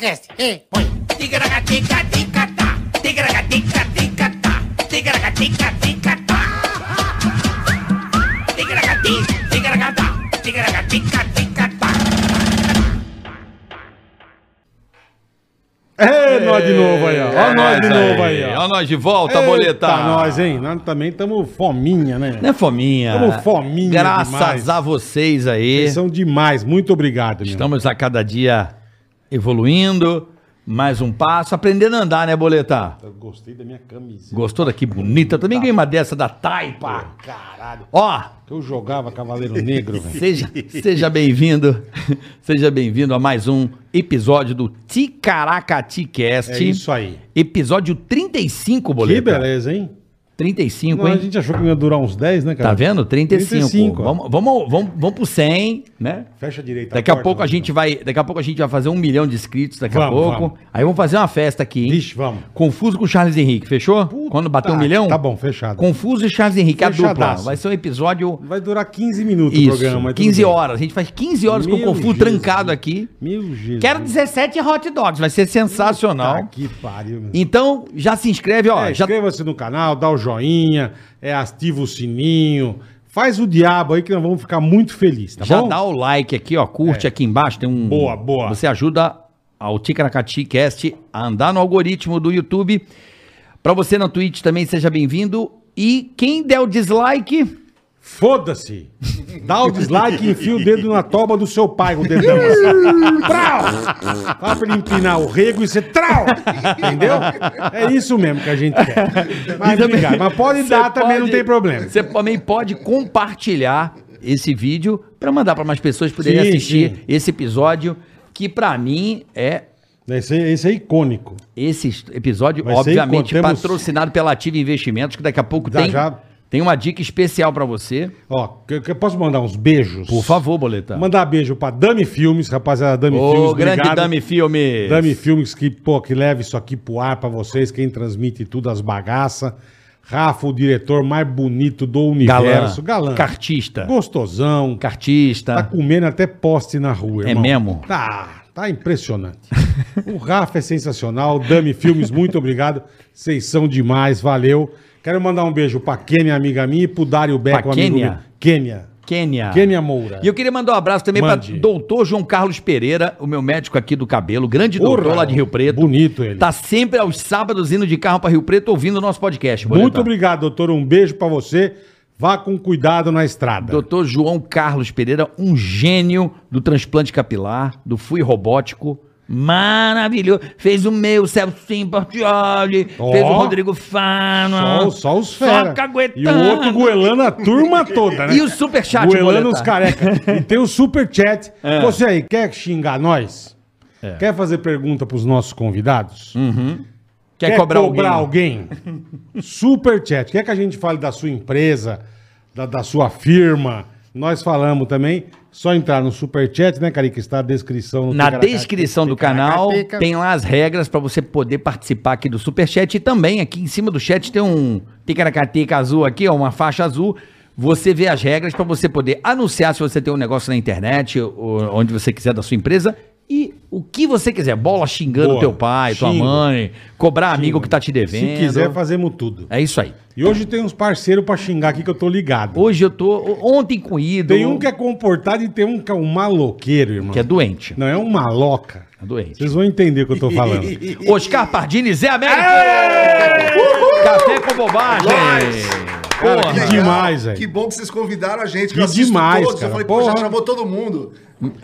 Ticaracatecast. Ei, põe. Ticaracatica-ticatá. Ticaracatica-ticatá. Ticaracatica-ticatá. Ticaracati, ticaracatá. Ticaracatica-ticatá. É, nós de novo aí, ó. Ó nós de novo aí, ó. Ó nós de volta, Eita, boleta. nós, hein? Nós também estamos fominha, né? Não é fominha. Tamo fominha Graças demais. a vocês aí. Vocês são demais. Muito obrigado, meu. Estamos a cada dia evoluindo. Mais um passo. Aprendendo a andar, né, boleta? Eu gostei da minha camiseta. Gostou daqui bonita? Também ganhei uma dessa da Taipa. Caralho. Ó, eu jogava Cavaleiro Negro, velho. seja, seja bem-vindo. Seja bem-vindo a mais um episódio do Ticaracati Cast. É isso aí. Episódio 35, boleta. Que beleza, hein? 35, Não, a hein? gente achou que ia durar uns 10, né, cara? Tá vendo? 35. 35, ó. vamos, vamos, vamos, vamos pro 100, né? Fecha a direita. Daqui a porta, pouco a gente vai, daqui a pouco a gente vai fazer um milhão de inscritos daqui a Vamos, pouco. vamos. Aí vamos fazer uma festa aqui, hein? Vixe, vamos. Confuso com o Charles Henrique, fechou? Puta, Quando bater um milhão? Tá bom, fechado. Confuso e Charles Henrique, a dupla. Fechadaço. Vai ser um episódio Vai durar 15 minutos o isso, programa. mas tudo 15 bem. horas. A gente faz 15 horas com o Meu Confuso Jesus. trancado aqui. Meu Jesus. Quero 17 hot dogs, vai ser sensacional. Tá que pariu, meu. Então, já se inscreve, ó. É, já Inscreva-se no canal, dá o joinha, é, ativa o sininho, faz o diabo aí que nós vamos ficar muito felizes, tá Já bom? dá o like aqui, ó. Curte É. aqui embaixo, tem um. Boa, boa. Você ajuda ao Ticaracati Cast a andar no algoritmo do YouTube. Pra você na Twitch também, seja bem-vindo. E quem der o dislike, Foda-se! Dá o dislike e enfia o dedo na toba do seu pai, o dedão assim. Trau! Fala pra ele empinar o rego e você trau! Entendeu? É isso mesmo que a gente quer. Mas, obrigado. Mas pode você dar também, não pode- tem problema. Você também pode compartilhar esse vídeo pra mandar pra mais pessoas poderem Sim, assistir sim. esse episódio, que pra mim é. Esse, esse é icônico. Esse episódio, Vai ser obviamente. Temos- patrocinado pela Ativa Investimentos, que daqui a pouco Já, tem, já. Tem uma dica especial pra você. Ó, que, que- posso mandar uns beijos? Por favor, Boleta. Mandar beijo pra Dami Filmes, rapaziada, Dami Ô, Filmes. grande obrigado. Dami Filmes. Dami Filmes que, pô, que leva isso aqui pro ar pra vocês, quem transmite tudo as bagaças. Rafa, o diretor mais bonito do universo. Galã. Cartista. Gostosão. Cartista. Tá comendo até poste na rua, É mesmo? Tá, tá impressionante. o Rafa é sensacional. Dami Filmes, muito obrigado. Vocês são demais, valeu. Quero mandar um beijo pra Kênia, amiga minha, e pro Dário Beck, Pra amigo Kênia? meu. Kênia. Quênia. Kênia Moura. E eu queria mandar um abraço também para Mande. doutor João Carlos Pereira, o meu médico aqui do cabelo, grande doutor Porra, lá de Rio Preto. bonito ele. Tá sempre aos sábados indo de carro para Rio Preto ouvindo o nosso podcast. Muito obrigado, doutor. Um beijo pra você. Vá com cuidado na estrada. Doutor João Carlos Pereira, um gênio do transplante capilar, do fui robótico. Maravilhoso. Fez o meu, Celcinho Portioli. Ó. fez o Rodrigo Fano. Só, só os fera. Só caguetando. E o outro goelando a turma toda, né? E o superchat, Goelando Boleta? os careca. E tem o superchat. É. Você aí, quer xingar nós? Quer fazer pergunta pros nossos convidados? Hum. Quer, cobrar, alguém? alguém? Superchat. Quer que a gente fale da sua empresa, da, da sua firma? Nós falamos também. Só entrar no Superchat, né, Carica? Está a descrição. Na descrição do canal tem lá as regras para você poder participar aqui do Superchat e também aqui em cima do chat tem um ticaracateca azul aqui, ó, uma faixa azul. Você vê as regras para você poder anunciar se você tem um negócio na internet, ou onde você quiser da sua empresa e o que você quiser. Bola xingando Boa. teu pai, tua Xingo. mãe, cobrar amigo que tá te devendo. Se quiser, fazemos tudo. É isso aí. E hoje tem uns parceiros pra xingar aqui que eu tô ligado. Hoje eu tô ontem com ídolo, Tem um que é comportado e tem um que é um maloqueiro, irmão. que é doente. Não, é um maloca. É doente. Vocês vão entender o que eu tô falando. Oscar Pardini, Zé Américo! Café com bobagem! Cara, Porra. que demais, velho. Que bom que vocês convidaram a gente, que, demais, todos. cara. Eu falei, pô, já chamou todo mundo.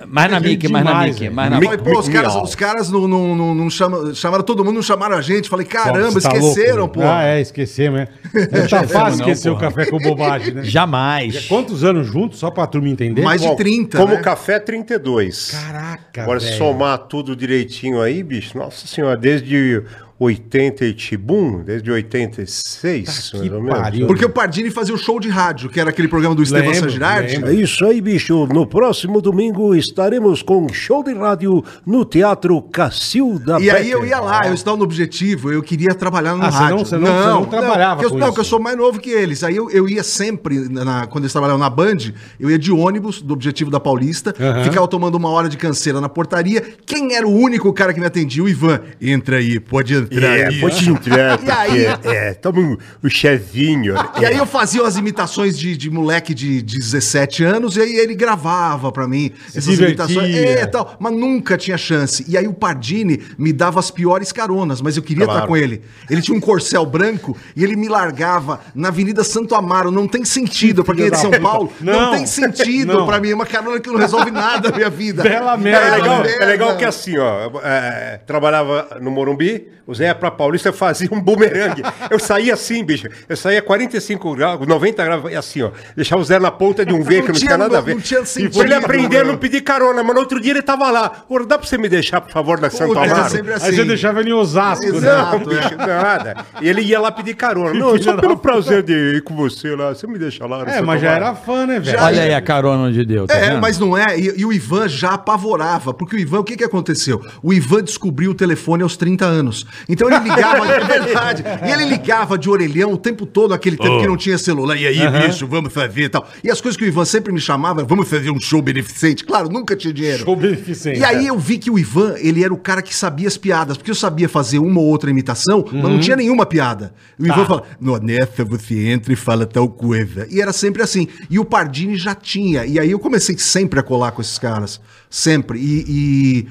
Mais na Mickey, mais na Mickey, mais na Mickey. pô, os caras, os caras não, não, não, não chama- chamaram todo mundo, não chamaram a gente. Falei, caramba, tá esqueceram, louco, pô. Ah, é, esquecemos, né? É, tá fácil não, esquecer o café com bobagem, né? Jamais. Quantos anos juntos, só pra turma entender? Mais de Bom, 30, Como né? café, 32. Caraca, Agora, se somar tudo direitinho aí, bicho, nossa senhora, desde 80 e Tibum, desde 86, Tá mais que ou menos. pariu. Porque o Pardini fazia o show de rádio, que era aquele programa do Estevam Sangirardi. É isso aí, bicho. No próximo domingo estaremos com um show de rádio no Teatro Cacilda E aí Becker. eu ia lá, eu estava no objetivo, eu queria trabalhar no Ah, você rádio. não- você não- você não trabalhava que eu, com não, eu sou mais novo que eles. Aí eu, eu ia sempre, na- quando eles trabalhavam na Band, eu ia de ônibus, do objetivo da Paulista, Aham. ficava tomando uma hora de canseira na portaria. Quem era o único cara que me atendia? O Ivan. Entra aí, pode entrar É, aí. pode entrar, E aí- porque, é, toma um, um chazinho. E aí eu fazia as imitações de, de moleque de 17 anos, e aí ele gravava pra mim essas divertia. imitações. É, tal, mas nunca tinha chance. E aí o Pardini me dava as piores caronas, mas eu queria Claro. estar com ele. Ele tinha um corcel branco e ele me largava na Avenida Santo Amaro. Não tem sentido, pra quem é de São. Paulo. Não, Não. tem sentido Não. pra mim. É uma carona que não resolve nada na minha vida. Bela É merda. legal, merda. é legal que assim, ó, é, trabalhava no Morumbi, o Zé ia pra Paulista fazia um bumerangue. Eu saía assim, bicho. Eu saía 45 graus, 90 graus, e assim, ó. Deixava o Zé na ponta de um V que não tinha, nada a ver. não tinha e sentido, ele aprender a não pedir carona, mas no outro dia ele tava lá. Ô, dá pra você me deixar, por favor, na Santo era Amaro? sempre assim. Aí você deixava ele em Osasco, né? Exato. Não, bicho, nada. E ele ia lá pedir carona. Não, só pelo prazer de ir com você lá. Você me deixa lá. no É, Santo mas já era fã, né, velho? Olha aí a carona onde deu. Tá É, vendo? mas não é. E, e o Ivan já apavorava, porque o Ivan, o que, que aconteceu? O Ivan descobriu o telefone aos 30 anos. Então ele ligava, é verdade. E ele ligava de orelhão o tempo todo, aquele tempo que não tinha celular. E aí, bicho, vamos fazer e tal. E as coisas que o Ivan sempre me chamava, vamos fazer um show beneficente. Claro, nunca tinha dinheiro. Show beneficente. E aí eu vi que o Ivan, ele era o cara que sabia as piadas, porque eu sabia fazer uma ou outra imitação, mas Uhum. não tinha nenhuma piada. E o Tá. Ivan fala, "No, nessa você entra e fala tal coisa. E era sempre assim. E o Pardini já tinha. E aí eu comecei sempre a colar com esses caras. Sempre. E. e,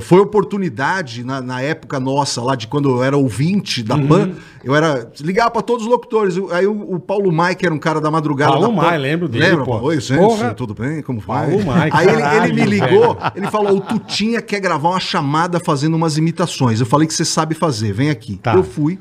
foi oportunidade na, na época nossa, lá de quando eu era ouvinte da PAN, Uhum. eu era. Ligava pra todos os locutores. Aí o, o Paulo Mai, que era um cara da madrugada. Paulo Mai, lembro dele, Lembra? pô. Oi, gente, tudo bem? Como vai? Paulo Mai, Aí ele, ele me ligou, velho. ele falou: o Tutinha quer gravar uma chamada fazendo umas imitações. Eu falei que você sabe fazer, vem aqui. Tá. Eu fui,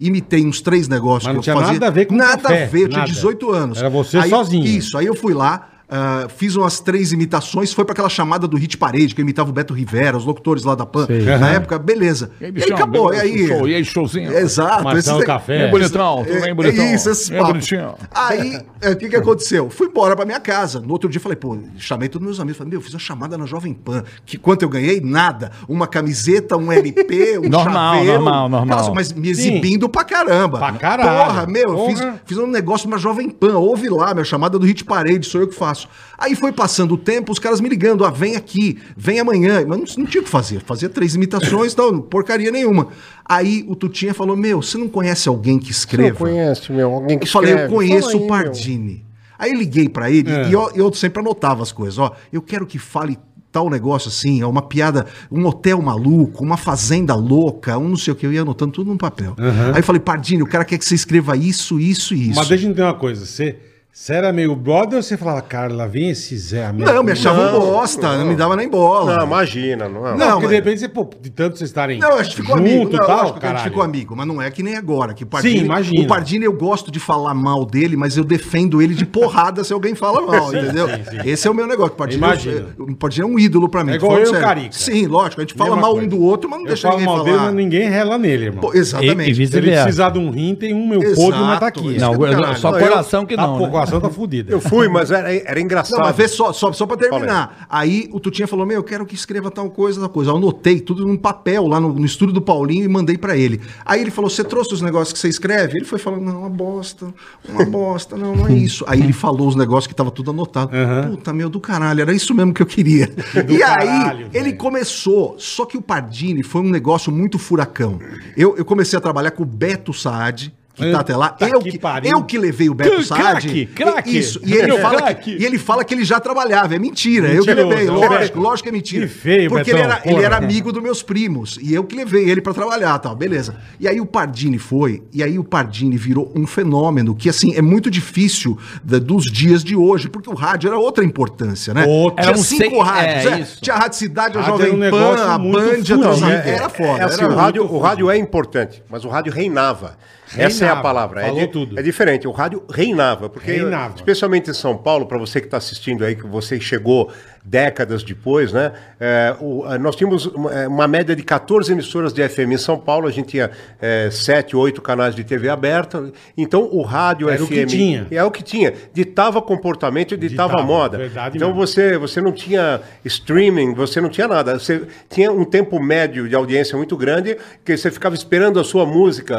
imitei uns três negócios Mas não que eu tinha fazia. nada a ver com Nada café, a ver, eu tinha nada. 18 anos. Era você Aí- sozinho. Isso, aí eu fui lá. Ah, fiz umas três imitações, foi pra aquela chamada do Hit Parede, que eu imitava o Beto Rivera, os locutores lá da PAN. Sei. Na Aham. época, beleza. E aí, E aí, bichão, acabou, e aí. show, e aí, showzinho? Exato. Marcelo esses- Café. É bonitão, tudo bem, bonitão? É isso, É bonitinho. Aí, é, o que que aconteceu? Fui embora pra minha casa. No outro dia falei, pô, chamei todos meus amigos. Falei, meu, fiz uma chamada na Jovem Pan. Que quanto eu ganhei? Nada. Uma camiseta, um LP, um Normal, chaveiro. normal, normal. Aquelas- mas me exibindo pra caramba. Pra caralho. Porra, meu, eu fiz, Porra. fiz um negócio na Jovem Pan. Ouve lá, meu, chamada do Hit Parade, sou eu que faço. Aí foi passando o tempo, os caras me ligando, ah, vem aqui, vem amanhã. Mas não, não tinha o que fazer. Fazia três imitações, tal, porcaria nenhuma. Aí o Tutinha falou, meu, você não conhece alguém que escreva? não conhece, meu? Alguém que Eu falei, eu escreve? conheço Fala aí, o Pardini. Aí eu liguei pra ele É. e eu, eu sempre anotava as coisas. Ó, eu quero que fale tal negócio assim, ó, uma piada, um hotel maluco, uma fazenda louca, um não sei o que. Eu ia anotando tudo no papel. Aí eu falei, Pardini, o cara quer que você escreva isso, isso e isso. Mas deixa eu entender uma coisa. Você, você era meio brother ou você falava, cara, lá vem esse Zé amigo? Não, me achava um bosta, não, não. me dava nem bola. Não, imagina, não é? Não, porque mas- de repente você, pô, de tanto vocês estarem Não, a gente ficou junto amigo. e Não, tal, lógico que a gente ficou amigo, mas não é que nem agora. Que o Sim, imagina. O Pardini eu gosto de falar mal dele, mas eu defendo ele de porrada se alguém fala mal, Sim, entendeu? sim, sim. Esse é o meu negócio. O Pardini, Imagina. é, o Pardini é um ídolo pra mim. É igual eu e o sério. Carica. Sim, lógico. A gente fala Mesma mal coisa. um do outro, mas não Eu deixa falo ninguém mal falar. dele, mas ninguém rela nele, irmão. Pô, exatamente. E- e Se ele precisar de um rim, tem um meu podre, mas tá aqui. Não, é só coração que Tá, não, pô, o coração tá fudido. Eu fui, mas era, era engraçado. Não, mas vê só, só, só pra terminar. Aí o Tutinha falou: Meu, eu quero que escreva tal coisa, tal coisa. Eu anotei tudo num papel lá no, no estúdio do Paulinho e mandei pra ele. Aí ele falou: Você trouxe os negócios que você escreve? Ele foi falando: Não, uma bosta, uma bosta, não, não é isso. Aí ele falou os negócios que tava tudo anotado. Aham. Puta, meu, do caralho, era isso mesmo que eu queria. Do e aí caralho, ele velho. começou, só que o Pardini foi um negócio muito furacão. Eu, eu comecei a trabalhar com o Beto Saad. Que tá até lá. Puta Eu que pariu. eu que levei o Beto Que Saad. craque, craque. Isso. E ele, Meu fala craque. que, e ele fala que ele já trabalhava. É mentira. eu que Mentiroso, levei. é o Lógico, lógico que é mentira. Que feio, Porque Betão, ele, era, ele era amigo dos meus primos. E eu que levei ele pra trabalhar tal. Beleza. E aí o Pardini foi. E aí o Pardini virou um fenômeno que, assim, é muito difícil da- dos dias de hoje. Porque o rádio era outra importância, né? Outra. Tinha Era um cinco sei- rádios. é, é. Tinha a Rádio Cidade, a Rádio Jovem era um Pan, a Band, a fudido. Transam- É, Era foda. É assim, era o, rádio, muito o rádio é importante, mas o rádio reinava. Essa é a Reinava, palavra. É, falou di- tudo. é diferente. O rádio reinava. Porque, Reinava. especialmente em São Paulo, para você que está assistindo aí, que você chegou décadas depois, né? É, o- a- nós tínhamos uma, é, uma média de 14 emissoras de FM em São Paulo, a gente tinha é, 7, 8 canais de TV aberta, então o rádio Era o FM... que tinha. É o que tinha. Ditava comportamento e ditava, Ditava, moda. verdade então mesmo. você, você não tinha streaming, você não tinha nada. Você tinha um tempo médio de audiência muito grande, que você ficava esperando a sua música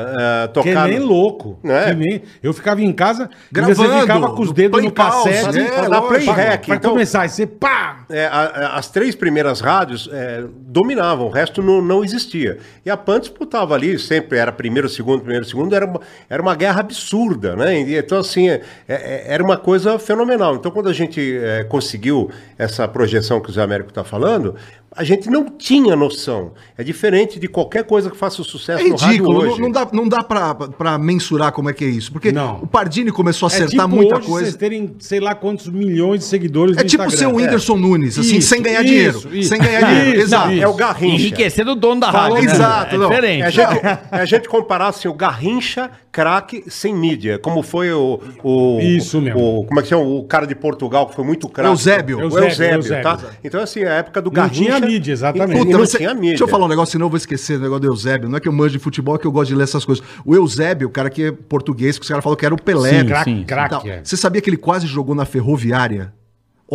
Que tocar. nem louco. Né? Que nem... Eu ficava em casa, Gravando, você ficava com os dedos no cassete. né? pra dar play rec. Vai Então- começar, aí você pá! É, a- a- as três primeiras rádios é, dominavam, o resto não, não existia. E a PAN disputava ali, sempre era primeiro, segundo, primeiro, segundo, era uma, era uma guerra absurda, né? Então, assim, é, é, era uma coisa fenomenal. Então, quando a gente é, conseguiu essa projeção que o Zé Américo está falando, a gente não tinha noção. É diferente de qualquer coisa que faça sucesso É no rádio ridículo, hoje. não, não dá, não dá pra, pra mensurar como é que é isso. Porque Não. o Pardini começou a É acertar tipo muita hoje coisa. vocês terem, sei lá quantos milhões de seguidores É tipo ser o Whindersson Nunes, assim, Isso, sem ganhar isso, dinheiro. isso. Sem ganhar dinheiro, Isso, exato. isso. É o Garrincha. Enriquecer do dono da Falou rádio. né? exato, É não. diferente. É a gente, é a gente comparar assim, o Garrincha, craque, sem mídia. Como foi o. o Isso mesmo. O, como é que chama? O cara de Portugal, que foi muito craque. Eusébio. O Eusébio, Eusébio, Eusébio, tá? Então, assim, a época do Não Garrincha. tinha mídia, exatamente. E Puta, não você- tinha mídia. Deixa eu falar um negócio, senão eu vou esquecer o negócio do Eusébio. Não é que eu manjo de futebol, é que eu gosto de ler essas coisas. O Eusébio, o cara que é português, que os caras falam que era o Pelé. Sim, craque, tal. é. Você sabia que ele quase jogou na ferroviária?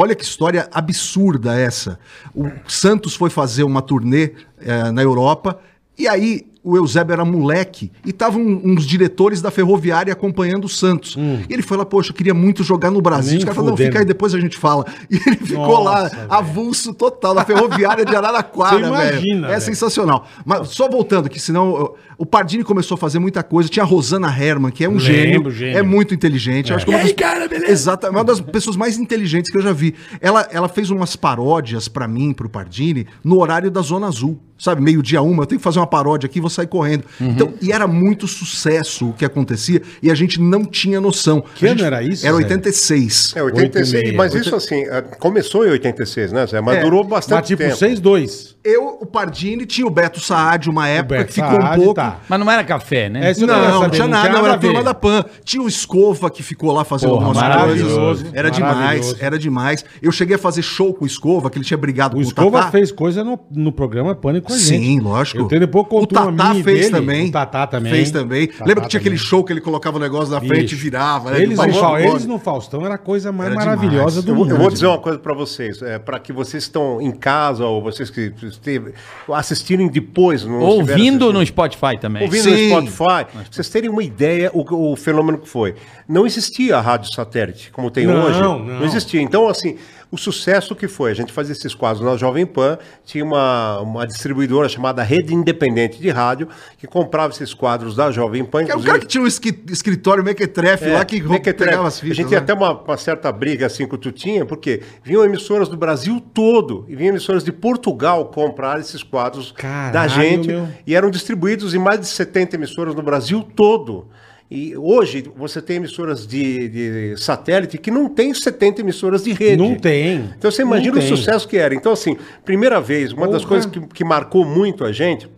Olha que história absurda essa. O Santos foi fazer uma turnê eh, na Europa e aí o Eusébio era moleque e estavam uns diretores da ferroviária acompanhando o Santos. E ele foi lá, poxa, eu queria muito jogar no Brasil. Hum. Nem Os caras falaram, não, fica aí, depois a gente fala. E ele ficou lá, Nossa, velho. avulso total, na ferroviária de Araraquara, velho. É velho. sensacional. Mas só voltando, que senão o Pardini começou a fazer muita coisa. Tinha a Rosana Herman, que é um Lembro, gênio, gênio. é muito inteligente. Eu acho que é uma das, Exato, é uma das pessoas mais inteligentes que eu já vi. Ela, ela fez umas paródias pra mim, pro Pardini, no horário da Zona Azul. Sabe, meio-dia uma, eu tenho que fazer uma paródia aqui, vou sair correndo. Uhum. Então, e era muito sucesso o que acontecia e a gente não tinha noção. Que A ano gente- era isso, Era Zé? É, 86. 86, Oito e meia. mas isso assim, eh, começou em 86, né, Zé? Mas É, durou Mas bastante tipo, tempo. 6-2. Eu, o Pardini, tinha o Beto Saad, uma época Beto que ficou Saad, um pouco. Mas não era café, né? É, isso eu queria Não, não saber, tinha nada, não, era a turma da PAN. Tinha o Escova que ficou lá fazendo Porra, algumas maravilhoso, coisas. Era demais, era demais. Eu cheguei a fazer show com o Escova, que ele tinha brigado O com Escova o Tatá. fez coisa no, no programa Pânico com a gente. Sim, lógico. Eu tenho depois o Tatá fez dele, também. O Tatá também. Fez também. Tatá Lembra que tinha também. aquele show que ele colocava o negócio na frente e virava, né? Eles, no, Faustão Fa- eles Gomes. no Faustão era a coisa mais Era maravilhosa demais. do mundo. eu vou dizer uma coisa para vocês, é, para que vocês estão em casa ou vocês que esteve- assistirem depois, não Ouvindo no Spotify também. Ouvindo Sim. no Spotify, pra vocês terem uma ideia o, o fenômeno que foi. Não existia a rádio satélite, como tem Não, hoje. não. existia. Então, assim, o sucesso que foi, a gente fazia esses quadros na Jovem Pan, tinha uma, uma distribuidora chamada Rede Independente de Rádio, que comprava esses quadros da Jovem Pan. Que era o cara que tinha um escritório mequetrefe lá que Mequetrefe. pegava as fitas. A gente né? tinha até uma, uma certa briga assim com o Tutinha, porque vinham emissoras do Brasil todo e vinham emissoras de Portugal comprar esses quadros Caralho, da gente meu. e eram distribuídos em mais de 70 emissoras no Brasil todo. E hoje você tem emissoras de, de satélite que não tem 70 emissoras de rede. Não tem. Então você Não imagina o tem. sucesso que era. Então, assim, primeira vez, uma das coisas que, que marcou muito a gente,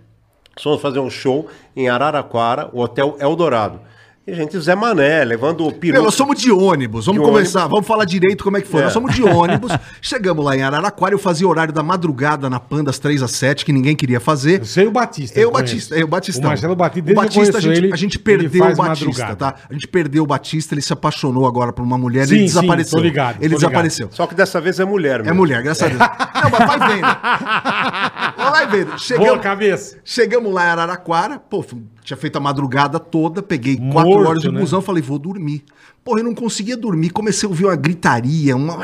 fomos fazer um show em Araraquara, o Hotel Eldorado. E gente, Zé Mané, levando o peru. Nós somos de ônibus, vamos De começar, ônibus. vamos falar direito como é que foi. É. Nós somos de ônibus, chegamos lá em Araraquara, eu fazia horário da madrugada na PAN das 3 às 7, que ninguém queria fazer. Eu sei o Batista. Eu, conheço. Batista, eu, Batista. O Marcelo Batista, o eu Batista a gente, ele, a gente ele perdeu o Batista, madrugada. tá? A gente perdeu o Batista, ele se apaixonou agora por uma mulher, Sim, ele sim, desapareceu. tô ligado, tô ele ligado. desapareceu. Só que dessa vez é mulher, É mesmo. mulher, graças a Deus. Não, mas vai vendo. Vai vendo. Boa Chegamos, cabeça. chegamos lá em Araraquara, pô, tinha feito a madrugada toda, peguei quatro Morto, horas de né? busão, falei, vou dormir. Porra, eu não conseguia dormir, comecei a ouvir uma gritaria, uma...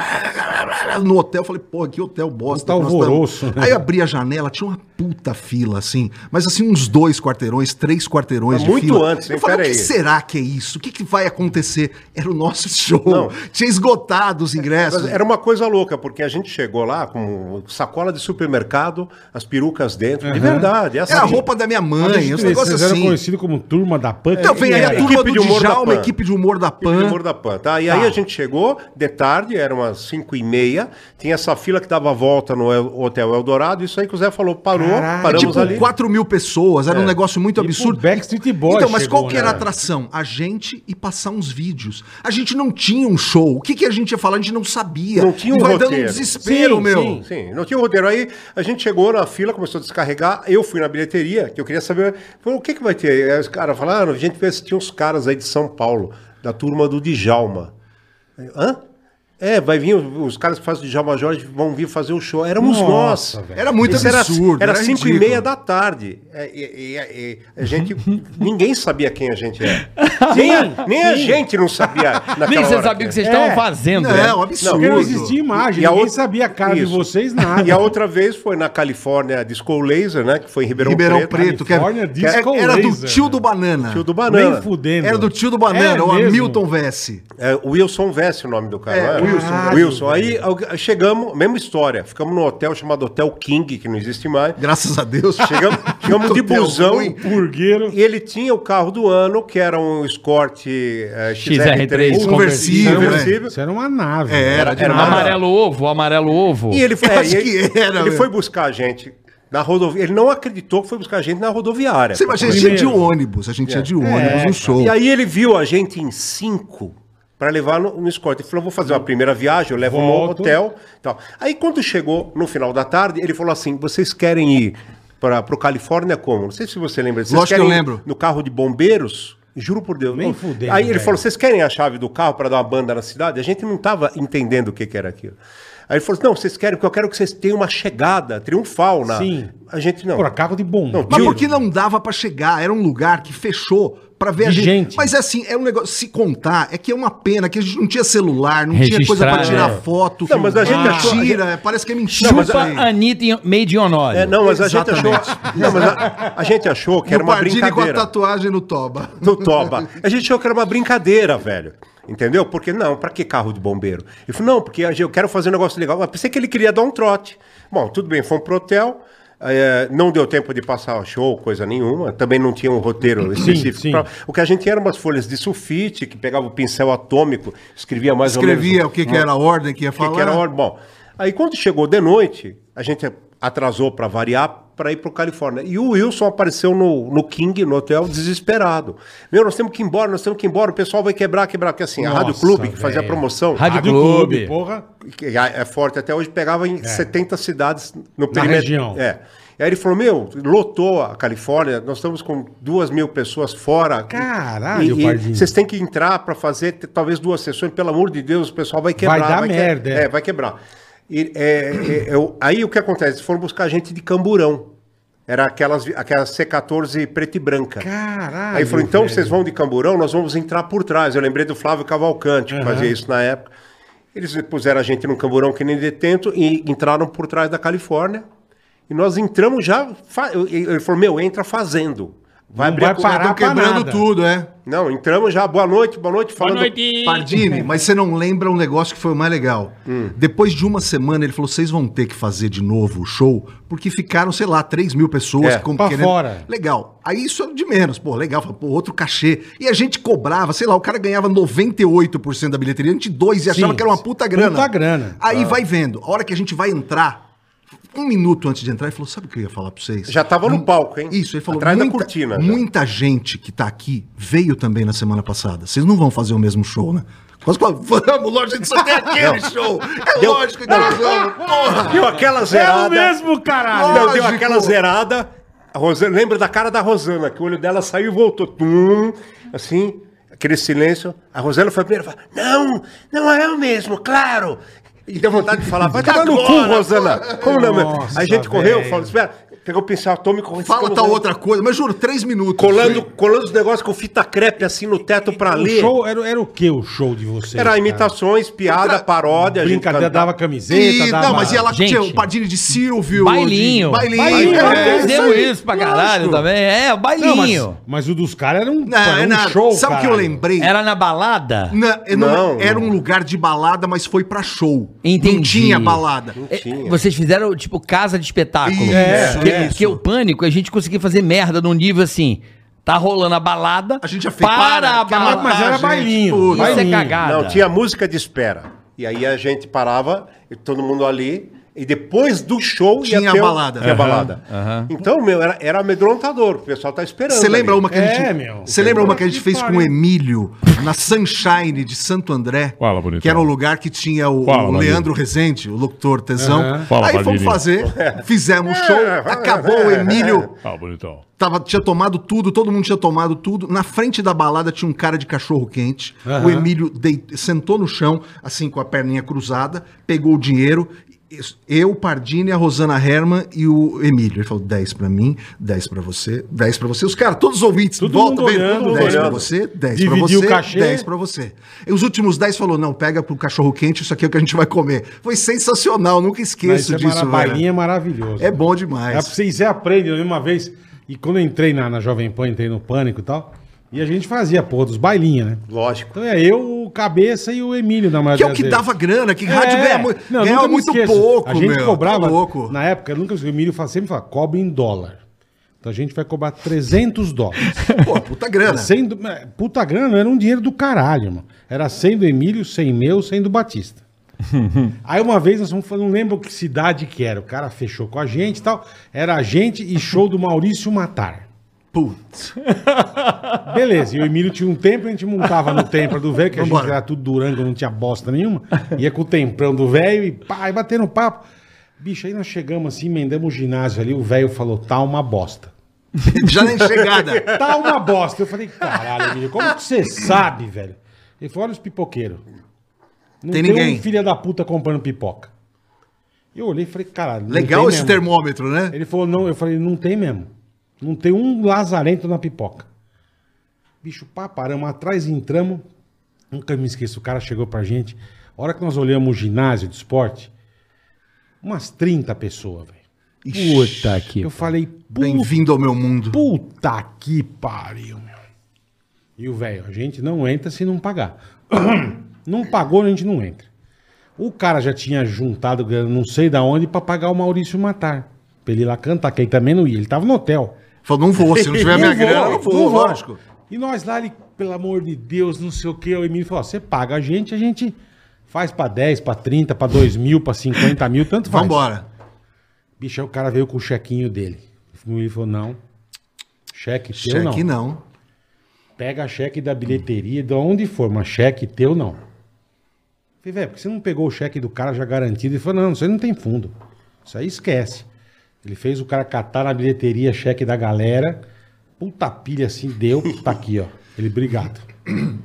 No hotel, falei, porra, que hotel bosta. Tamo. alvoroço, né? Aí eu abri a janela, tinha uma puta fila, assim, mas assim, uns dois quarteirões, três quarteirões Mas de muito fila. antes, hein? Eu falei, o Pera que aí. será que é isso? O que, que vai acontecer? Era o nosso show. Não. Tinha esgotado os ingressos. Era uma coisa louca, porque a gente chegou lá com sacola de supermercado, as perucas dentro, de verdade. Essa Era a roupa da minha mãe, Vocês os negócios eram assim. conhecidos como Turma da PAN. Então vem aí a É, turma do de humor da Djalma, Pan. equipe de humor da PAN. Morro da Pan, tá? E aí a gente chegou de tarde, eram umas 5 e meia, tinha essa fila que dava volta no El- Hotel Eldorado, isso aí que o Zé falou, parou, Caralho. paramos tipo, ali. 4 mil pessoas, era um negócio muito Tipo absurdo. Backstreet Boys Então, mas chegou, qual que era a né? atração? A gente e passar uns vídeos. A gente não tinha um show. O que, que a gente ia falar? A gente não sabia. Não tinha um E vai dando um roteiro. desespero, Sim, meu. sim. Sim, não tinha roteiro. Aí a gente chegou na fila, começou a descarregar. Eu fui na bilheteria, que eu queria saber falei, o que, que vai ter. Aí os caras falaram, a gente veio assistir uns caras aí de São Paulo, da turma do Djalma. Hã? É, vai vir, os caras que fazem o Djalma Jorge vão vir fazer o show. Éramos Nossa, nós. velho. Era muito Isso absurdo, Era era 5 e meia da tarde. É, e- e- e- a gente. ninguém sabia quem a gente é. Nem, a, nem a gente não sabia. naquela Nem você hora sabia o que vocês É. estavam fazendo. né? Não, absurdo. Porque não existia imagem, E a ninguém outra- sabia a cara de Isso. vocês, nada. E a outra vez foi na Califórnia Disco Laser, né? Que foi em Ribeirão, Ribeirão Preto. Preto, que era, Califórnia que era- Disco era do Laser, tio do Banana. Tio do Banana. Nem fudendo. Era do tio do Banana, É o mesmo? Hamilton Vessi. É, Wilson Vesse o nome do cara. É, não era? Wilson. Caralho, Wilson. Aí chegamos, mesma história. Ficamos num hotel chamado Hotel King, que não existe mais. Graças a Deus. Chegamos, chegamos de Hotel busão. ruim. Purgueiro. E ele tinha o carro do ano, que era um Escort eh, XR3 conversível, né? conversível. Isso era uma nave. É, era Era demais. Amarelo ovo, amarelo ovo. E ele foi, ele, que era, ele meu. foi buscar a gente na rodovia. Ele não acreditou que foi buscar a gente na rodoviária. Você imagina, a gente ia de ônibus, a gente ia de ônibus no show. E aí ele viu a gente em cinco para levar no, no escorte. Ele falou: vou fazer uma primeira viagem, eu levo Volto. no hotel. Tal. Aí quando chegou no final da tarde, ele falou assim: vocês querem ir para o Califórnia como? Não sei se você lembra. Vocês Lógico que querem eu lembro. No carro de bombeiros? Juro por Deus. Nem fudendo, Aí ele velho. falou: vocês querem a chave do carro para dar uma banda na cidade? A gente não estava entendendo o que, que era aquilo. Aí ele falou: não, vocês querem, porque eu quero que vocês tenham uma chegada triunfal na. Sim. A gente não. Por carro de bomba. Não, Mas Tio- porque não dava pra chegar, era um lugar que fechou pra ver a De gente. gente. Mas assim, é um negócio, se contar, é que é uma pena que a gente não tinha celular, não tinha coisa pra Registrar, tirar é. foto. Não, mas a gente achou- mentira, parece que é mentira. Não, mas Chupa isso aí. Anitta made in honor. É, não, mas a gente achou. Não, mas a, a gente achou que E era uma Pardini com a brincadeira. tatuagem no toba. do Toba. A gente achou que era uma brincadeira, velho. Entendeu? Porque, não, pra que carro de bombeiro? Ele falou, não, porque eu quero fazer um negócio legal. Mas pensei que ele queria dar um trote. Bom, tudo bem, fomos pro hotel. Eh, não deu tempo de passar show, coisa nenhuma. Também não tinha um roteiro específico. sim. pra- o que a gente tinha eram umas folhas de sulfite, que pegava o pincel atômico, escrevia mais ou Escrevia menos. o que, que era a ordem que ia O que, falar. que era a ordem. Bom, aí quando chegou de noite, a gente atrasou para variar para ir para Califórnia. E o Wilson apareceu no, no King, no hotel, desesperado. Meu, nós temos que ir embora, nós temos que ir embora, o pessoal vai quebrar, quebrar. Porque assim, a Nossa, Rádio Clube, que fazia a promoção, Rádio Clube. porra. que é forte até hoje, pegava em 70 cidades no região. É. E aí ele falou, meu, lotou a Califórnia, nós estamos com duas mil pessoas fora. Caralho, E- e. Vocês têm que entrar para fazer talvez duas sessões, pelo amor de Deus, o pessoal vai quebrar. dar que- merda, é. É, vai quebrar. E, é, é, eu- aí o que acontece? Foram buscar gente de Camburão. Era aquelas, aquelas C14 preta e branca. Caralho. Aí falou, então velho. vocês vão de Camburão, nós vamos entrar por trás. Eu lembrei do Flávio Cavalcante, que Aham. fazia isso na época. Eles puseram a gente num Camburão que nem detento e entraram por trás da Califórnia. E nós entramos já... Ele falou, meu, entra fazendo. Vai abrir vai a parar quebrando nada. tudo, é. Não, entramos já, boa noite, boa noite, falando... Pardini, mas você não lembra um negócio que foi o mais legal. Hum. Depois de uma semana, ele falou: vocês vão ter que fazer de novo o show, porque ficaram, sei lá, 3 mil pessoas É, com- pra fora. Legal. Aí isso é de menos, pô, legal. Falei, Pô, outro cachê. E a gente cobrava, sei lá, o cara ganhava 98% da bilheteria, a gente dois e achava Sim, que era uma puta grana. puta grana. Aí vai vendo. A hora que a gente vai entrar, um minuto antes de entrar, ele falou: sabe o que eu ia falar pra vocês? Já tava no palco, hein? Isso, ele falou. Atrás da muita, cortina, já. Muita gente que tá aqui veio também na semana passada. Vocês não vão fazer o mesmo show, né? Nós falamos, vamos, lógico, a gente só tem aquele show. É Deu- lógico que nós vamos, porra. Deu aquela É o zerada... mesmo, caralho. Não, deu aquela zerada. A Rosana, lembra da cara da Rosana, que o olho dela saiu e voltou. Tum, assim, aquele silêncio. A Rosana foi a primeira a falar: Não, não é o mesmo, claro. E deu vontade de falar: Vai tomar no cu, Rosana. Como não? Nossa, a gente correu, falou: Espera, pegou o pincel atômico. Fala tal outra coisa, mas juro, três minutos. Colando, colando os negócios com fita crepe assim no teto pra O ler. show era, era o que o show de vocês? Era cara? imitações, piada, paródia. a gente Brincadeira, dava camiseta, E, dava... não, mas ia lá Gente. tinha o Padilha de Silvio. Bailinho. de- Bailinho. Bailinho, é, é, isso pra caralho lógico. também. É, o Não, mas, bailinho. mas o dos caras era um, Não, era é um nada. show, Sabe o que eu lembrei? Era na balada? Não, eu não- Não, era não. um lugar de balada, mas foi pra show. Não Entendi. tinha balada. É, tinha. Vocês fizeram, tipo, casa de espetáculo. Isso, É, é. porque o pânico, a gente conseguia fazer merda num nível assim. Tá rolando a balada. A gente já fez- Para para, a que a balada. Mas era gente, bailinho. Isso é bailinho. cagada. Não, tinha música de espera. E aí a gente parava, e todo mundo ali, e depois do show Tinha ter a o- balada. Tinha a Aham, balada. Então, meu, era, era amedrontador. O pessoal tá esperando. Você lembra ali. uma que a É, gente. meu. Você lembra uma que a gente fez com o. Emílio na Sunshine de Santo André? Fala, bonitão. Que era um lugar que tinha o, Fala, o. Leandro Rezende, o locutor tesão. Aham. Fala, Aí fomos fazer, fizemos um show, acabou o Emílio. Ah, bonitão. Tava, tinha tomado tudo, todo mundo tinha tomado tudo. Na frente da balada tinha um cara de cachorro quente. Aham. O Emílio dei- sentou no chão, assim, com a perninha cruzada, pegou o dinheiro. Eu, Pardini, a Rosana Herman e o Emílio. Ele falou: 10 pra mim, 10 pra você, 10 pra você. Os caras, todos os ouvintes, Todo volta, olhando, 10 pra olhando. você, 10 Dividiu pra o você, cachê. 10 pra você. E os últimos 10 falou: não, pega pro cachorro quente, isso aqui é o que a gente vai comer. Foi sensacional, nunca Mas esqueço isso é disso, mara- velho. bailinho é maravilhoso. É bom É, demais. você, você aprende, eu lembro uma vez, e quando eu entrei na, na Jovem Pan, entrei no Pânico e tal, e a gente fazia, pô, dos bailinhos, né? Lógico. Então é eu, o Cabeça e o Emílio na maioria Que é o que vezes. dava grana, que rádio ganha, mu- Não, ganhava nunca me muito esqueço. pouco, A gente meu. cobrava, Tá louco. na época, eu nunca o Emílio fala- sempre fala, cobre em dólar. Então a gente vai cobrar 300 dólares. Pô, puta grana. 100 do- é, puta grana, era um dinheiro do caralho, mano. Era 100 do Emílio, 100 meu, 100 do Batista. Aí uma vez nós fomos, não lembro que cidade que era, o cara fechou com a gente e tal, era a gente e show do Maurício Matar. Putz. Beleza, e o Emílio tinha um tempo, a gente montava no templo do velho, que a gente era tudo durango, não tinha bosta nenhuma. Ia com o temprão do velho e pá, e batendo papo. Bicho, aí nós chegamos assim, emendamos o ginásio ali, o velho falou, tá uma bosta. Já nem chegada. Tá uma bosta. Eu falei, caralho, Emílio, como que você sabe, velho? Ele falou, olha os pipoqueiros. Não Tem tem, ninguém. um filho da puta comprando pipoca. Eu olhei e falei, caralho. Legal esse mesmo. termômetro, né? Ele falou, não, eu falei, não tem mesmo. Não tem um lazarento na pipoca. Bicho, pá, paramos atrás e entramos. Nunca me esqueço, o cara chegou pra gente. A hora que nós olhamos o ginásio de esporte, umas 30 pessoas, velho. Puta que. Eu falei, puta Bem-vindo ao meu mundo. Puta que pariu, meu. E o velho, a gente não entra se não pagar. Não pagou, a gente não entra. O cara já tinha juntado não sei da onde, pra pagar o Maurício Matar. Pra ele ir lá cantar, que ele também não ia. Ele tava no hotel. Falou, não vou, se não tiver minha vou, grana, não vou, não vou. lógico. E nós lá, ele, pelo amor de Deus, não sei o que. O Emílio falou: você paga a gente, a gente faz pra 10, pra 30, pra 2 mil, pra 50 mil, tanto faz. Vambora. Bicho, aí o cara veio com o chequinho dele. O Emílio falou: não. Cheque teu Cheque não. não. Pega cheque da bilheteria, de onde for, mas cheque teu não. Falei, velho, porque você não pegou o cheque do cara já garantido? Ele falou, não, isso aí não tem fundo. Isso aí esquece. Ele fez o cara catar na bilheteria cheque da galera. Puta pilha assim, deu. Tá aqui, ó. Ele, obrigado. Eu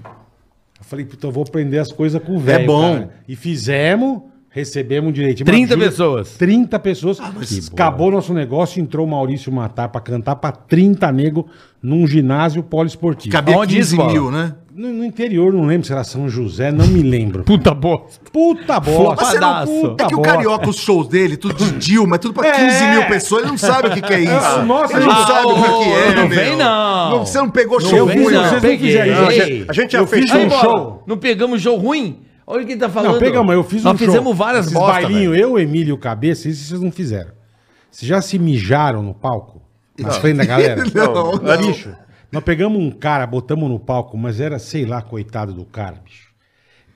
falei, puta, eu vou aprender as coisas com o velho. bom. cara. E fizemos, recebemos direitinho. 30 Mas, pessoas. 30 pessoas. Ah, Acabou o nosso negócio, entrou o Maurício Matar pra cantar pra 30 nego num ginásio poliesportivo. Cabia Aonde 15 isso, Bola? mil, né? No, no interior, não lembro se era São José, não me lembro. Puta bosta. Puta bosta. Mas Flopadaço. puta é que o bosta. carioca, os shows dele, tudo de Dilma, é tudo pra É. 15 mil pessoas, ele não sabe o que, que é isso. Nossa, ele não gente. sabe o que, que é, não meu. vem, não. Você não pegou Não show vem, ruim, não. vocês não Peguei. fizeram isso. Ei. A gente já Eu fez fiz Aí, um bola, show. Não pegamos jogo ruim? Olha o que ele tá falando. Não, pegamos, eu fiz um Nós show. fizemos várias Esses bostas. bailinhos, eu, Emílio e o Cabeça, isso vocês não fizeram. Vocês já se mijaram no palco? Na frente da galera? Não, não. Bicho, nós pegamos um cara, botamos no palco, mas era, sei lá, coitado do cara, bicho.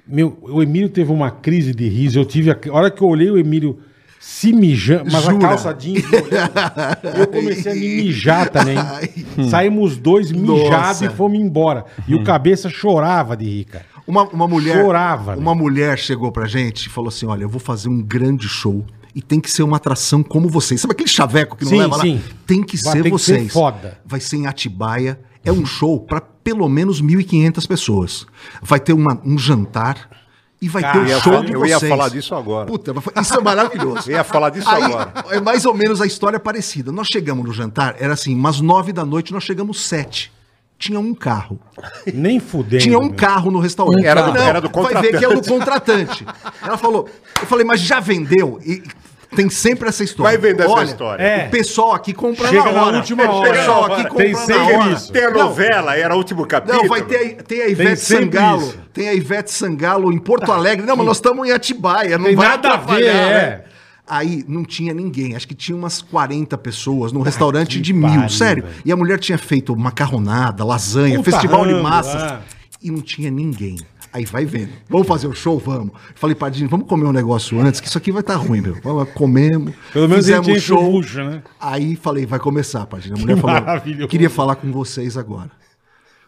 Meu, o Emílio teve uma crise de riso. Eu tive. A, a hora que eu olhei o Emílio se mijando, mas Jura? a calça jeans molhada, eu comecei a me mijar também. Saímos os dois mijados Nossa. e fomos embora. E o cabeça chorava de rir, cara. Uma, uma mulher. Chorava, Uma né? mulher chegou pra gente e falou assim: olha, eu vou fazer um grande show. E tem que ser uma atração como vocês. Sabe aquele chaveco que não Sim, leva sim. lá? Tem que Vai ser ter que ser vocês. foda. Vai ser em Atibaia. É um show pra pelo menos 1.500 pessoas. Vai ter uma- um jantar e vai Cara, ter eu o ia show falar- de eu vocês. ia falar disso agora. Puta, isso é maravilhoso. Eu ia falar disso Aí, agora. É mais ou menos a história parecida. Nós chegamos no jantar, era assim, umas nove da noite, nós chegamos sete. Tinha um carro. Nem fudendo. Tinha um meu. carro no restaurante. Era Eu do- falei, era do Vai ver que é o do contratante. Ela falou, eu falei, mas já vendeu? E tem sempre essa história. Vai vender essa Olha, história. É. O pessoal aqui compra Chega na na hora. última O hora. pessoal aqui Tem compra na sempre hora. isso. Tem a Não, novela, era o último capítulo. não, vai ter, a- tem a Ivete sempre Sangalo. isso. Tem a Ivete Sangalo em Porto Alegre. Não, mas nós estamos em Atibaia, não Tem vai nada a ver, é. né? Aí não tinha ninguém, acho que tinha umas 40 pessoas num restaurante que de mil, pariu, sério. velho. E a mulher tinha feito macarronada, lasanha, Puta festival de massas. é. E não tinha ninguém. Aí vai vendo. Vamos fazer o show? Vamos. Falei, Padinho, vamos comer um negócio antes, que isso aqui vai estar ruim, meu. Vamos comemos. Pelo menos fizemos enche o bucho, né? Aí falei, vai começar, Padinho. A mulher falou, maravilhoso. queria falar com vocês agora.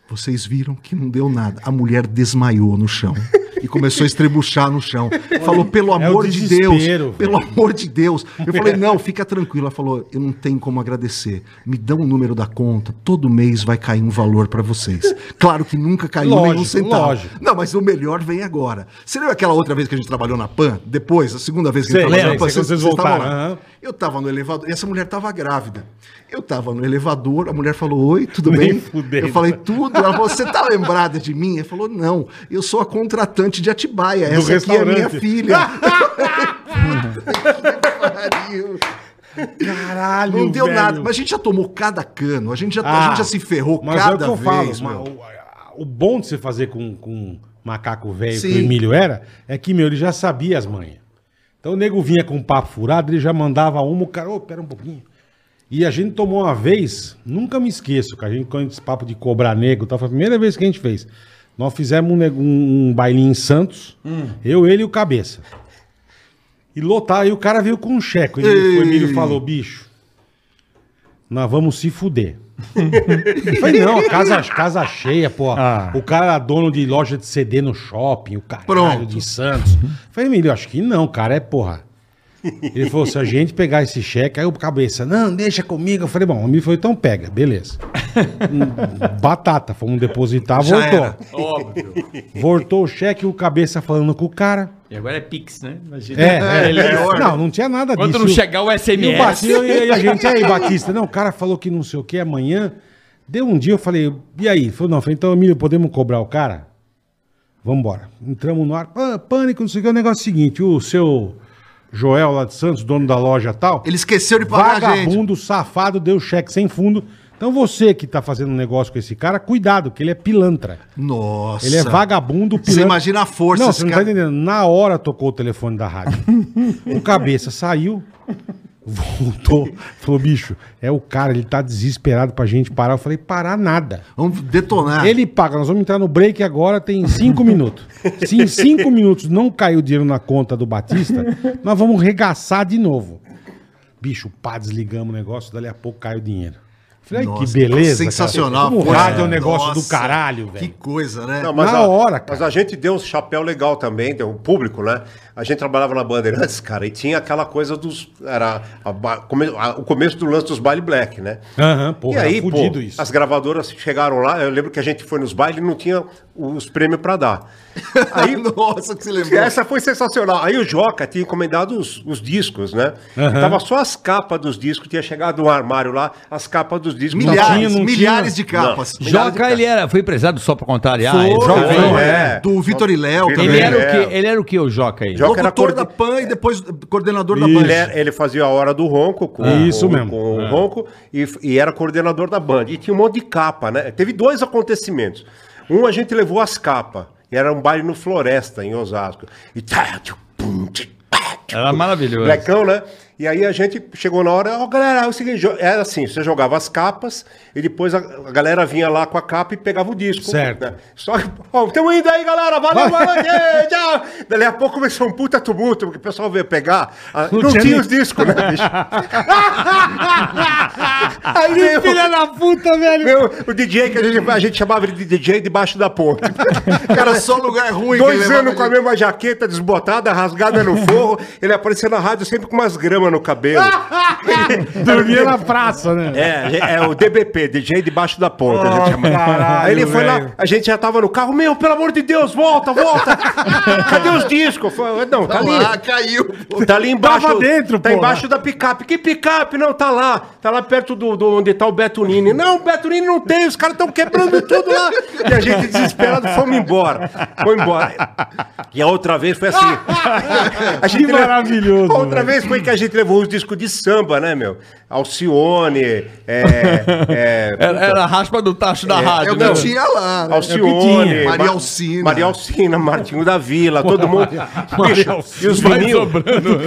Vocês viram que não deu nada. A mulher desmaiou no chão e começou a estrebuchar no chão. Falou, pelo É amor de desespero, Deus, velho. pelo amor de Deus. Eu falei, não, fica tranquilo. Ela falou, eu não tenho como agradecer. Me dão o número da conta. Todo mês vai cair um valor pra vocês. Claro que nunca caiu Lógico, nenhum centavo. lógico. Não, mas o melhor vem agora. Você lembra aquela outra vez que a gente trabalhou na PAN? Depois, a segunda vez que a gente trabalhou na PAN? vocês estavam voltaram, lá. Eu tava no elevador, e essa mulher tava grávida. Eu tava no elevador, a mulher falou, oi, tudo Nem bem? fudendo. Eu falei, tudo. Ela falou, você tá lembrada de mim? Ele falou, não, eu sou a contratante de Atibaia, essa aqui é minha filha. Que pariu. Caralho, Não deu velho. nada, mas a gente já tomou cada cano, a gente já, a Ah, gente já se ferrou mas cada é o que eu falo, vez. ma- meu. o, bom de você fazer com, com macaco velho que o Emílio era, é que, meu, ele já sabia as manhas. Então o nego vinha com um papo furado, ele já mandava uma, o cara, ô, pera um pouquinho. E a gente tomou uma vez, nunca me esqueço, que a gente, quando esse papo de cobrar nego, tá, foi a primeira vez que a gente fez. Nós fizemos um, um, um bailinho em Santos, eu, ele e o Cabeça. E lotar, aí o cara veio com um cheque. Emílio, o Emílio falou, bicho, nós vamos se fuder. Falei, não, casa, casa cheia, pô. Ah. O cara era dono de loja de CD no shopping, o Pronto. de Santos. Falei, Emílio, acho que não, cara, é porra. Ele falou, se a gente pegar esse cheque, aí o cabeça, não, deixa comigo. Eu falei, bom, o Emílio falou, então pega, beleza. Batata, fomos depositar, Já voltou. era. Óbvio. Voltou o cheque, o cabeça falando com o cara. E agora é Pix, né? Imagina. É, Ele- é, não, não tinha nada Quando disso. não chegar o E, o SMS. Batista, e a gente, aí, Batista, não, o cara falou que não sei o que amanhã. Deu um dia, eu falei, e aí? Falou, não, falei, então, Emílio, podemos cobrar o cara? Vambora. Entramos no ar, pã, pânico, não sei o que. O negócio é o seguinte: o seu Joel lá de Santos, dono da loja tal, Ele esqueceu de pagar a gente. vagabundo, safado, deu cheque sem fundo. Então você que tá fazendo um negócio com esse cara, cuidado, que ele é pilantra. Nossa. Ele é vagabundo, Você imagina a força Não, você não cara. tá entendendo. Na hora tocou o telefone da rádio. o cabeça saiu, voltou, falou, bicho, é o cara, ele tá desesperado pra gente parar. Eu falei, parar nada. Vamos detonar. Ele paga, nós vamos entrar no break agora, tem cinco minutos. Se em cinco minutos não cair o dinheiro na conta do Batista, nós vamos regaçar de novo. Bicho, pá, desligamos o negócio, dali a pouco cai o dinheiro. Falei, ai, que Nossa, beleza. Sensacional. Cara. Como força. rádio é um negócio Nossa, do caralho, Que velho. coisa, né? Não, Na a, hora, cara. Mas a gente deu um chapéu legal também, deu um público, né? A gente trabalhava na Bandeirantes, cara, e tinha aquela coisa dos. Era a a- o começo do lance dos baile black, né? Aham, porra, e aí, pô, isso. as gravadoras chegaram lá, eu lembro que a gente foi nos bailes e não tinha os prêmios pra dar. Aí, Nossa, que você lembrou. essa foi sensacional. Aí o Joca tinha encomendado os, os discos, né? E tava só as capas dos discos, tinha chegado no armário lá, as capas dos discos. Milhares, tinha, não milhares tinha. de capas. Não. Milhares de Joca, ele era, foi empresário só pra contrariar. Foi, ele, Joca, foi, foi. é. Do Vitor e Léo Vitor ele também. era o É. que? Ele era o que, o Joca aí? Joca era coorden- da PAN e depois coordenador da Isso. Band. Ele, ele fazia a hora do ronco com, Isso com- mesmo. com É. o ronco e, e era coordenador da banda. E tinha um monte de capa, né? Teve dois acontecimentos. Um, a gente levou as capas. E era um baile no Floresta, em Osasco. E Era maravilhoso. Blecão, né? E aí a gente chegou na hora, ó, galera, é o seguinte, era assim, você jogava as capas e depois a, a galera vinha lá com a capa e pegava o disco. Certo. né? Só que, ó, estamos indo aí, galera, valeu, noite, tchau. Dali a pouco começou um puta tumulto, porque o pessoal veio pegar, ah, Não não, tinha tinha, os discos, né, bicho? aí Filha da puta, velho. veio o DJ, que a gente, a gente chamava de DJ debaixo da ponte. Era só lugar ruim. Dois anos com a mesma jaqueta desbotada, rasgada no forro, ele aparecia na rádio sempre com umas gramas no cabelo. Dormia na praça, né? É, é o DBP, DJ debaixo da ponta. a gente Oh, chama. Aí ele foi lá, a gente já tava no carro, meu, pelo amor de Deus, volta, volta. Cadê os discos? Não, tá ali. Ah, caiu. pô. Tá ali embaixo. Tava dentro, Tá porra. embaixo da picape. Que picape? Não, tá lá. Tá lá perto do, do onde tá o Beto Nini. Não, o Beto Nini não tem. Os caras estão quebrando tudo lá. E a gente desesperado fomos embora. Foi embora. E a outra vez foi assim. A Que maravilhoso, A outra velho. vez foi que a gente levou os discos de samba, né, meu? Alcione, é, é, Era, era a raspa do tacho da É rádio, o que né? tinha lá. né? Alcione, tinha. Maria Ma- Alcina. Maria Alcina, Martinho da Vila, todo mundo. Bicho, e os vinil. sobrando.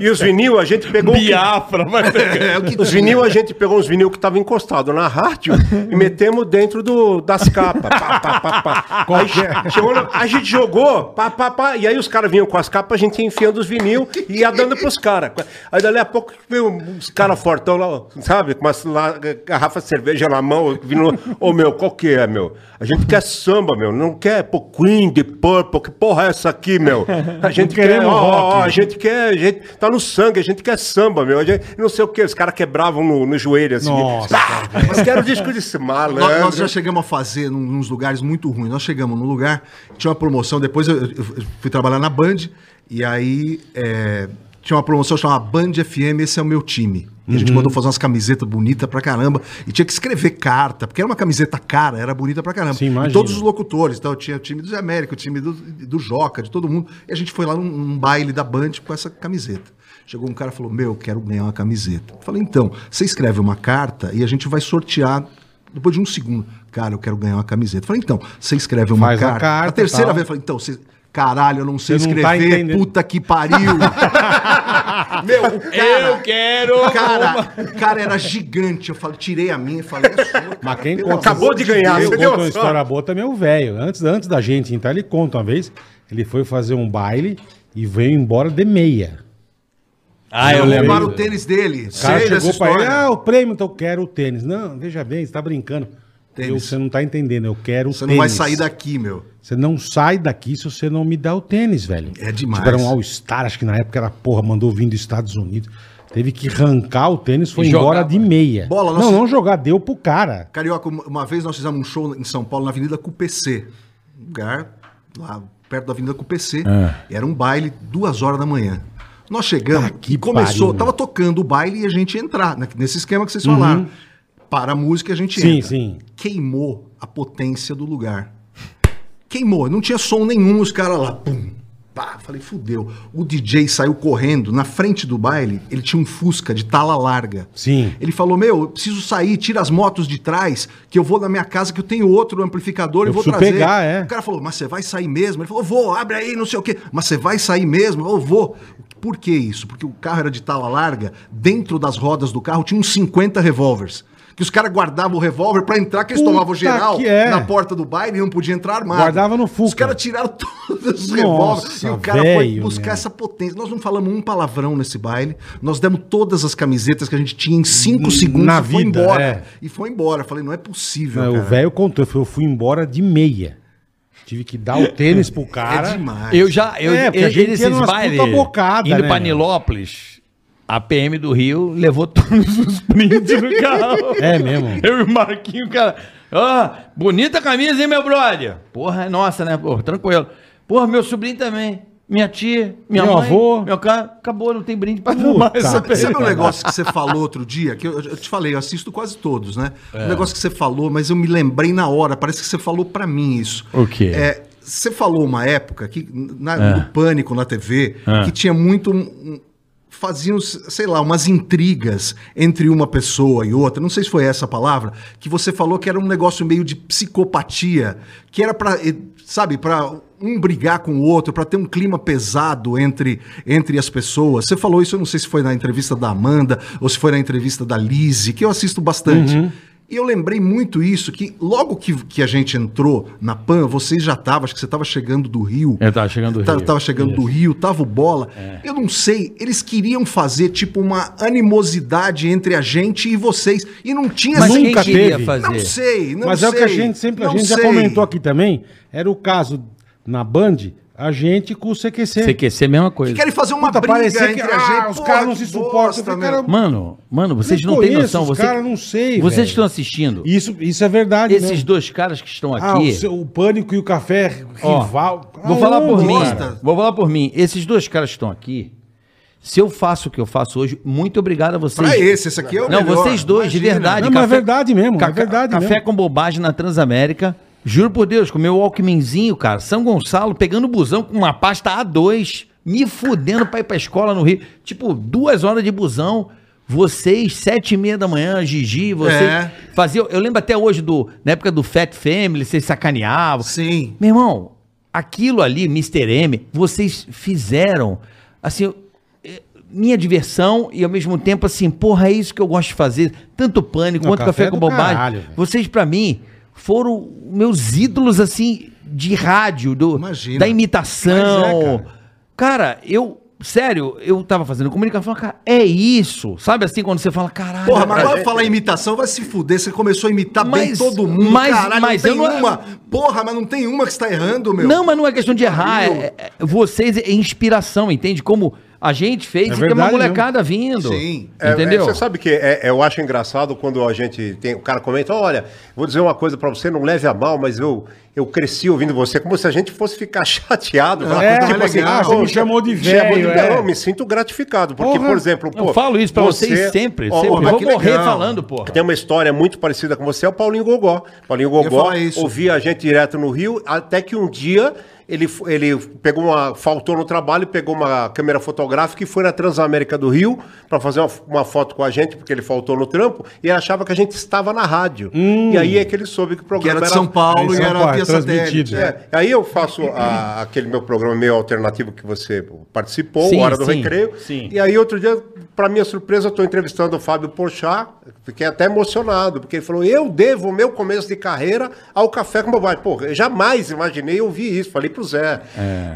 E, e os vinil, a gente pegou. Biafra, vai É o que Os vinil, a gente pegou uns vinil que estavam encostados na rádio e metemos dentro do, das capas. Pá, pá, pá, pá. Aí a gente jogou, pá, pá, pá, e aí os caras vinham com as capas, a gente ia enfiando os vinil e ia dando pros caras. Aí dali a pouco veio uns caras fortão lá, sabe, com umas lá, garrafa de cerveja na mão, vindo, ô meu, qual que é, meu? A gente quer samba, meu, não quer pô, Queen, The Purple, que porra é essa aqui, meu? A gente quer, ó, ó, rock. a gente quer, a gente tá no sangue, a gente quer samba, meu. A gente, não sei o que, os caras quebravam no, no joelho assim. Nossa, Ah, mas quero disco de malandro. Nós, nós já chegamos a fazer num, nos lugares muito ruins. Nós chegamos num lugar, tinha uma promoção, depois eu, eu fui trabalhar na Band, e aí é, tinha uma promoção chamada Band FM, esse é o meu time. E a Uhum. gente mandou fazer umas camisetas bonitas pra caramba. E tinha que escrever carta, porque era uma camiseta cara, era bonita pra caramba. Sim, e imagino. todos os locutores. Então tinha o time do Zé América, o time do, do Joca, de todo mundo. E a gente foi lá num, num baile da Band com essa camiseta. Chegou um cara e falou: Meu, quero ganhar uma camiseta. Eu falei: Então, você escreve uma carta e a gente vai sortear depois de um segundo. Cara, eu quero ganhar uma camiseta. Eu falei: Então, você escreve uma Faz a carta. carta, terceira tal. vez, eu falei: Então, você. Caralho, eu não sei Você não tá escrever, entendendo. puta que pariu. Meu, o cara, Eu quero. Cara, o cara era gigante. Eu falei, tirei a minha e falei, é sua, cara, Mas quem pelo conta, Acabou de ganhar, Quem você conta uma história boa também é o velho. Antes, antes da gente entrar, ele conta uma vez. Ele foi fazer um baile e veio embora de meia. Ah, eu lembro. Roubaram o tênis dele. O cara Sei dessa chegou pra ele, história. ah, o prêmio, então eu quero o tênis. Não, veja bem, você tá brincando. Tênis. Eu, você não tá entendendo, eu quero o Você tênis. não vai sair daqui, meu. Você não sai daqui se você não me dá o tênis, velho. É demais. Era um All-Star, acho que na época era, porra, mandou vir dos Estados Unidos. Teve que arrancar o tênis, foi E embora jogava. de meia. Bola, não, nossa- não jogar, deu pro cara. Carioca, uma vez nós fizemos um show em São Paulo, na Avenida Cupc. Um lugar lá perto da Avenida Cupc. Era um baile, duas horas da manhã. Nós chegamos Ah, que e começou, pariu, tava tocando o baile e a gente ia entrar, né, nesse esquema que vocês falaram. Para a música a gente Sim, entra. sim. Queimou a potência do lugar. Queimou, não tinha som nenhum, os caras lá, pum, pá, falei, fudeu. O DJ saiu correndo, na frente do baile, ele tinha um Fusca de tala larga. Sim. Ele falou, meu, eu preciso sair, tira as motos de trás, que eu vou na minha casa, que eu tenho outro amplificador Eu e vou trazer. pegar, é. O cara falou, mas você vai sair mesmo? Ele falou, vou, abre aí, não sei o quê. Mas você vai sair mesmo? Eu vou. Por que isso? Porque o carro era de tala larga, dentro das rodas do carro tinha uns 50 revólveres. Que os caras guardavam o revólver pra entrar, que eles Puta tomavam geral é. na porta do baile e não podia entrar armado. Guardava no Fuca. Os caras tiraram todos os revólveres e o cara foi velho, buscar meu. essa potência. Nós não falamos um palavrão nesse baile. Nós demos todas as camisetas que a gente tinha em cinco segundos na e foi vida, embora. é. E foi embora. Eu Falei, não é possível. Não, o velho contou, eu fui embora de meia. Tive que dar o tênis pro cara. É demais. Eu já. Eu, É, porque a eu- gente nesses ia bailes, bocada, indo né, pra? Nilópolis, a PM do Rio levou todos os brindes no carro. É mesmo. Eu e o Marquinho, cara. Ah, bonita camisa, hein, meu brother? Porra, é nossa, né? Porra, tranquilo. Porra, meu sobrinho também. Minha tia, minha Meu mãe. avô. Meu cara. Acabou, não tem brinde pra tomar essa que Sabe um negócio que você falou outro dia? Que eu, eu te falei, eu assisto quase todos, né? É. Um negócio que você falou, mas eu me lembrei na hora. Parece que você falou pra mim isso. O quê? É, você falou uma época que na, É. no Pânico na TV que tinha muito. um- faziam, sei lá, umas intrigas entre uma pessoa e outra. Não sei se foi essa a palavra, que você falou que era um negócio meio de psicopatia, que era eh, sabe, para um brigar com o outro, pra ter um clima pesado entre, entre as pessoas. Você falou isso, eu não sei se foi na entrevista da Amanda ou se foi na entrevista da Lizzie, que eu assisto bastante. E eu lembrei muito isso, que logo que, que a gente entrou na PAN, você já estava, acho que você estava chegando do Rio. Eu tava chegando do Rio. Tava chegando do Rio, tava o Bola. Eu não sei, eles queriam fazer tipo uma animosidade entre a gente e vocês. E não tinha Mas assim- nunca queria teve. fazer? Não sei, não Mas sei. é o que a gente sempre, a gente já sei. comentou aqui também. Era o caso na Band, a gente com o CQC. CQC, mesma coisa. Que querem fazer uma Puta, briga entre que, a gente. ah, os caras não que se suportam. bosta, cara, Mano, mano, vocês Nem não têm noção. os Você, cara, não sei, Vocês velho. que estão assistindo. Isso, isso é verdade. Esses mesmo. dois caras que estão Ah, aqui. o, seu- o Pânico e o Café Ó, rival. Vou falar por Aonde, mim. Vou falar por mim. Esses dois caras que estão aqui. Se eu faço o que eu faço hoje, muito obrigado a vocês. Pra esse, esse aqui é o Não, melhor. vocês dois, de Imagina. verdade. Não, mas é verdade mesmo, é Ca- verdade Café mesmo. com bobagem na Transamérica. Juro por Deus, com o meu Walkmanzinho, cara. São Gonçalo pegando busão com uma pasta A2. me fudendo pra ir pra escola no Rio. Tipo, duas horas de busão. Vocês, sete e meia da manhã, Gigi, vocês É. faziam. Eu lembro até hoje do. Na época do Fat Family, vocês sacaneavam. Sim. Meu irmão, aquilo ali, Mr. M, vocês fizeram, assim, eh, minha diversão e ao mesmo tempo assim, porra, é isso que eu gosto de fazer, tanto pânico Não, quanto café café, é com bobagem. caralho, vocês pra mim foram meus ídolos assim de rádio, do, Imagina. da imitação. É, cara. cara. eu Sério, eu tava fazendo comunicação, cara, é isso. Sabe assim, quando você fala, caralho. Porra, mas agora falar imitação vai se fuder. Você começou a imitar bem Mas- todo mundo, mas- caralho. mas não tem não- uma. Porra, mas não tem uma que está errando, meu. Não, mas não é questão de errar. É, é- vocês é inspiração, entende? Como a gente fez É e tem uma verdade molecada vindo. Sim. É, Entendeu? é, você sabe que é- é, eu acho engraçado quando a gente tem. O cara comenta: olha, vou dizer uma coisa pra você, não leve a mal, mas eu, eu cresci ouvindo você, como se a gente fosse ficar chateado. Tipo É, tipo assim, ah, você me chamou de chamou velho, é. Não, eu me sinto gratificado. Porque, Porra. por exemplo, eu falo isso pra vocês sempre. Ó, sempre. ó, vou que morrer legal. falando, porra. Tem uma história muito parecida com você, é o Paulinho Gogó. Paulinho Gogó ouvia a gente direto no Rio, até que um dia ele, ele pegou uma. faltou no trabalho, pegou uma câmera fotográfica e foi na Transamérica do Rio para fazer uma, uma foto com a gente, porque ele faltou no trampo, e ele achava que a gente estava na rádio. E aí é que ele soube que o Que programa era de São Paulo e era Paulo, via transmitido. satélite. é, aí eu faço a- aquele meu programa meio alternativo que você participou, Sim, Hora do sim, Recreio. sim. E aí outro dia, para minha surpresa, eu estou entrevistando o Fábio Porchat, fiquei até emocionado, porque ele falou, eu devo o meu começo de carreira ao Café com Bobagem. Pô, eu jamais imaginei ouvir isso, falei pro Zé.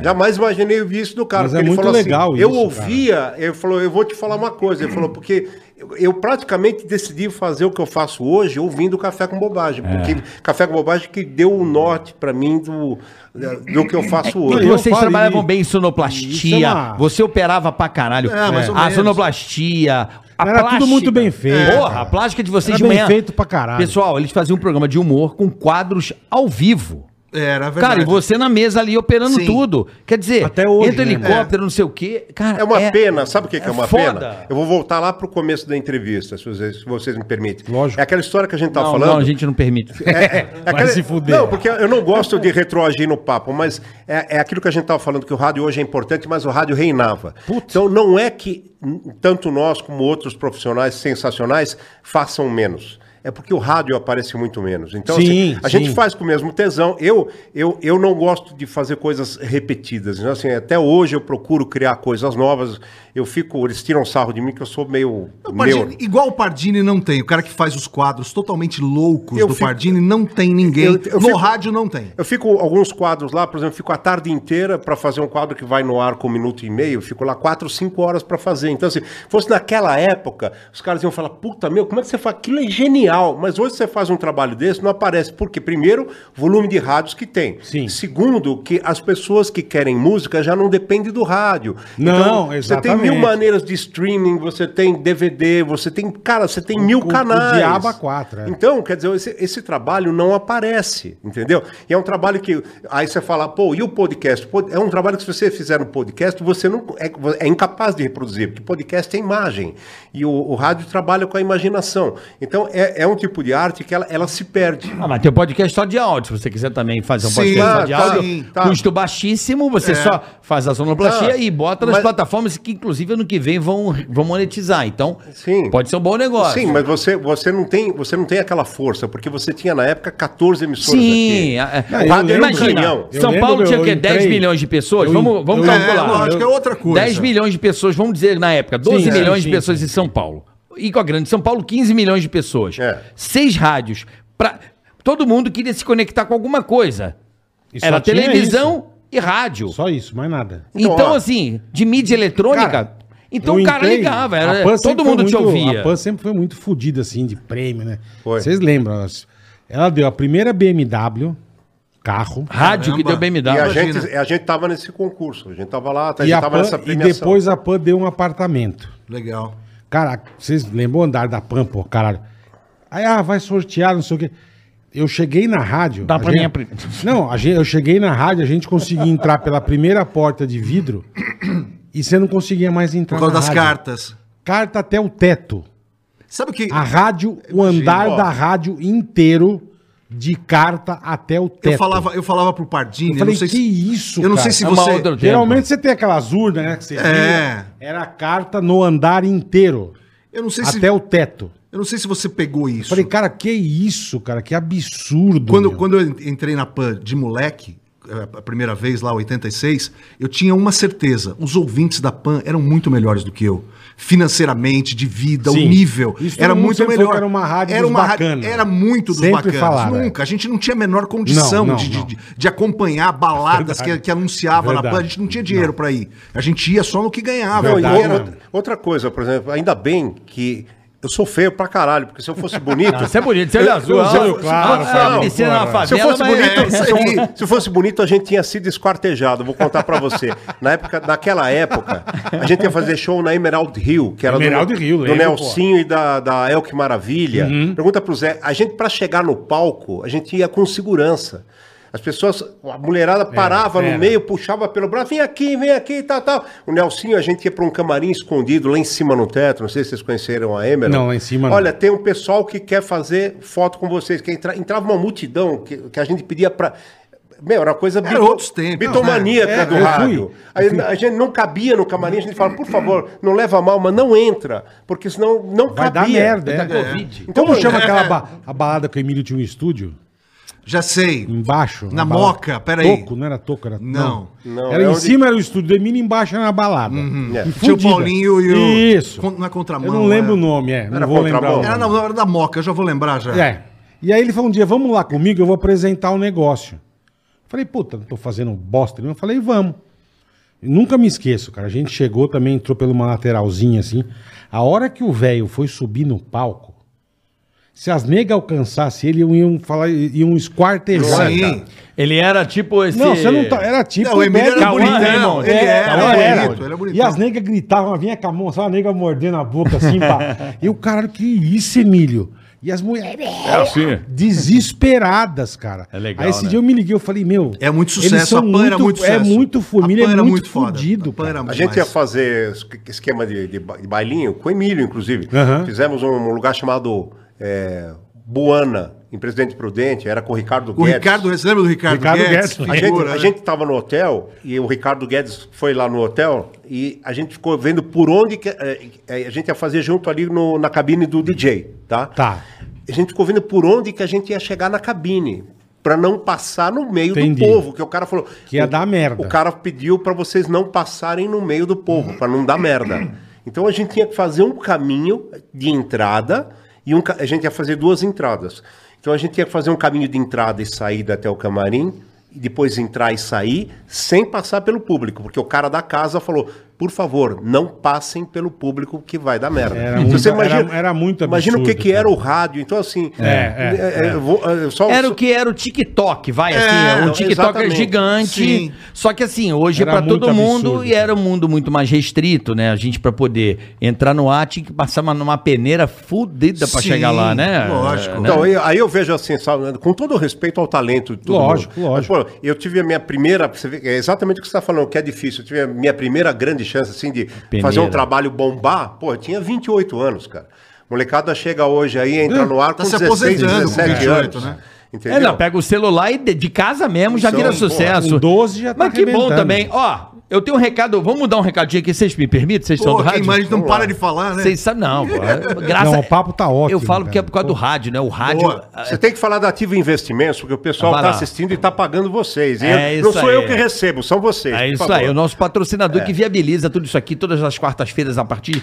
Jamais imaginei ouvir isso do cara. Mas é ele muito falou legal assim, eu isso, ouvia, ele falou, eu vou te falar uma coisa, ele falou, porque... eu- Eu praticamente decidi fazer o que eu faço hoje ouvindo Café com Bobagem. É. Porque Café com Bobagem que deu o norte para mim do, do que eu faço E hoje. eu vocês trabalhavam e- bem em sonoplastia, é uma- você operava pra caralho. É, mais ou a sonoplastia, a Era tudo muito bem feito. Porra, a plástica de vocês Era de bem manhã. feito pra caralho. Pessoal, eles faziam um programa de humor com quadros ao vivo. Era verdade. Cara, e você na mesa ali operando Sim. tudo. Quer dizer, Até hoje, entra né, helicóptero, não sei o quê. Cara, É uma pena, sabe o que, que é, é uma foda. pena? Eu vou voltar lá pro começo da entrevista, se vocês, se vocês me permitem. Lógico. É aquela história que a gente tá Não, falando. não, a gente não permite. É, é Vai se fuder. Não, porque eu não gosto de retroagir no papo, mas é, é aquilo que a gente estava falando, que o rádio hoje é importante, mas o rádio reinava. Então não é que tanto nós como outros profissionais sensacionais façam menos. É porque o rádio aparece muito menos. Então, Sim, assim, a sim. gente faz com o mesmo tesão. Eu, eu, eu não gosto de fazer coisas repetidas. Então, assim, até hoje eu procuro criar coisas novas. Eu fico, eles tiram sarro de mim que eu sou meio. O Pardini- meu. igual o Pardini não tem. O cara que faz os quadros totalmente loucos Eu do fico- Pardini não tem ninguém. Eu- eu no fico- rádio não tem. Eu fico alguns quadros lá, por exemplo, fico a tarde inteira para fazer um quadro que vai no ar com um minuto e meio, eu fico lá quatro, cinco horas para fazer. Então, assim, fosse naquela época, os caras iam falar, puta meu, como é que você faz? Aquilo é genial. Mas hoje você faz um trabalho desse, não aparece. Porque, primeiro, volume de rádios que tem. Sim. Segundo, que as pessoas que querem música já não dependem do rádio. Não, Você tem mil maneiras de streaming, você tem DVD, você tem, cara, você tem mil o- o canais. diabo a quatro, é. Então, quer dizer, esse, esse trabalho não aparece, entendeu? E é um trabalho que. Aí você fala, pô, e o podcast? É um trabalho que se você fizer no podcast, você não é, é incapaz de reproduzir, porque podcast é imagem. E o, o rádio trabalha com a imaginação. Então, é, é um tipo de arte que ela, ela se perde. Ah, mas tem um podcast só de áudio. Se você quiser também fazer um Sim, podcast só de tá, áudio, sim, tá. custo baixíssimo, você só faz a sonoplastia Tá. e bota nas Mas- plataformas que, inclusive, ano que vem vão, vão monetizar. Então, Sim. pode ser um bom negócio. Sim, mas você, você, não tem, você não tem aquela força, porque você tinha na época 14 emissoras Sim, aqui. é- Não, é- eu um imagina, canhão. Eu São lembro Paulo que tinha eu o quê? 10 entrei- milhões de pessoas? eu- vamos vamos eu- É, calcular. lógico, é outra coisa. 10 milhões de pessoas, vamos dizer na época, 12 Sim, sim, milhões sim, de pessoas sim. em São Paulo. E com a grande São Paulo, 15 milhões de pessoas. É. Seis rádios. Pra... Todo mundo queria se conectar com alguma coisa. E Era televisão e rádio. Só isso, mais nada. Então, Então, ó. assim, de mídia eletrônica, Cara, então Eu o cara entrei, ligava, a era, Pan sempre todo foi mundo te muito- ouvia. A Pan sempre foi muito fodida, assim, de prêmio, né? Foi. Vocês lembram? Ela deu a primeira BMW, carro, Rádio que Caramba. deu E BMW. a Imagina. gente, a gente tava nesse concurso, a gente tava lá, a gente e, a tava Pan, nessa e premiação. depois a Pan deu um apartamento. Legal. Cara, vocês lembram o andar da Pan, pô, caralho? Aí, ah, vai sortear, não sei o quê. Eu cheguei na rádio. Dá pra gente- apre- Não, a gente- eu cheguei na rádio, a gente conseguia entrar pela primeira porta de vidro e você não conseguia mais entrar Por causa na das rádio. cartas. Carta até o teto. Sabe o que. A rádio, o andar da rádio inteiro de carta até o teto. Eu falava, eu falava pro Pardini, Eu eu, falei, não sei que se, isso, eu não cara? sei se É você outra- Geralmente você tem aquelas urnas, né? Que você É. vira, Era a carta no andar inteiro, eu não sei se até o teto. Eu não sei se você pegou isso. Eu falei, cara, que isso, cara? Que absurdo. Quando, meu. quando eu entrei na PAN de moleque, a primeira vez lá, 86, eu tinha uma certeza: os ouvintes da PAN eram muito melhores do que eu. Financeiramente, de vida, Sim. o nível. Isso era muito melhor. era uma rádio era dos uma bacana. Era muito dos Sempre bacanas. falaram, Nunca. A gente não tinha a menor condição Não, não, de, não. de- de acompanhar baladas que, que anunciava na Verdade. PAN. A gente não tinha dinheiro pra ir. A gente ia só no que ganhava. Verdade, outra coisa, por exemplo, ainda bem que eu sou feio pra caralho, porque se eu fosse bonito. Você é bonito, você é azul. claro, Ah, claro, a piscina na porra. Se eu favela, fosse bonito, é- se, eu, se eu fosse bonito, a gente tinha sido esquartejado. Vou contar pra você. Na época, naquela época, a gente ia fazer show na Emerald Hill, que era Emerald do, Hill, do lembro, Nelsinho e da, da Elke Maravilha. Pergunta pro Zé. A gente, pra chegar no palco, a gente ia com segurança. As pessoas, a mulherada parava era. no meio, puxava pelo braço, vem aqui, vem aqui, tal, tal. O Nelsinho, a gente ia pra um camarim escondido lá em cima no teto. Não sei se vocês conheceram a Emerald. Não, lá em cima não. Olha, tem um pessoal que quer fazer foto com vocês. Que entra- entrava uma multidão que, que a gente pedia pra. Meu, era uma coisa Era outros tempos, bitomaníaca né? do É, eu rádio. fui. Aí a gente não cabia no camarim, a gente fala, por favor, não leva mal, mas não entra, porque senão não Vai dar cabia. merda, é. da Covid. Então, Como chama é, aquela ba- a balada que o Emílio tinha um estúdio? Já sei. Embaixo? Na a balada- Moca, peraí. Toco, não era toco, era... Não. Não, era é em onde- cima era o estúdio do Emílio, embaixo era na balada. É. E Tinha o. Paulinho e o. Isso. Con- Na contramão. Eu não lembro é. o nome, é. Não Era vou lembrar Era nome. na hora da Moca, eu já vou lembrar já. É. E aí ele falou um dia, vamos lá comigo, eu vou apresentar o negócio. Falei, puta, não tô fazendo bosta nenhuma. Eu falei, vamos. E nunca me esqueço, cara. A gente chegou também, entrou por uma lateralzinha assim. A hora que o velho foi subir no palco, se as negas alcançassem ele, iam, falar, iam esquartejar. Sim. Ele era tipo esse... Não, você não tá. Era tipo. Não, o Emílio era Bad bonitão, Bunny. irmão. Ele É, era, era, bonito, era. bonitão. E as negas gritavam, vinha com a mão, sabe, a nega mordendo a boca assim, pá. E o cara, que isso, Emílio? E as mulheres. É assim. Desesperadas, cara. É legal, Aí esse né? dia eu me liguei, eu falei, meu. É muito eles sucesso, são a Pan era muito É sucesso. muito A família, Pan é era muito, muito fudido, A Pan cara. era A gente ia fazer es- esquema de, de ba- de bailinho com o Emílio, inclusive. Fizemos um lugar chamado é, Buana, em Presidente Prudente, era com o Ricardo O Ricardo, você lembra do Ricardo, Ricardo Guedes? Guedes. A gente, Figura, a né? gente tava no hotel e o Ricardo Guedes foi lá no hotel e a gente ficou vendo por onde que, eh, eh, a gente ia fazer junto ali no- na cabine do DJ, tá? Tá. A gente ficou vendo por onde que a gente ia chegar na cabine. Pra não passar no meio Entendi. do povo, que o cara falou. Que ia o- dar merda. O cara pediu pra vocês não passarem no meio do povo, pra não dar merda. Então a gente tinha que fazer um caminho de entrada e um, a gente ia fazer duas entradas. Então a gente que fazer um caminho de entrada e saída até o camarim, e depois entrar e sair, sem passar pelo público, porque o cara da casa falou: por favor, não passem pelo público que vai dar merda. Era Então, muito- você imagina, era- era muito Imagina o que, absurdo, que era o rádio. Então, assim. É, é, é, eu vou- eu só- Era o que era o TikTok, vai É, assim, o TikTok é gigante. Sim. Só que assim, hoje Era é pra todo mundo absurdo, e era um mundo muito mais restrito, né? A gente pra poder entrar no ar tinha que passar uma- numa peneira fudida pra Sim, chegar lá, né? lógico. É, né? Então, aí, aí eu vejo assim, sabe, com todo o respeito ao talento de todo Lógico, mundo. lógico. Mas, pô, eu tive a minha primeira, você vê, é exatamente o que você está falando, que é difícil. Eu tive a minha primeira grande chance, assim, de Peneira. fazer um trabalho bombar. Pô, eu tinha 28 anos, cara. Molecada chega hoje aí, entra no ar Tá com se 16, aposentando com 17 28, anos. né? Entendeu? É, não, pega o celular e de, de casa mesmo já Então, vira pô, sucesso. com 12 já tá Mas que bom também. Ó, eu tenho um recado, vamos dar um recadinho aqui, vocês me permitem? Vocês estão do rádio? mais não para de falar, né? Vocês sabem, não, pô. Graça, Não, o papo tá ótimo, Eu falo que é por causa do rádio, né? O rádio. Boa. Você tem que falar da Ativa Investimentos, porque o pessoal Vai está lá. assistindo e está pagando vocês. E É eu- não isso sou aí. eu que recebo, são vocês. É por isso favor. aí, o nosso patrocinador que viabiliza tudo isso aqui todas as quartas-feiras a partir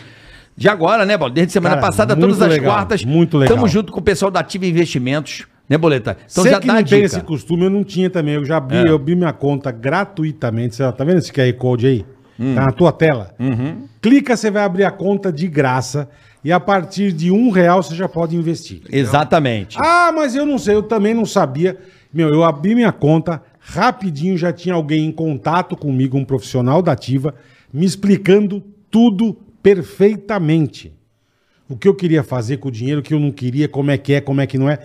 de agora, né, Bola? Desde semana Cara, passada, muito todas as legal, quartas. muito legal. Tamo junto com o pessoal da Ativa Investimentos, né, Boleta? Então Você já que dá não tem dica. esse costume, eu não tinha também. Eu já abri, É. eu abri minha conta gratuitamente. Você tá vendo esse QR Code aí? Hum. Tá na tua tela. Uhum. Clica, você vai abrir a conta de graça. E a partir de um real você já pode investir. Exatamente. Ah, mas eu não sei, eu também não sabia. Meu, eu abri minha conta, rapidinho já tinha alguém em contato comigo, um profissional da Ativa, me explicando tudo perfeitamente. O que eu queria fazer com o dinheiro, o que eu não queria, como é que é, como é que não é.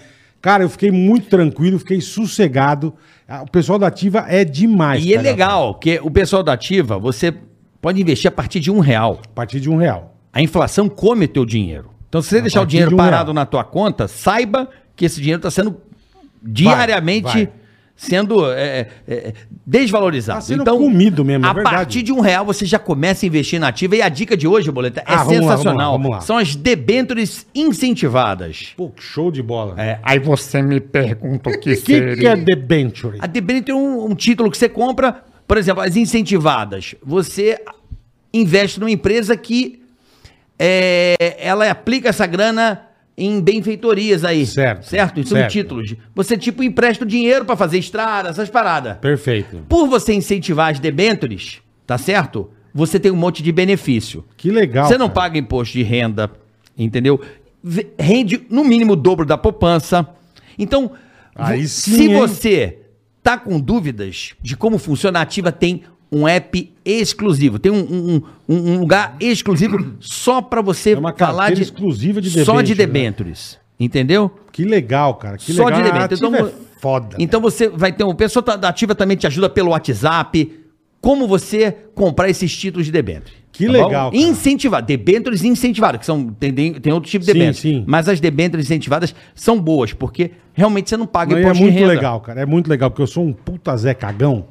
Cara, eu fiquei muito tranquilo, fiquei sossegado. Ah, O pessoal da Ativa é demais. E é cara. legal, porque o pessoal da Ativa, você pode investir a partir de um real. A partir de um real. A inflação come teu dinheiro. Então, se você deixar o dinheiro de um parado real. na tua conta, saiba que esse dinheiro está sendo diariamente vai. Sendo é, é, desvalorizado. Tá sendo comido mesmo, é a verdade. partir de um real você já começa a investir na ativa. E a dica de hoje, Boleta, é Ah, vamos lá, sensacional. vamos lá, vamos lá. São as debêntures incentivadas. Pô, que show de bola. É, Aí você me pergunta o que O que, que seria. é debenture? A debênture é um, um título que você compra, por exemplo, as incentivadas. Você investe numa empresa que é, ela aplica essa grana em benfeitorias aí. Certo, Certo? Isso são certo. títulos. Você, tipo, empresta o dinheiro pra fazer estrada, essas paradas. Perfeito. Por você incentivar as debêntures, tá certo? Você tem um monte de benefício. Que legal. Você não cara. paga imposto de renda, entendeu? Rende no mínimo o dobro da poupança. Então, Aí sim, se hein? você tá com dúvidas de como funciona a Ativa, tem um app exclusivo. Tem um, um- um- lugar exclusivo só para você É uma falar de exclusiva de só de debênture, né? debêntures. Entendeu? Que legal, cara. Que só legal. de A debênture. ativa Então, é foda. então você vai ter um. O pessoal tá- da Ativa também te ajuda pelo WhatsApp. Como você comprar esses títulos de debênture. Que bom? legal, cara. Incentivar. Debêntures incentivadas, que são. Tem, tem outro tipo de Sim, debêntures. sim. Mas as debêntures incentivadas são boas, porque realmente você não paga Não, é imposto de muito legal, cara. É muito legal, porque eu sou um puta Zé Cagão.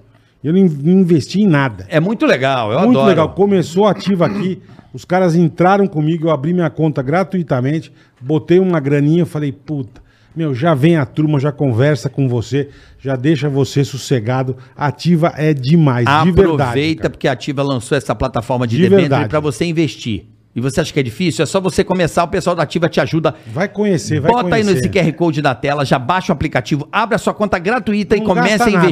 Eu não in- não investi em nada. É muito legal, eu muito adoro. legal. Começou ativa aqui. Os caras entraram comigo, eu abri minha conta gratuitamente, botei uma graninha, falei, puta, meu, já vem a turma, já conversa com você, já deixa você sossegado. Ativa é demais, de verdade. Aproveita, porque a Ativa lançou essa plataforma de, De debênture para você investir. E você acha que é difícil? É só você começar, o pessoal da Ativa te ajuda. Vai conhecer, vai Bota conhecer. aí nesse QR Code da tela, já baixa o aplicativo, abre a sua conta gratuita Não e comece a nada.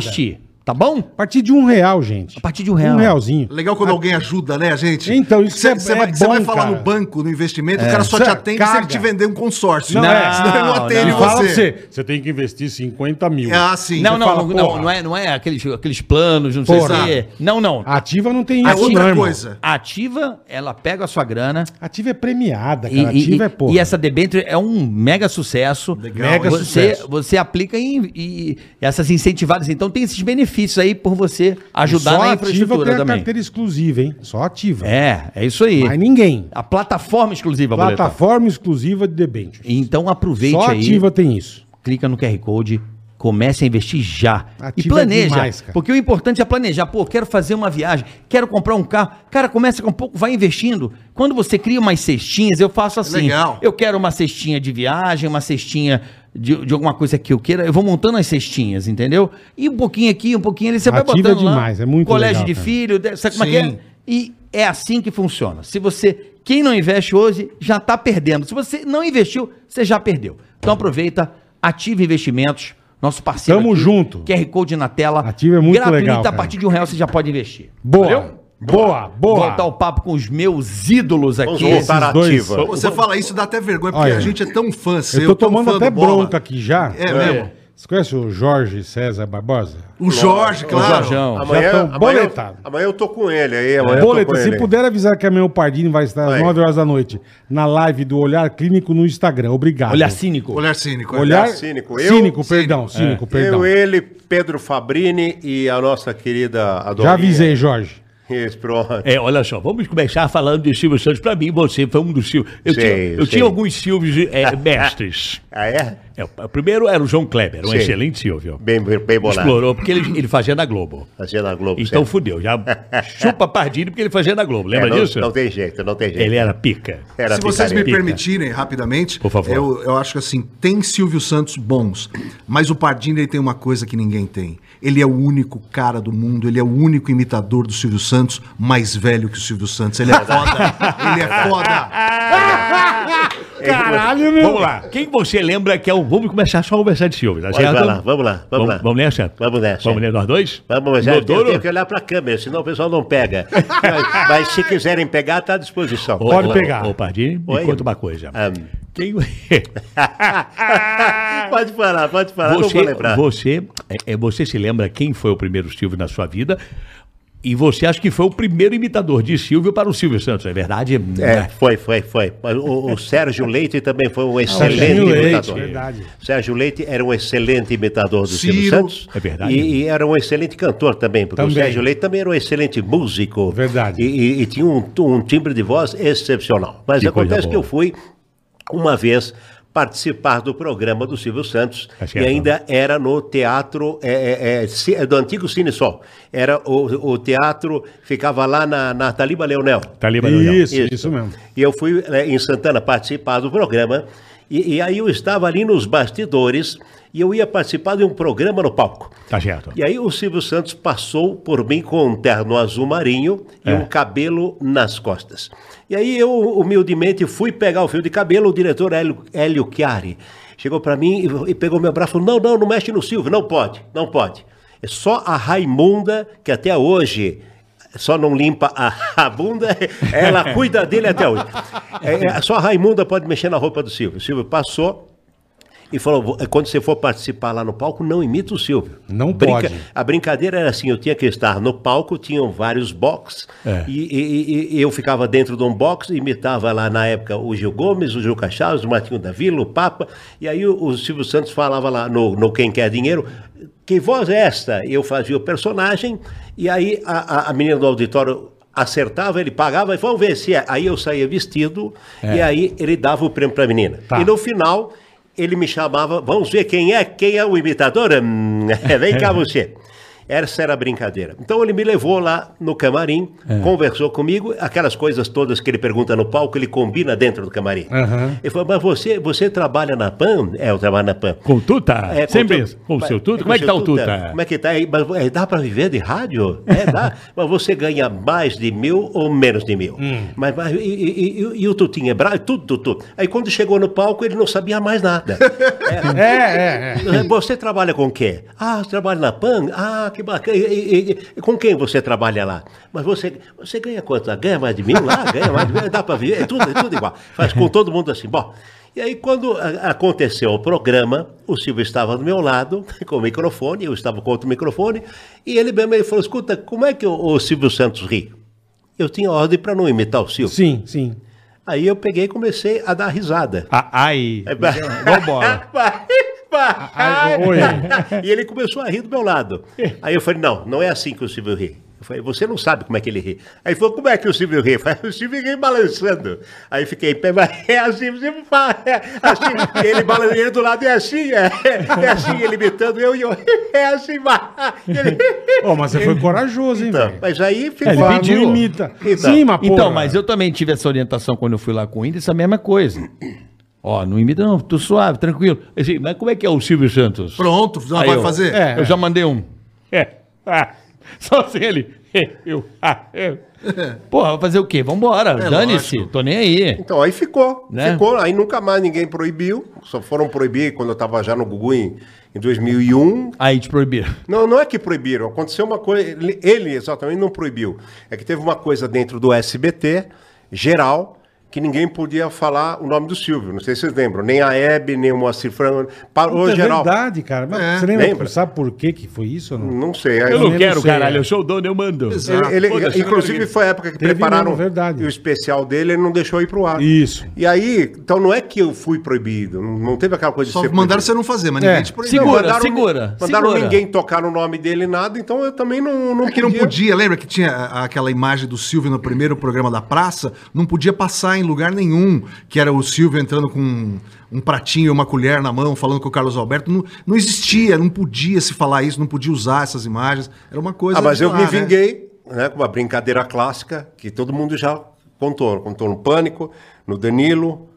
Tá bom? A partir de um real, gente. A partir de um real. Um realzinho. Legal quando alguém ajuda, né, gente? Então, isso Cê- é- cê é vai, Você vai bom, falar cara. no banco, no investimento, o cara só te Cê atende se caga. ele te vender um consórcio. Não, é. Senão ele não não, atende não. você. você, você tem que investir 50 mil. Ah, sim. Não, não, fala, não, não, não é, não é aqueles, aqueles planos, não sei Porra. se é. Não, não. A Ativa não tem É isso, outra não, irmão. coisa. A Ativa, ela pega a sua grana Ativa é premiada, cara. e- Ativa é e- porra. e essa debênture é um mega sucesso. Mega você, sucesso. Você aplica em e essas incentivadas. Então tem esses benefícios aí por você ajudar Só na a Ativa infraestrutura tem a também. carteira exclusiva, hein? Só ativa. É, é isso aí. Mas ninguém. A plataforma exclusiva, Boletar. Plataforma exclusiva de debêntures. Então aproveite Só aí, ativa tem isso. clica no QR Code, comece a investir já. Ativa e planeja. demais, porque o importante é planejar. Pô, quero fazer uma viagem, quero comprar um carro. Cara, começa com um pouco, vai investindo. Quando você cria umas cestinhas, eu faço assim. Legal. Eu quero uma cestinha de viagem, uma cestinha de, de alguma coisa que eu queira. Eu vou montando as cestinhas, entendeu? E um pouquinho aqui, um pouquinho ali, você vai Ativa botando é demais, é muito Colégio legal, de cara. filho, sabe como é que é? E é assim que funciona. Se você, quem não investe hoje, já está perdendo. Se você não investiu, você já perdeu. Então aproveita, ative investimentos, nosso parceiro. Tamo junto. QR Code na tela. Ative é muito legal, A cara. partir de um real você já pode investir. Boa. Valeu? Boa, boa. Voltar o papo com os meus ídolos Vamos aqui. voltar esses dois- ativa. Você fala isso, dá até vergonha, porque Olha, a gente é tão fã seu. Eu tô tão tomando fã até bronca aqui já. É mesmo? Você conhece o Jorge César Barbosa? O Jorge, claro. Jorjão. Amanhã, amanhã, boletado. amanhã eu tô com ele aí. Amanhã eu tô Boleta, com se ele. puder avisar que amanhã o Pardini vai estar às Vai. 9 horas da noite na live do Olhar Clínico no Instagram. Obrigado. Olha cínico. Olhar cínico. Olhar Olhar cínico. Eu- Cínico, perdão. Cínico, perdão. Eu, ele, Pedro Fabrini e a nossa querida Adorinha. Já avisei, Jorge. Isso, pronto. É, olha só, vamos começar falando de Silvio Santos. Pra mim, você foi um dos Silvios. Eu, Sei, tinha, eu tinha alguns Silvios é, mestres. Ah, é? É, o primeiro era o João Kleber, um Sim. excelente Silvio. Bem, bem bolado. Explorou, porque ele, ele fazia na Globo. Fazia na Globo. Então sempre. fudeu, já chupa Pardini porque ele fazia na Globo, É, lembra não, disso? Não tem jeito, não tem jeito. Ele era pica. Era Se vocês me permitirem, rapidamente, Por favor. Eu, eu acho que assim, tem Silvio Santos bons, mas o Pardini ele tem uma coisa que ninguém tem. Ele é o único cara do mundo, ele é o único imitador do Silvio Santos, mais velho que o Silvio Santos. Ele é foda. ele é foda. Caralho, meu. Vamos lá. Quem você lembra que é o. Vamos começar só a conversar de Silvio, tá certo? vai lá, vamos lá, vamos lá. Vamos nessa? Vamos nessa. Vamos nessa, nós dois? Vamos, mas é, eu tenho que olhar pra câmera, senão o pessoal não pega. mas, mas se quiserem pegar, tá à disposição. Pode pegar. Ô, Pardini, me Oi? conta uma coisa. Ah, Quem... pode falar, pode falar, não você, vou lembrar. você, é, é, você se lembra quem foi o primeiro Silvio na sua vida? E você acha que foi o primeiro imitador de Silvio para o Silvio Santos, é verdade? É, foi, foi, foi. O, o Sérgio Leite também foi um excelente Serginho Leite, imitador. verdade. Sérgio Leite era um excelente imitador do Ciro, Silvio Santos. é verdade. E, e era um excelente cantor também, porque Também. o Sérgio Leite também era um excelente músico. Verdade. E, e- e tinha um, um timbre de voz excepcional. Mas Que acontece que eu fui uma vez participar do programa do Silvio Santos. Tá e certo. ainda era no teatro é, é, é, é do antigo Cine Sol. Era o, o teatro, ficava lá na, na Taliba Leonel. Tá ali, Barulhão. Isso, isso, mesmo. E eu fui né, em Santana participar do programa. E, e aí eu estava ali nos bastidores e eu ia participar de um programa no palco. Tá certo. E aí o Silvio Santos passou por mim com um terno azul marinho e É. um cabelo nas costas. E aí eu, humildemente, fui pegar o fio de cabelo, o diretor Hélio, Hélio Chiari chegou para mim e, e pegou meu braço e falou, não, não, não mexe no Silvio, não pode, não pode. É só a Raimunda, que até hoje só não limpa a, a bunda, ela cuida dele até hoje. É, é, só a Raimunda pode mexer na roupa do Silvio. O Silvio passou e falou: "Vo- quando você for participar lá no palco, não imita o Silvio. Não pode. A brincadeira era assim: eu tinha que estar no palco, tinham vários box, É. e, e- e- eu ficava dentro de um box, imitava lá na época o Gil Gomes, o Gil Chaves, o Martinho da Vila, o Papa, e aí o, o Silvio Santos falava lá no, no Quem Quer Dinheiro. Que voz é esta? Eu fazia o personagem, e aí a, a- a menina do auditório acertava, ele pagava, e vamos ver se é. Aí eu saía vestido, e aí ele dava o prêmio para a menina. Tá. E no final, ele me chamava, vamos ver quem é, quem é o imitador? Vem cá você. Essa era a brincadeira. Então ele me levou lá no camarim, conversou comigo, aquelas coisas todas que ele pergunta no palco, ele combina dentro do camarim. Aham. Ele falou, mas você, você trabalha na PAN? É, eu trabalho na PAN. Com Tuta? É, Sempre tu- isso. Com o seu Tuta? com Como é que tá o Tuta? Como é que tá aí? Mas, é, dá para viver de rádio? É, dá. mas você ganha mais de mil ou menos de mil? Hum. Mas, mas- e, e- e- e o Tutinho é bravo? Tudo, tudo, tudo. Aí quando chegou no palco, ele não sabia mais nada. É, é, é. Você trabalha com o quê? Ah, você trabalha na PAN? Ah, que bacana. E, e- e- com quem você trabalha lá? Mas você, você ganha quanto? Ganha mais de mil lá? Ganha mais de mil? Dá para viver? É tudo, é tudo igual. Faz com todo mundo assim. Bom, e aí quando aconteceu o programa, o Silvio estava do meu lado, com o microfone, eu estava com outro microfone, e ele mesmo ele falou, escuta, como é que o, o Silvio Santos ri? Eu tinha ordem para não imitar o Silvio. Sim, sim. Aí eu peguei e comecei a dar risada. Ah, Ai. É, Vambora. Vai. Ai, oi. E ele começou a rir do meu lado. Aí eu falei, não, não é assim que o Silvio ri. Eu falei, você não sabe como é que ele ri. Aí ele falou, como é que o Silvio ri? Eu falei, o Silvio ri balançando. Aí fiquei é assim, o Silvio fala, é assim, ele balançando, ele do lado é assim, é, é assim, ele imitando, eu e eu, é assim, vai. Ele, Ô, mas você foi corajoso, hein, então, velho? mas aí ficou... Ele Fala, pediu. Imita. Então. Sim, mas Então, porra. mas eu também tive essa orientação quando eu fui lá com o Whindersson, a mesma coisa. Ó, não imita não, tô suave, tranquilo. Assim, mas como é que é o Silvio Santos? Pronto, já vai eu- fazer? É. Eu já mandei um. É. Ah, só assim ele. É, Eu. Ah, eu. Porra, vai fazer o quê? Vambora, É dane-se, tô nem aí. Então, aí ficou. Né? Ficou. Aí nunca mais ninguém proibiu. Só foram proibir quando eu estava já no Gugu em, em 2001. Aí te proibiram. Não, não é que proibiram. Aconteceu uma coisa. Ele exatamente não proibiu. É que teve uma coisa dentro do SBT, geral, que ninguém podia falar o nome do Silvio. Não sei se vocês lembram. Nem a Hebe, nem o Moacir Franco. Parou Puta, é geral. verdade, cara. Mas É. você lembra, Lembra? sabe por que que foi isso ou não? Não sei. aí- Eu não quero, sei, caralho. é. Eu sou o dono, eu mando. Exato. Ele, ele- Foda-se, inclusive foi a época que Teve prepararam mesmo, verdade. o especial dele, ele não deixou ir pro ar. Isso. E aí, então não é que eu fui proibido, não, teve aquela coisa Só de ser mandaram proibido. você não fazer, mas É. ninguém te proibiu. Segura, mandaram, segura, Mandaram segura. ninguém tocar no nome dele nada, então eu também não, não É que não podia, lembra que tinha aquela imagem do Silvio no primeiro programa da praça? Não podia passar em lugar nenhum, que era o Silvio entrando com um, um pratinho e uma colher na mão, falando com o Carlos Alberto. Não, não existia, não podia se falar isso, não podia usar essas imagens. Era uma coisa. Ah, mas eu lá, me né? vinguei, né, com uma brincadeira clássica, que todo mundo já contou. Contou no Pânico, no Danilo,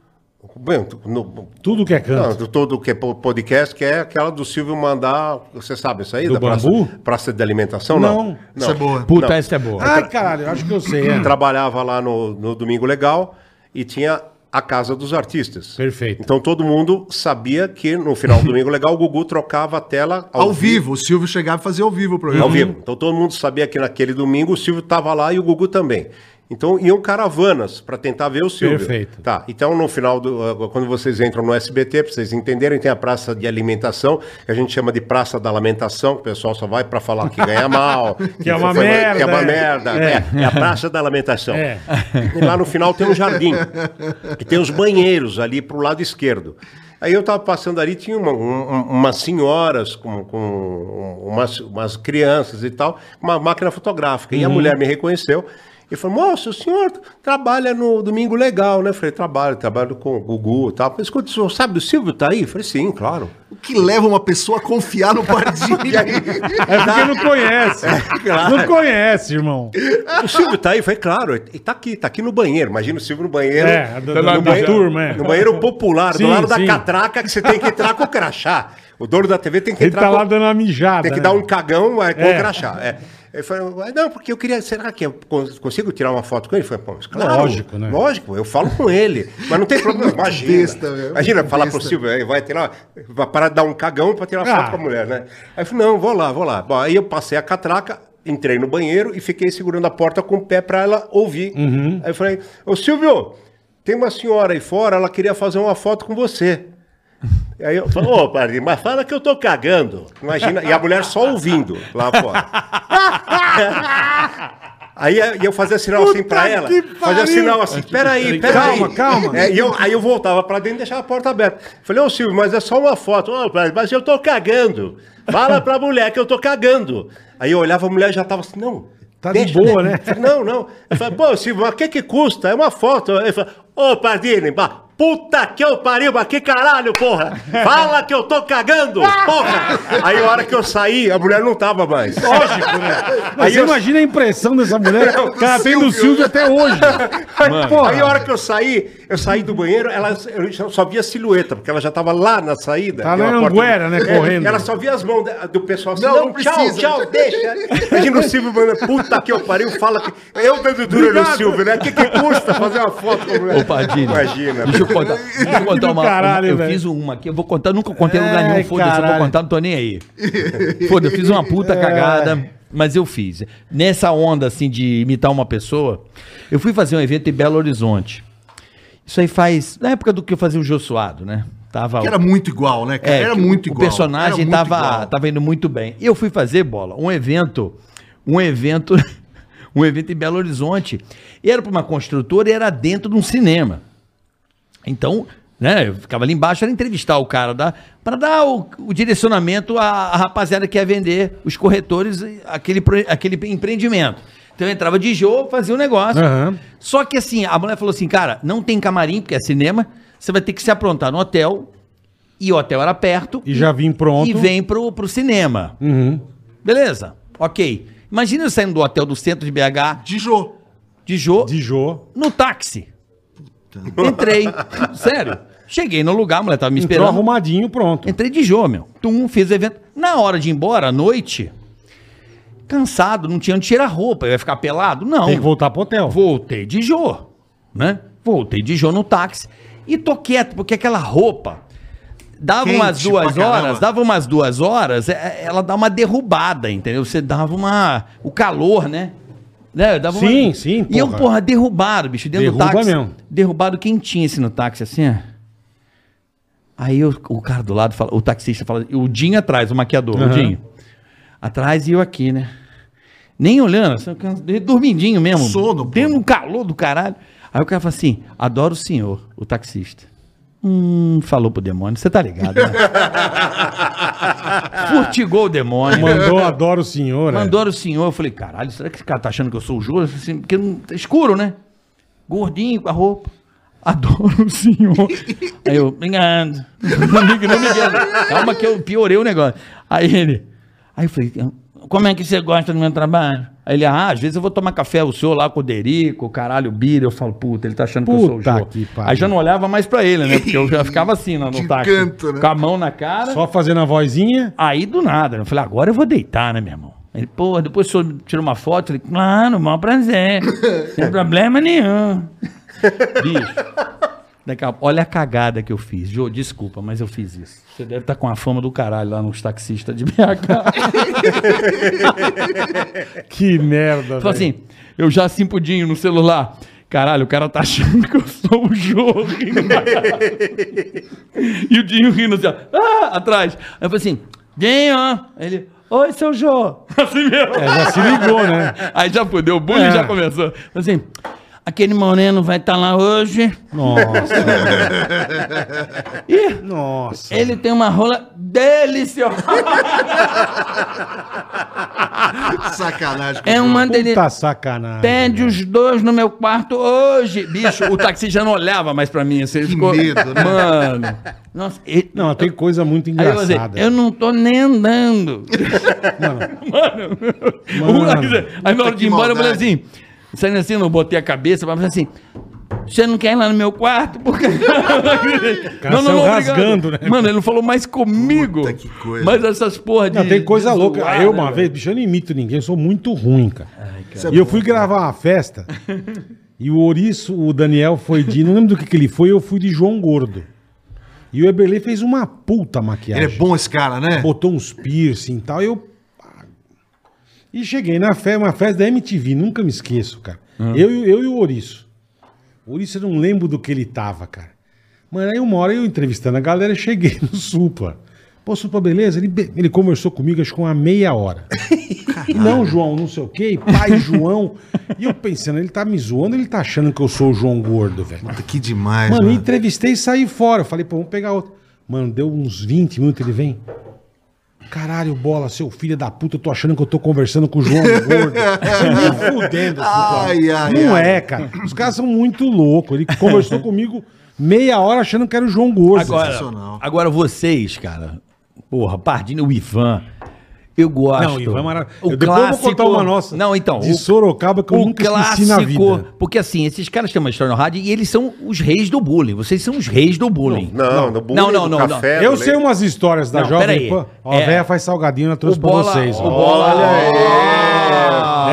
bem, no, Tudo que é não, canto. do todo que é po- podcast, que é aquela do Silvio mandar, você sabe isso aí? Do da praça, bambu? praça de alimentação? Não. Não. Isso é boa. Puta, Não. essa é boa. Ai, caralho, eu acho que eu sei. É. trabalhava lá no, no Domingo Legal e tinha a Casa dos Artistas. Perfeito. Então todo mundo sabia que no final do Domingo Legal o Gugu trocava a tela Ao vivo, o Silvio chegava e fazia ao vivo o programa. Ao vivo. Então todo mundo sabia que naquele domingo o Silvio estava lá e o Gugu também. Então iam caravanas para tentar ver o Silvio. Perfeito. Tá. Então no final do uh, quando vocês entram no SBT, para vocês entenderem, tem a praça de alimentação, que a gente chama de Praça da Lamentação, que o pessoal só vai para falar que ganha mal, Que é uma foi- merda, que é uma é. merda. É. É. é a Praça da Lamentação. É. E lá no final tem um jardim. E tem os banheiros ali pro lado esquerdo. Aí eu tava passando ali, tinha uma- um- um- umas senhoras com, com umas, umas crianças e tal, com uma máquina fotográfica. E a mulher me reconheceu Ele falou, moço, o senhor trabalha no Domingo Legal, né? Eu falei, trabalho, trabalho com o Gugu e tal. Mas escuta, o senhor sabe do Silvio tá aí? Eu falei, sim, claro. O que leva uma pessoa a confiar no Pardini? É porque não conhece. Não conhece, irmão. O Silvio tá aí? Eu falei, claro, ele tá aqui, tá aqui no banheiro. Imagina o Silvio no banheiro. É, do- no da- da banheiro- turma, é. No banheiro popular, Sim, do lado da sim. catraca, que você tem que entrar com o crachá. O dono da TV tem que Ele entrar tá com lá dando uma mijada. Tem que né? dar um cagão é, com É. o crachá. É. Ele falou, "Ah, não, porque eu queria. Será que eu cons- consigo tirar uma foto com ele? Eu falei, pô, mas claro. Lógico, né? Lógico, eu falo com ele. Mas não tem problema. Imagina. besta, meu, imagina falar besta. pro Silvio, vai tirar. Vai parar de dar um cagão pra tirar Ah. foto com a mulher, né? Aí eu falei, não, vou lá, vou lá. Bom, aí eu passei a catraca. Entrei no banheiro e fiquei segurando a porta com o pé pra ela ouvir. Uhum. Aí eu falei, ô Silvio, tem uma senhora aí fora, ela queria fazer uma foto com você. Aí eu falei, ô, padre, mas fala que eu tô cagando. Imagina, e a mulher só ouvindo lá fora. Aí e eu fazia sinal assim Puta pra ela. que Fazia sinal assim, peraí, peraí. Calma, calma. É, e eu, aí eu voltava pra dentro e deixava a porta aberta. Falei, ô Silvio, mas é só uma foto. Ô, padre, mas eu tô cagando. Fala pra mulher que eu tô cagando. Aí eu olhava, a mulher já tava assim, não. Tá de boa, né? Falei, não, não. Eu falei, pô, Silvio, mas o que que custa? É uma foto. Ele falou, ô, Pardini, bah, puta que eu pariu, mas que caralho, porra. Fala que eu tô cagando, porra. Aí a hora que eu saí, a mulher não tava mais. Lógico, né? Mas Aí você eu- imagina a impressão dessa mulher. Cara, tem do Silvio até hoje. Porra. aí a hora que eu saí, eu saí do banheiro, ela, eu só via a silhueta, porque ela já tava lá na saída. Tá na Anguera, né, É, correndo. Ela só via as mãos do pessoal assim, Não, não, tchau, tchau, deixa. Imagina o Silvio mandando, puta que eu pariu, fala que... Eu dando duro no. Silvio, né? O que que custa fazer uma foto com mulher? Ô, Padilha. Imagina. Deixa eu contar, deixa eu contar uma, caralho, uma- Eu velho. fiz uma aqui, eu vou contar, nunca contei em lugar nenhum, foda-se, eu vou contar, não tô nem aí. Foda, eu fiz uma puta cagada, mas eu fiz. Nessa onda, assim, de imitar uma pessoa, eu fui fazer um evento em Belo Horizonte. Isso aí faz, na época do que eu fazia o Jô Suado, né? Tava Que era muito igual, né? é, era muito o, igual. O personagem Era tava, igual. tava indo muito bem. E eu fui fazer, bola, um evento, um evento, um evento em Belo Horizonte. E era para uma construtora e era dentro de um cinema. Então, né, eu ficava ali embaixo, era entrevistar o cara da para dar o, o direcionamento à, à rapaziada que ia vender, os corretores, aquele, aquele empreendimento. Então eu entrava de jogo, fazia o negócio. Aham. Só que assim, a mulher falou assim, cara, não tem camarim, porque é cinema, você vai ter que se aprontar no hotel, e o hotel era perto. E já vim pronto. E vem pro, pro cinema. Uhum. Beleza, ok. Imagina eu saindo do hotel do centro de BH, De Jô. de Jô, De Jô. no táxi. Entrei. Sério. Cheguei no lugar, a mulher tava me Entrou esperando. arrumadinho, pronto. Entrei de Jô, meu. Tum, fiz o evento. Na hora de ir embora, à noite, cansado, não tinha onde tirar roupa. Eu ia ficar pelado? Não. Tem que voltar pro hotel. Voltei de Jô, né? Voltei de Jô no táxi. E tô quieto, porque aquela roupa. Dava Quente umas duas horas, dava umas duas horas, é- ela dá uma derrubada, entendeu? Você dava uma. O calor, né? né? Dava Sim, sim, E eu, porra. porra, derrubado, bicho, dentro Derruba do táxi. mesmo. Derrubado quentinho assim no táxi, assim, ó. Aí eu- o cara do lado, fala, o taxista fala, o Dinho atrás, o maquiador, o Aham. Dinho. Atrás e eu aqui, né? Nem olhando, assim, dormindinho mesmo. Sono, pô. Dentro do calor do caralho. Aí o cara fala assim: adoro o senhor, o taxista. Hum, falou pro demônio, você tá ligado, né? Furtigou o demônio. Mandou, adoro o senhor. é. Mandou o senhor. Eu falei, caralho, será que esse cara tá achando que eu sou o Jô? Assim, porque não, tá escuro, né? Gordinho com a roupa. Adoro o senhor. Aí eu, obrigado. Não me engano. Calma que eu piorei o negócio. Aí ele, aí eu falei, como é que você gosta do meu trabalho? Aí ele, ah, às vezes eu vou tomar café, o senhor lá com o Derico, caralho, o Bira. Eu falo, puta, ele tá achando que eu sou o Puta Jô. que pariu. Aí já não olhava mais pra ele, né? Porque eu já ficava assim no, no táxi. canto, né? Com a mão na cara. Só fazendo a vozinha. Aí do nada, eu falei, agora eu vou deitar, né, meu irmão? Ele, pô, depois o senhor tirou uma foto, eu falei, claro, maior prazer, sem problema nenhum. Bicho, daqui a- olha a cagada que eu fiz. Jô, desculpa, mas eu fiz isso. Você deve estar com a fama do caralho lá nos taxistas de BH. Que merda, velho. assim, eu já assim pudinho no celular. Caralho, o cara tá achando que eu sou o Jô. e o Dinho rindo assim, ó, ah, atrás. Aí eu falei assim, Dinho, Aí ele, oi, seu Jô. Assim mesmo. É, já se ligou, né? Aí já fudeu, o bullying É. já começou. Assim, aquele moreno vai estar lá hoje. Nossa. Ih, Nossa. ele tem uma rola deliciosa. Sacanagem. É uma delícia. Puta sacanagem. Pede os dois no meu quarto hoje. Bicho, o taxi já não olhava mais pra mim. Assim, Que ficou... medo, né? Mano. Nossa, ele... Não, tem coisa muito Aí eu, dizer, engraçada. eu não tô nem andando. Mano. Mano. Aí na hora de ir embora eu falei maldade. assim, saindo assim, não botei a cabeça, mas assim, você não quer ir lá no meu quarto? Porque... cara saiu rasgando, né? Mano, ele não falou mais comigo. Puta, que coisa. Mas essas porra de... Não, tem coisa de louca. zoar, eu, né, uma velho? vez, bicho, eu não imito ninguém, eu sou muito ruim, cara. Isso é e eu bom, fui gravar uma festa e o Ouriço, o Daniel foi de. Não lembro do que, que ele foi, eu fui de João Gordo. E o Eberlei fez uma puta maquiagem. Ele é bom esse cara, né? Botou uns piercing e tal. E eu. E cheguei na festa, uma festa da MTV, nunca me esqueço, cara. Eu, e- eu e o Ouriço. O Ouriço, eu não lembro do que ele tava, cara. Mano, aí uma hora eu entrevistando a galera, eu cheguei no Supla. Pô, Supla, beleza? Ele, ele conversou comigo, acho que uma meia hora. E não, João, não sei o quê, e pai João. E eu pensando, ele tá me zoando, ele tá achando que eu sou o João Gordo, velho. Puta, que demais, Mano, mano. eu entrevistei e saí fora. Eu falei, pô, vamos pegar outro. Mano, deu uns 20 minutos, ele vem. Caralho, bola, seu filho da puta, eu tô achando que eu tô conversando com o João Gordo. Você me fudendo. Ai, ai, Não ai. é, cara. Os caras são muito loucos. Ele conversou comigo meia hora achando que era o João Gordo. Agora, agora vocês, cara, porra, Pardini, o Ivan, eu gosto. Não, o Ivan é maravilhoso. O Eu- depois eu vou clássico... contar uma nossa Não, então. de Sorocaba que eu nunca esqueci na vida. Porque assim, esses caras têm uma história no rádio e eles são os reis do bullying. Vocês são os reis do bullying. Não, no bullying, Não, não, não, café, Eu do sei umas histórias da Não, Jovem. Pan. Ó, É. A véia faz salgadinho, ela trouxe O pra bola, vocês. o ó. bola,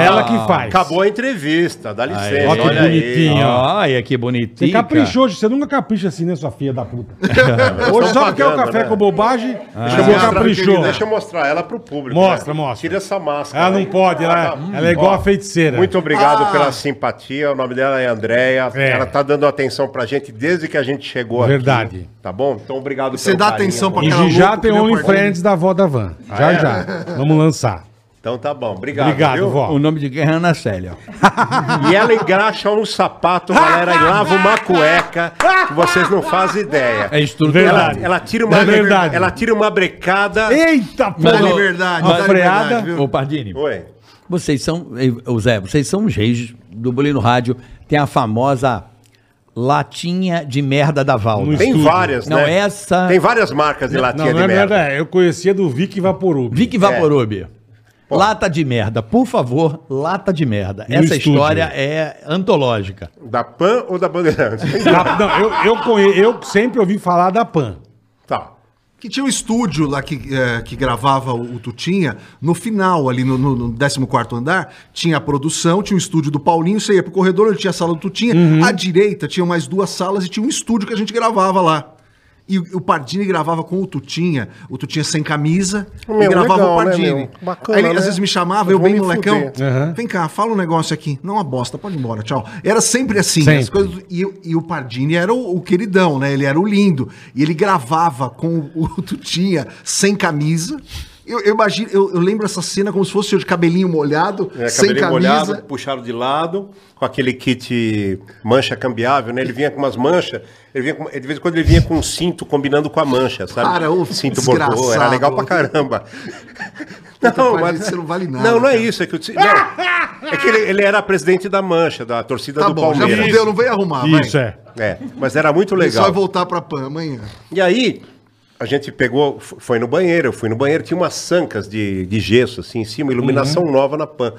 Ela que faz. Acabou a entrevista, dá licença. Ó que olha aí. bonitinho. ó. Olha que Você bonitinho. caprichou, você nunca capricha assim, né, sua filha da puta? Hoje só porque é o café né? com bobagem, Deixa eu você mostrar, caprichou. Deixa eu mostrar ela pro público. Mostra, né? mostra. Tira essa máscara. Ela não aí. pode, ela, Ah, ela é igual Ó, a feiticeira. Muito obrigado Ah. pela simpatia. O nome dela é Andréia. É. Ela tá dando atenção pra gente desde que a gente chegou Verdade. aqui. Tá bom? Então obrigado Você pelo dá carinho. atenção pra E já tem OnlyFriends da avó da van. Já, é? já. Vamos lançar. Então tá bom. Obrigado. Obrigado, viu? vó. O nome de quem é Ana Célia. E ela engraxa um sapato, galera, e lava uma cueca que vocês não fazem ideia. É. Ela, Verdade. ela tira uma É verdade. ela tira uma brecada. Eita, Dá porra. liberdade, Uma freada. liberdade? Ô, Pardini, Oi. vocês são, eh, ô Zé, vocês são os reis do bullying no rádio. Tem a famosa latinha de merda da Valda. Tem estúdio. várias, Não, né? essa- Tem várias marcas de latinha Não, não de é merda. merda. é. Eu conhecia do Vic Vaporub. Vic Vaporub. Lata de merda, por favor, lata de merda. No Essa estúdio. história é antológica. Da Pan ou da Bandeirantes? Da- não, eu, eu, conhe- eu sempre ouvi falar da Pan. tá. Que tinha um estúdio lá que, eh, que gravava o, o Tutinha. No final, ali no, no, no 14 andar, tinha a produção, tinha o estúdio do Paulinho. Você ia pro corredor, ele tinha a sala do Tutinha. Uhum. À direita tinha mais duas salas e tinha um estúdio que a gente gravava lá. E o Pardini gravava com o Tutinha, o Tutinha sem camisa, Meu, e gravava legal, o né, Pardini. meu? Bacana, Aí ele né? às vezes me chamava, Eu eu bem molecão. Aham. Vem cá, fala um negócio aqui. Não, uma bosta, pode ir embora, tchau. Era sempre assim. Sempre. As coisas, e, e o Pardini era o, o queridão, né? Ele era o lindo. E ele gravava com o, o Tutinha sem camisa. Eu, eu imagino, eu, eu lembro essa cena como se fosse eu de cabelinho molhado, É, sem cabelinho camisa. molhado, puxaram de lado, com aquele kit mancha cambiável, né? Ele vinha com umas manchas, ele vinha com, de vez em quando ele vinha com um cinto combinando com a mancha, sabe? Cara, ô, cinto bordô, era legal pra caramba. Pardini, você não vale nada, Não, não é cara. isso, é que, eu não, é que ele, ele era presidente da mancha, da torcida Tá do bom, já Palmeiras. fudeu, não veio arrumar, Isso, é. É, mas era muito Ele só legal. vai voltar pra PAN amanhã. E aí, a gente pegou, foi no banheiro, eu fui no banheiro, tinha umas sancas de, de gesso assim em cima, iluminação nova na PAN.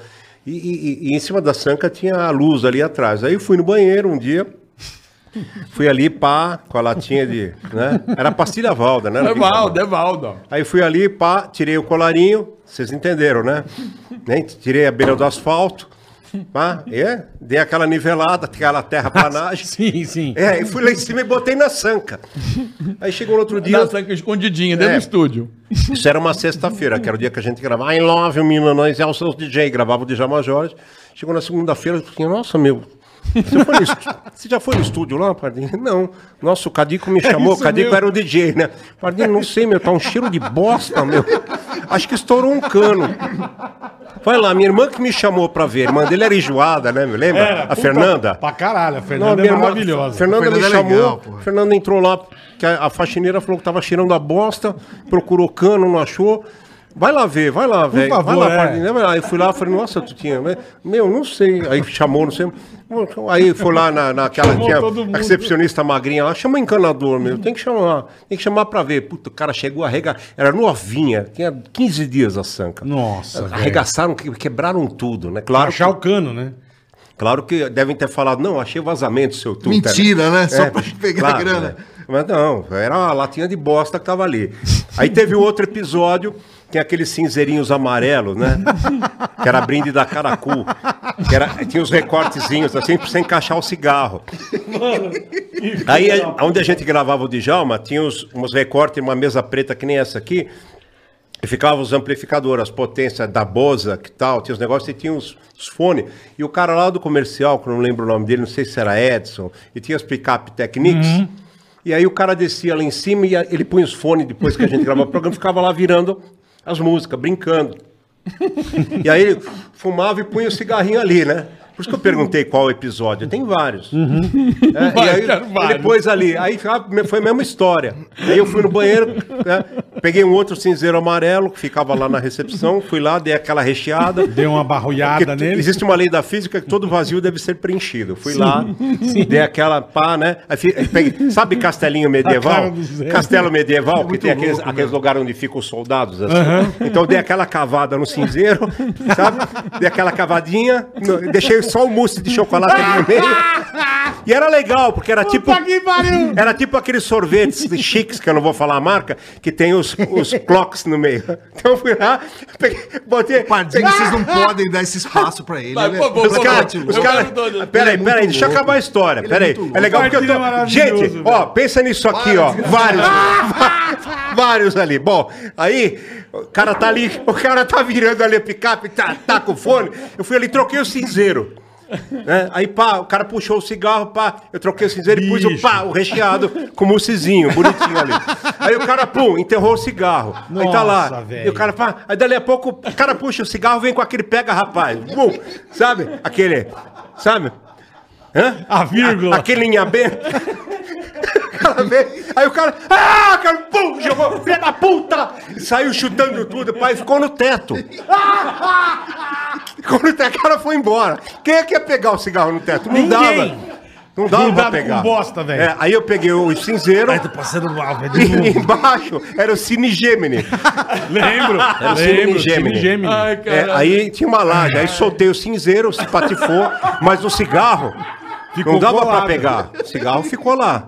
E, e- e- em cima da sanca tinha a luz ali atrás. Aí eu fui no banheiro um dia, fui ali, pá, com a latinha de. Né? Era pastilha Valda, né? Evaldo, Evaldo. Aí fui ali, pá, tirei o colarinho, vocês entenderam, né? né? Tirei a beira do asfalto, pá, é, dei aquela nivelada, aquela terraplanagem. Sim, sim. É, e fui lá em cima e botei na sanca. Aí chegou no outro dia. Na sanca escondidinha, dentro É. do estúdio. Isso era uma sexta-feira, que era o dia que a gente gravava. I love you, Milanóis, é o seu DJ. Gravava o Djalma Jorge. Chegou na segunda-feira, eu falei, nossa, meu. Você, você já foi no estúdio lá, Pardinho? Não. Nossa, o Cadico me chamou. o isso Cadico mesmo. era o DJ, né? Pardinho, não sei, meu. Tá um cheiro de bosta, meu. Acho que estourou um cano. Vai lá, minha irmã que me chamou pra ver. A irmã dele era enjoada, né? Me lembra? Era, a puta, Fernanda. Pra caralho, a Não, Fernanda minha é irmã- maravilhosa. Fernanda me Fernanda é chamou. porra. Fernanda entrou lá, que a, a faxineira falou que tava cheirando a bosta, procurou cano, não achou. Vai lá ver, vai lá, velho. Vai favor, lá, é. Vai lá. Aí fui lá, falei, nossa, tu tinha. né? Meu, não sei. Aí chamou, não sei. Aí foi lá na, naquela tinha todo mundo. a recepcionista magrinha lá, chama o encanador, meu. Tem que chamar. Tem que chamar pra ver. Puta, o cara chegou arrega... Era novinha, tinha 15 dias a sanca. Nossa. Arregaçaram, que- quebraram tudo, né? Claro Achar que- o cano, né? Claro que devem ter falado, não, achei vazamento, seu tuta. Mentira, né? Só pra pegar a grana. né? Mas não, era uma latinha de bosta que tava ali. Aí teve outro episódio, tem aqueles cinzeirinhos amarelos, né? Que era brinde da Caracu. Que era, tinha os recortezinhos, assim, pra você encaixar o cigarro. Aí, onde a gente gravava o Djalma, tinha os, uns recortes, uma mesa preta que nem essa aqui, e ficavam os amplificadores, as potências da Boza, que tal, tinha os negócios e tinha os, os fones. E o cara lá do comercial, que eu não lembro o nome dele, não sei se era Edson, e tinha as pick-up Technics. E aí o cara descia lá em cima e a- ele punha os fones depois que a gente gravava o programa, ficava lá virando as músicas, brincando. E aí ele fumava e punha o cigarrinho ali, né? Por isso que eu perguntei qual episódio. Tem vários. É, e aí pôs ali. Aí ficava- foi a mesma história. Aí eu fui no banheiro, né, peguei um outro cinzeiro amarelo que ficava lá na recepção, fui lá, dei aquela recheada. Deu uma barrulhada Porque nele. Existe uma lei da física que todo vazio deve ser preenchido. Fui lá, dei aquela pá, né? Peguei- sabe castelinho medieval? Castelo medieval, que tem aqueles, aqueles lugares onde ficam os soldados. Assim. Então eu dei aquela cavada no cinzeiro, sabe? Dei aquela cavadinha, deixei só o mousse de chocolate ali no meio. E era legal, porque era tipo. que pariu! Era tipo aqueles sorvetes chiques, que eu não vou falar a marca, que tem os, os clocks no meio. Então eu fui lá, peguei, botei. Pardinho, vocês não podem dar esse espaço pra ele. Vai, é- por favor, Os caras. cara, peraí, é peraí, deixa eu acabar a história. É Peraí. É, legal porque eu tô. Gente, ó, pensa nisso aqui, ó. Vários. vários ali. Bom, aí, o cara tá ali, o cara tá virando ali a picape, tá, tá com o fone. Eu fui ali, troquei o cinzeiro. né? Aí, pá, o cara puxou o cigarro, pá, eu troquei o cinzeiro e pus o pá, o recheado com o moussezinho, bonitinho ali. Aí o cara, pum, enterrou o cigarro. aí tá lá. Nossa. E o cara, pá, aí dali a pouco o cara puxa o cigarro, vem com aquele pega, rapaz. Bum, sabe? Aquele, sabe? Hã? A vírgula. Aquele linha benta. O cara vem, aí o cara, ah, cara, pum, jogou, filha da puta! E Saiu chutando tudo, pai ficou no teto. Ficou no teto, o cara foi embora. Quem é que ia pegar o cigarro no teto? Não Ninguém. dava. Não dava pra pegar. com bosta, velho. É, aí eu peguei o cinzeiro. Ai, tô passando mal, velho. de E novo. embaixo era o Cine Gemini. Lembro. Era o lembro. Cine Gemini. Cine Gemini. Ai, É, aí tinha uma laje, aí soltei o cinzeiro, se patifou, mas o cigarro Ficou não dava pra colado. pegar. O cigarro ficou lá.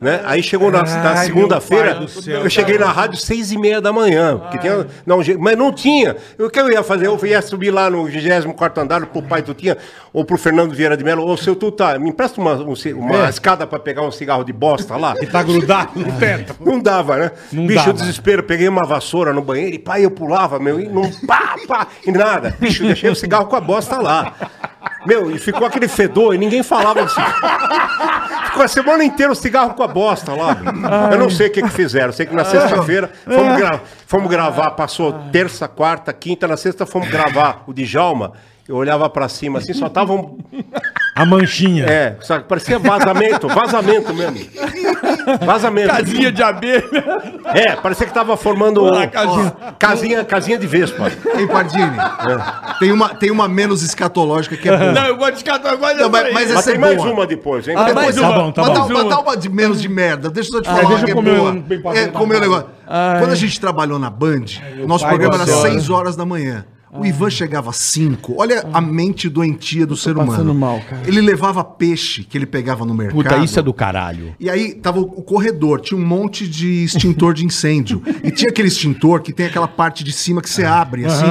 Né? Aí chegou na, na segunda-feira, eu cheguei na rádio seis e meia da manhã, que tinha, não, mas não tinha. O que eu ia fazer? Eu ia subir lá no 24 andar pro pai Tutinha, ou pro Fernando Vieira de Mello, ô seu Tuta, me empresta uma, um uma É. escada pra pegar um cigarro de bosta lá. Que tá grudado no teto. Não dava, né? Não Bicho, dava. o desespero. Peguei uma vassoura no banheiro e pai, eu pulava, meu, e não pá, pá, e nada. Bicho, deixei o cigarro com a bosta lá. Meu, e ficou aquele fedor e ninguém falava cigarro. Ficou a semana inteira o cigarro com a bosta lá. Eu não sei o que, que fizeram. Sei que na sexta-feira fomos, gra- fomos gravar, passou terça, quarta, quinta, na sexta fomos gravar o Djalma. Eu olhava pra cima assim, só tava um. A manchinha. É, sabe, parecia vazamento, vazamento mesmo. Vazamento. Casinha de abelha. É, parecia que tava formando Ah, ó, casinha. casinha, casinha de Vespa. Hein, Pardini? Tem, uma, tem uma menos escatológica que é boa. Não, eu gosto de Não, mas- mas Mas essa tem é mais boa. uma depois, hein? Ah, Depois- mais Tá uma. bom, tá Mas bom. dá, mas dá uma de menos de merda. Deixa eu só te falar deixa que eu é boa. um É, comer o boca. negócio. Quando a gente trabalhou na Band, nosso pai programa era do céu. 6 horas da manhã. O Ivan chegava às 5. Olha a mente doentia do ser humano. mal, cara. Ele levava peixe que ele pegava no mercado. Puta, isso é do caralho. E aí tava o, o corredor, tinha um monte de extintor de incêndio. e tinha aquele extintor que tem aquela parte de cima que você abre, assim.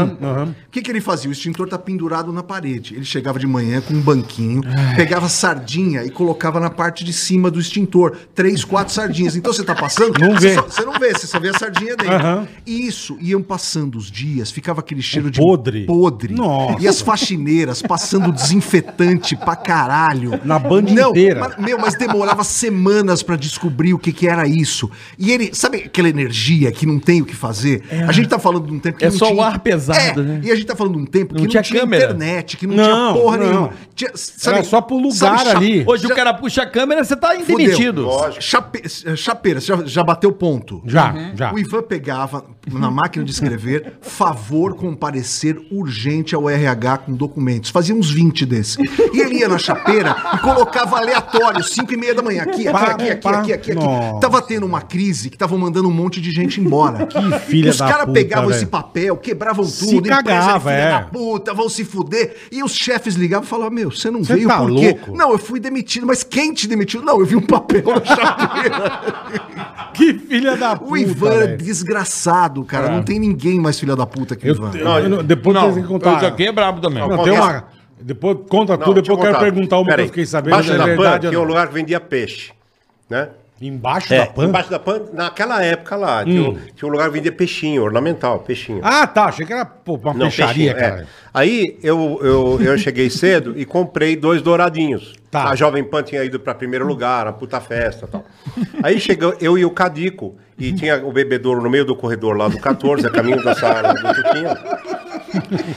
O que, que ele fazia? O extintor tá pendurado na parede. Ele chegava de manhã com um banquinho, pegava sardinha e colocava na parte de cima do extintor. Três, quatro sardinhas. Então você tá passando, Não você, vê. só- você não vê, você só vê a sardinha dentro. E isso, iam passando os dias, ficava aquele cheiro de Podre. Podre. Nossa. E as faxineiras passando desinfetante pra caralho. Na Band Não, inteira. mas- meu, mas demorava semanas pra descobrir o que, que era isso. E ele, sabe aquela energia que não tem o que fazer? A gente tá falando de um tempo que É não só tinha... o ar pesado, É, né? E a gente tá falando de um tempo que Não não, tinha internet, que não, Não, tinha porra não. nenhuma. Tinha, Era só pro lugar cha- ali. Hoje já- o cara puxa a câmera, você tá demitido. Chape, chapeira, você já, já bateu ponto? Já, já. O Ivan pegava na máquina de escrever favor comparecer urgente ao RH com documentos. Fazia uns 20 desses. E ele ia na chapeira e colocava aleatório, 5 e meia da manhã. Aqui, aqui, aqui, aqui, aqui, aqui, aqui. Tava tendo uma crise que estavam mandando um monte de gente embora. Que filha Os caras pegavam velho. esse papel, quebravam Se tudo. empresa cagava, filha é. da puta, vão se fuder. E os chefes ligavam e falavam: Meu, você não Você veio tá por quê? louco? Não, eu fui demitido. Mas quem te demitiu? Não, eu vi um papel na chapeira. Que filha da puta. O Ivan é desgraçado, cara. Não tem ninguém mais filha da puta que o Eu, Ivan. eu- eu não- depois Não, tem que contar. eu aqui é brabo também. Não, Não, tem uma. Depois conta Não, tudo, deixa depois eu quero contar. perguntar uma que Pera eu aí. fiquei sabendo Embaixo se é da verdade PAN ou tinha um não. lugar que vendia peixe, né? Embaixo É, da pan? embaixo da PAN, naquela época lá, tinha, um, tinha um lugar que vendia peixinho, ornamental, peixinho. Ah, tá. Achei que era pô, uma Não, peixaria, peixinho, é. cara. Aí eu, eu, eu cheguei cedo e comprei dois douradinhos. Tá. A Jovem Pan tinha ido para primeiro lugar, a puta festa e tal. Aí chegou eu e o Cadico, e tinha o bebedouro no meio do corredor lá do 14, a caminho da sala do Tutinha.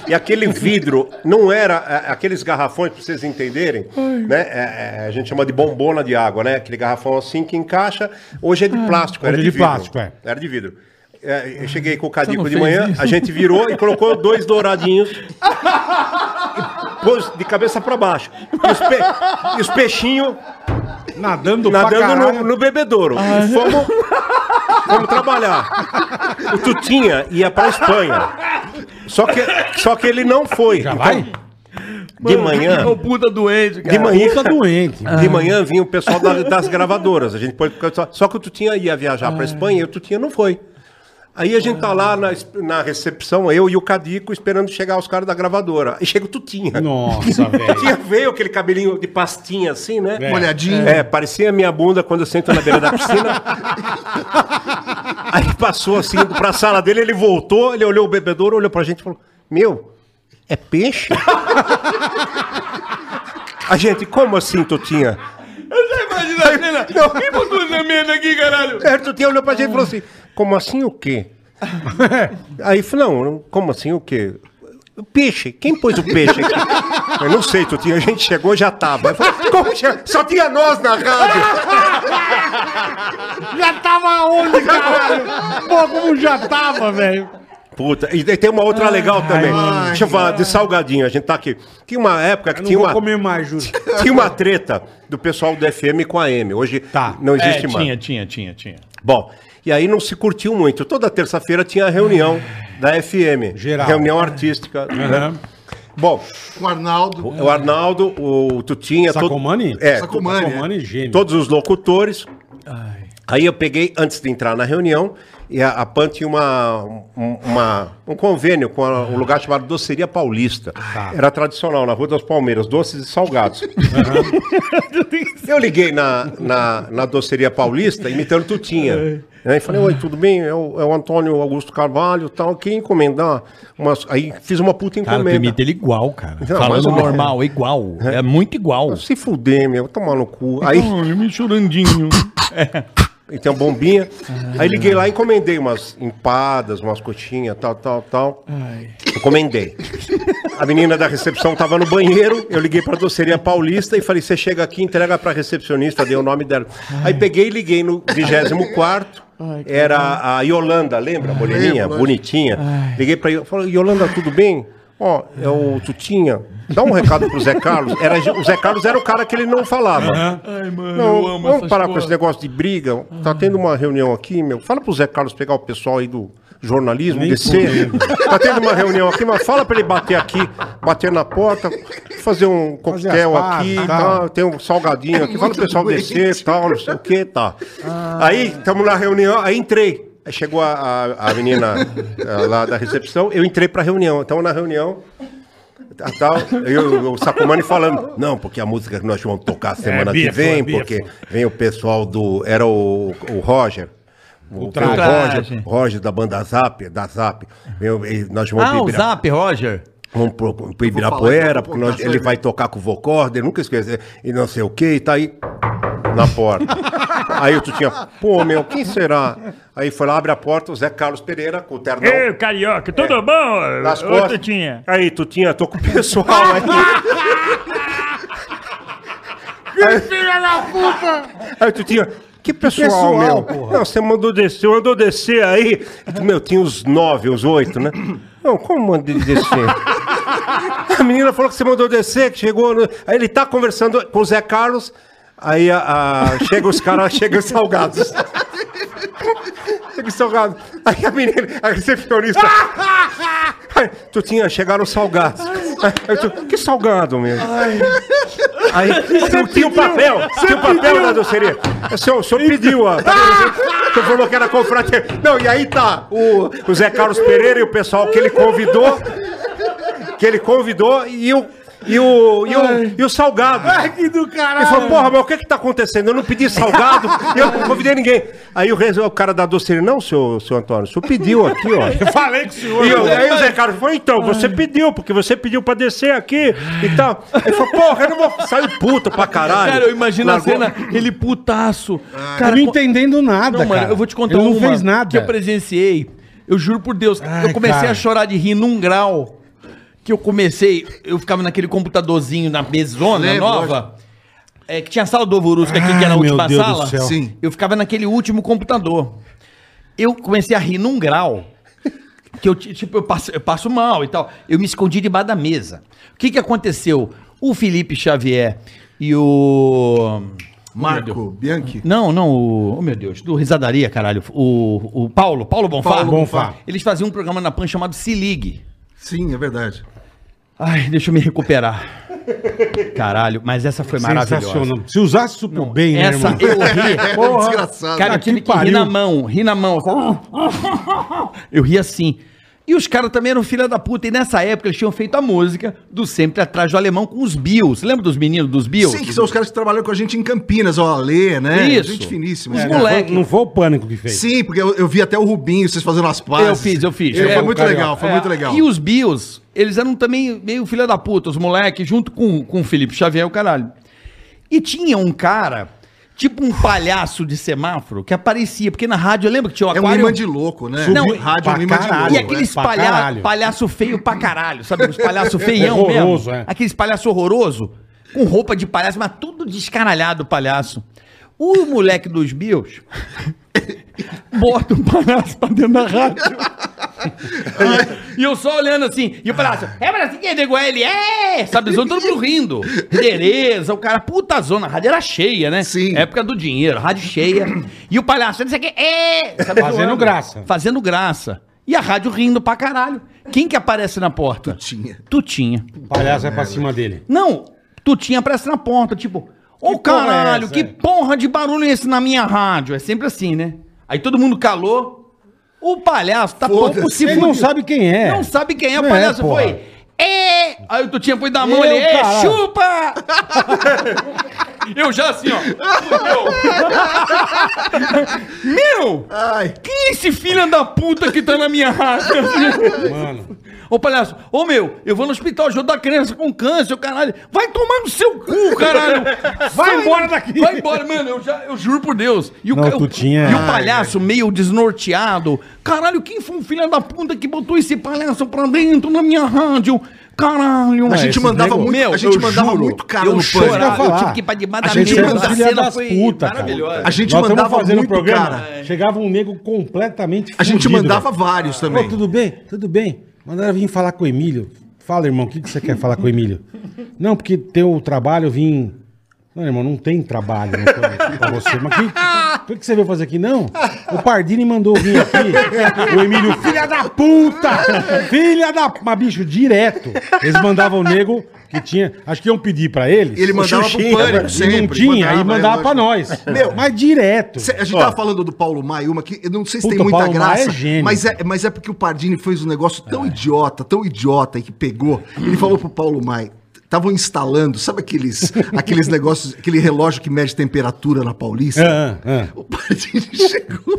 E aquele vidro não era é, aqueles garrafões, para vocês entenderem, né? é, é, a gente chama de bombona de água, né? Aquele garrafão assim que encaixa. Hoje é de plástico, Hoje era é de, de vidro. plástico, é. Era de vidro. É, eu cheguei com o Cadico de manhã, isso? a gente virou e colocou dois douradinhos e pôs de cabeça para baixo. E os, pe- e os peixinhos Nadando, pra nadando no, no bebedouro. E fomos, fomos trabalhar. O Tutinha ia para Espanha. Só que, só que ele não foi. Já Então, vai? De manhã. Ô, puta doente, cara. De manhã, Puta doente. de manhã vinha o pessoal da- das gravadoras. A gente pôs, só que o Tutinha ia viajar para Espanha e o Tutinha não foi. Aí a gente tá lá na, na recepção, eu e o Cadico, esperando chegar os caras da gravadora. Aí chega o Tutinha. Nossa, velho. Tutinha veio aquele cabelinho de pastinha assim, né? É. Molhadinho. É, parecia a minha bunda quando eu sento na beira da piscina. Aí passou assim pra sala dele, ele voltou, ele olhou o bebedouro, olhou pra gente e falou: Meu, é peixe? A gente, como assim, Tutinha? Imagina a cena. Quem botou essa merda aqui, caralho? Aí o Tutinha olhou pra gente e falou assim: Como assim o quê? Aí eu falei: Não, como assim o quê? O Peixe, quem pôs o peixe aqui? Eu não sei, Tutinha, a gente chegou já tava. Falei, Como Só tinha nós na rádio. Já tava onde, caralho? Pô, como já tava, velho? Puta, e tem uma outra legal também. Deixa eu falar de salgadinho, a gente tá aqui. Tinha uma época que Eu não tinha vou uma, comer mais, juro. tinha uma treta do pessoal do FM com a M. Hoje Tá. não É, existe mais. tinha, tinha, tinha, tinha. Bom, e aí não se curtiu muito. Toda terça-feira tinha a reunião da FM. Geral. Reunião artística. né? Bom, o Arnaldo. o Arnaldo, o Tutinha... todo- Sacomani? É, Sacomani. Sacomani, gênio. todos os locutores. Aí eu peguei, antes de entrar na reunião, e a, a PAN tinha uma, um, uma- um convênio com a- um lugar chamado Doceria Paulista. Era tradicional, na Rua das Palmeiras, doces e salgados. eu liguei na, na, na Doceria Paulista, imitando Tutinha. Aí falei, oi, tudo bem? É o, é o Antônio Augusto Carvalho e tal. Quem encomendar? Umas... Aí fiz uma puta Cara, tu encomenda. imita ele igual, cara. Não, Falando normal, é igual. É muito igual. Se fuder, meu, tomar no cu. Aí... Ai, me chorandinho. E tem uma bombinha. Aí liguei lá e encomendei umas empadas, umas coxinhas, tal, tal, tal. Encomendei. A menina da recepção tava no banheiro, eu liguei pra doceria paulista e falei, você chega aqui, entrega pra recepcionista, dei o nome dela. Aí peguei e liguei no 24 era a Yolanda, lembra? Moreninha, bonitinha. Liguei pra Yolanda, falei, Yolanda, tudo bem? Ó, é o Tutinha. Dá um recado pro Zé Carlos. Era, o Zé Carlos era o cara que ele não falava. Ai, mano, Não, vamos parar com esse negócio de briga. Tá tendo uma reunião aqui, meu. Fala pro Zé Carlos pegar o pessoal aí do jornalismo, Nem descer. Tá tendo uma reunião aqui, mas fala pra ele bater aqui, bater na porta, fazer um coquetel pazes, aqui, tá. tá? tem um salgadinho aqui, fala pro pessoal doente. descer, tal, não sei o que, tá. Aí, estamos na reunião, aí entrei. Aí chegou a, a, a menina eh, lá da recepção, eu entrei pra reunião. Então, na reunião, Tá, tal, eu, o Sacomani falando, não, porque a música que nós vamos tocar semana bifo, que vem, é porque vem o pessoal do. Era o, o Roger. O, O. Roger, Roger da banda Zap, da Zap. Eu, e nós vamos Ah, o Zap, Roger. Vamos pro, pro Ibirapuera, porque nós- ele vai tocar com o vocorder, nunca esqueci, e não sei o que, e tá aí na porta. aí tu tinha, pô, meu, quem será? Aí foi lá, abre a porta, o Zé Carlos Pereira, com o ternão. Ei, carioca, tudo bom? Nas Ô, costas. Tutinha. Aí, tu tinha, tô com o pessoal aí. Filha da puta! Aí tu tinha. Que pessoal, pessoal, meu? porra? Não, você mandou descer, mandou descer aí. Meu, tinha os nove, os oito, né? Não, como mandei descer? A menina falou que você mandou descer, que chegou. no- Aí ele tá conversando com o Zé Carlos. Aí a, a- chega os caras, chega os salgados. Chega os salgados. Aí a menina, a recepcionista. Aí, tu tinha, chegaram os salgados. Aí tu, que salgado, meu? Aí tu tinha o papel, tinha o papel da doceria. O senhor, o senhor pediu, ó. O senhor falou que era confraterno. Não, e aí tá o, o Zé Carlos Pereira e o pessoal que ele convidou, que ele convidou e o, e o, e o, e o salgado. Que do Ele caralho. falou, porra, mas o que que tá acontecendo? Eu não pedi salgado e eu não convidei ninguém. Aí o, res- o cara da doceria, não, seu, seu Antônio, o senhor pediu aqui, ó. Eu falei com o senhor. E eu, aí o Zé Carlos falou, então, você pediu, porque você pediu pra descer aqui e tal. Ele falou, porra, eu não vou sair puto pra caralho. Cara, eu imagino a Largou- cena, ele putaço. Cara, não entendendo nada, Não, mano, cara. eu vou te contar Ele não uma fez nada. que eu presenciei. Eu juro por Deus, Ai, eu comecei cara. a chorar de rir num grau que eu comecei, eu ficava naquele computadorzinho na mesona Lembro, nova. É, que tinha a sala do Ovurusca aqui, que era a última Deus sala. Sim. Eu ficava naquele último computador. Eu comecei a rir num grau que eu, ti- tipo, eu passo, eu passo mal e tal. Eu me escondi debaixo da mesa. O que que aconteceu? O Felipe Xavier e o... Marco Bianchi. Não, não, o. Oh, meu Deus, do Risadaria, caralho. O, o Paulo, Paulo Bonfá. Paulo Bonfá. Eles faziam um programa na PAN chamado Se Ligue. Sim, é verdade. Ai, deixa eu me recuperar. Caralho, mas essa foi maravilhosa. Sensacional. Se usasse isso pro bem, né, Essa irmão? eu ri. Porra. Desgraçado. Cara, eu que tive que rir pariu. na mão, rir na mão. Eu ri assim. E os caras também eram filha da puta. E nessa época eles tinham feito a música do Sempre Atrás do Alemão com os Bills. Lembra dos meninos dos Bills? Sim, que são os caras que trabalham com a gente em Campinas, ó, Alê, né? Isso. Gente finíssima. Os É, não, foi, moleque. não foi o pânico que fez. Sim, porque eu, eu vi até o Rubinho, vocês fazendo as pazes. Eu fiz, eu fiz. É, É, foi o muito carioca. legal, foi É, muito legal. E os Bills, eles eram também meio filha da puta, os moleques, junto com, com o Felipe Xavier, o caralho. E tinha um cara, tipo um palhaço de semáforo, que aparecia, porque na rádio, lembra que tinha o É um aquário? imã de louco, né? Não, rádio é um imã de louco. E aqueles Pra palha caralho. palhaço feio pra caralho, sabe? Os palhaço feião Horroroso, mesmo. é. Aqueles palhaço horroroso, com roupa de palhaço, mas tudo descaralhado palhaço. O moleque dos Bills bota um palhaço pra dentro da rádio. e eu só olhando assim, e o palhaço, é pra assim que nego é ele, é! Sabe, zona, todo mundo rindo. Beleza, o cara, puta zona, a rádio era cheia, né? Sim. Época do dinheiro, rádio cheia. E o palhaço, não sei o que, é! Sabe, Fazendo zoando. graça. Fazendo graça. E a rádio rindo pra caralho. Quem que aparece na porta? Tutinha. Tutinha. O palhaço é pra cima dele. Não, Tutinha aparece na porta, tipo, ô é caralho, essa, que é? porra de barulho é esse na minha rádio? É sempre assim, né? Aí todo mundo calou. O palhaço tá pouco se Ele não sabe quem é. Não sabe quem é, o É, palhaço porra. foi. É! Aí o Tutinha foi dar a mão, Eu, ele, é, caralho. chupa! Eu já assim, ó. Meu! Ai, Quem é esse filho da puta que tá na minha rádio? Mano. Ô palhaço, ô meu, eu vou no hospital ajudar a criança com câncer, caralho. Vai tomar no seu cu, caralho. Vai embora daqui. Vai embora, mano, eu, já, eu juro por Deus. E o, Não, ca- tu tinha- e o palhaço meio desnorteado. Caralho, quem foi um filho da puta que botou esse palhaço pra dentro na minha rádio? Caralho. a gente esses mandava nego- muito, Meu, a gente eu mandava juro, muito cara eu no chorava, pânico. Isso que eu ia eu falar. tive que ir pra debaixo A da gente mesa. mandava A filha cena das foi puta, cara. maravilhosa. A gente Nós estamos mandava fazendo o muito programa, cara. chegava um nego completamente A gente fudido, mandava velho. vários Ô, também. tudo bem? Tudo bem. Mandaram vir falar com o Emílio. Fala, irmão, o que, que você quer falar com o Emílio? Não, porque teu trabalho eu vim. Não, irmão, não tem trabalho né, pra, você. Mas o que, que, que você veio fazer aqui? Não. O Pardini mandou vir aqui. O Emílio, filha da puta! Filha da. Mas, bicho, direto. Eles mandavam o nego que tinha. Acho que iam pedir pra eles. Ele mandava pro Xuxinha, pânico? E sempre. não tinha, aí mandava é, pra nós. Meu, mas direto. Cê- A gente Ó, tava falando do Paulo Maia, uma que eu não sei se Puta, tem muita Paulo Maia graça, é gênio. mas, é, mas é porque o Pardini fez um negócio tão idiota, tão idiota, e que pegou. Ele falou pro Paulo Maia, estavam instalando, sabe aqueles, aqueles negócios, aquele relógio que mede temperatura na Paulista? Ah, ah. O Pardini chegou.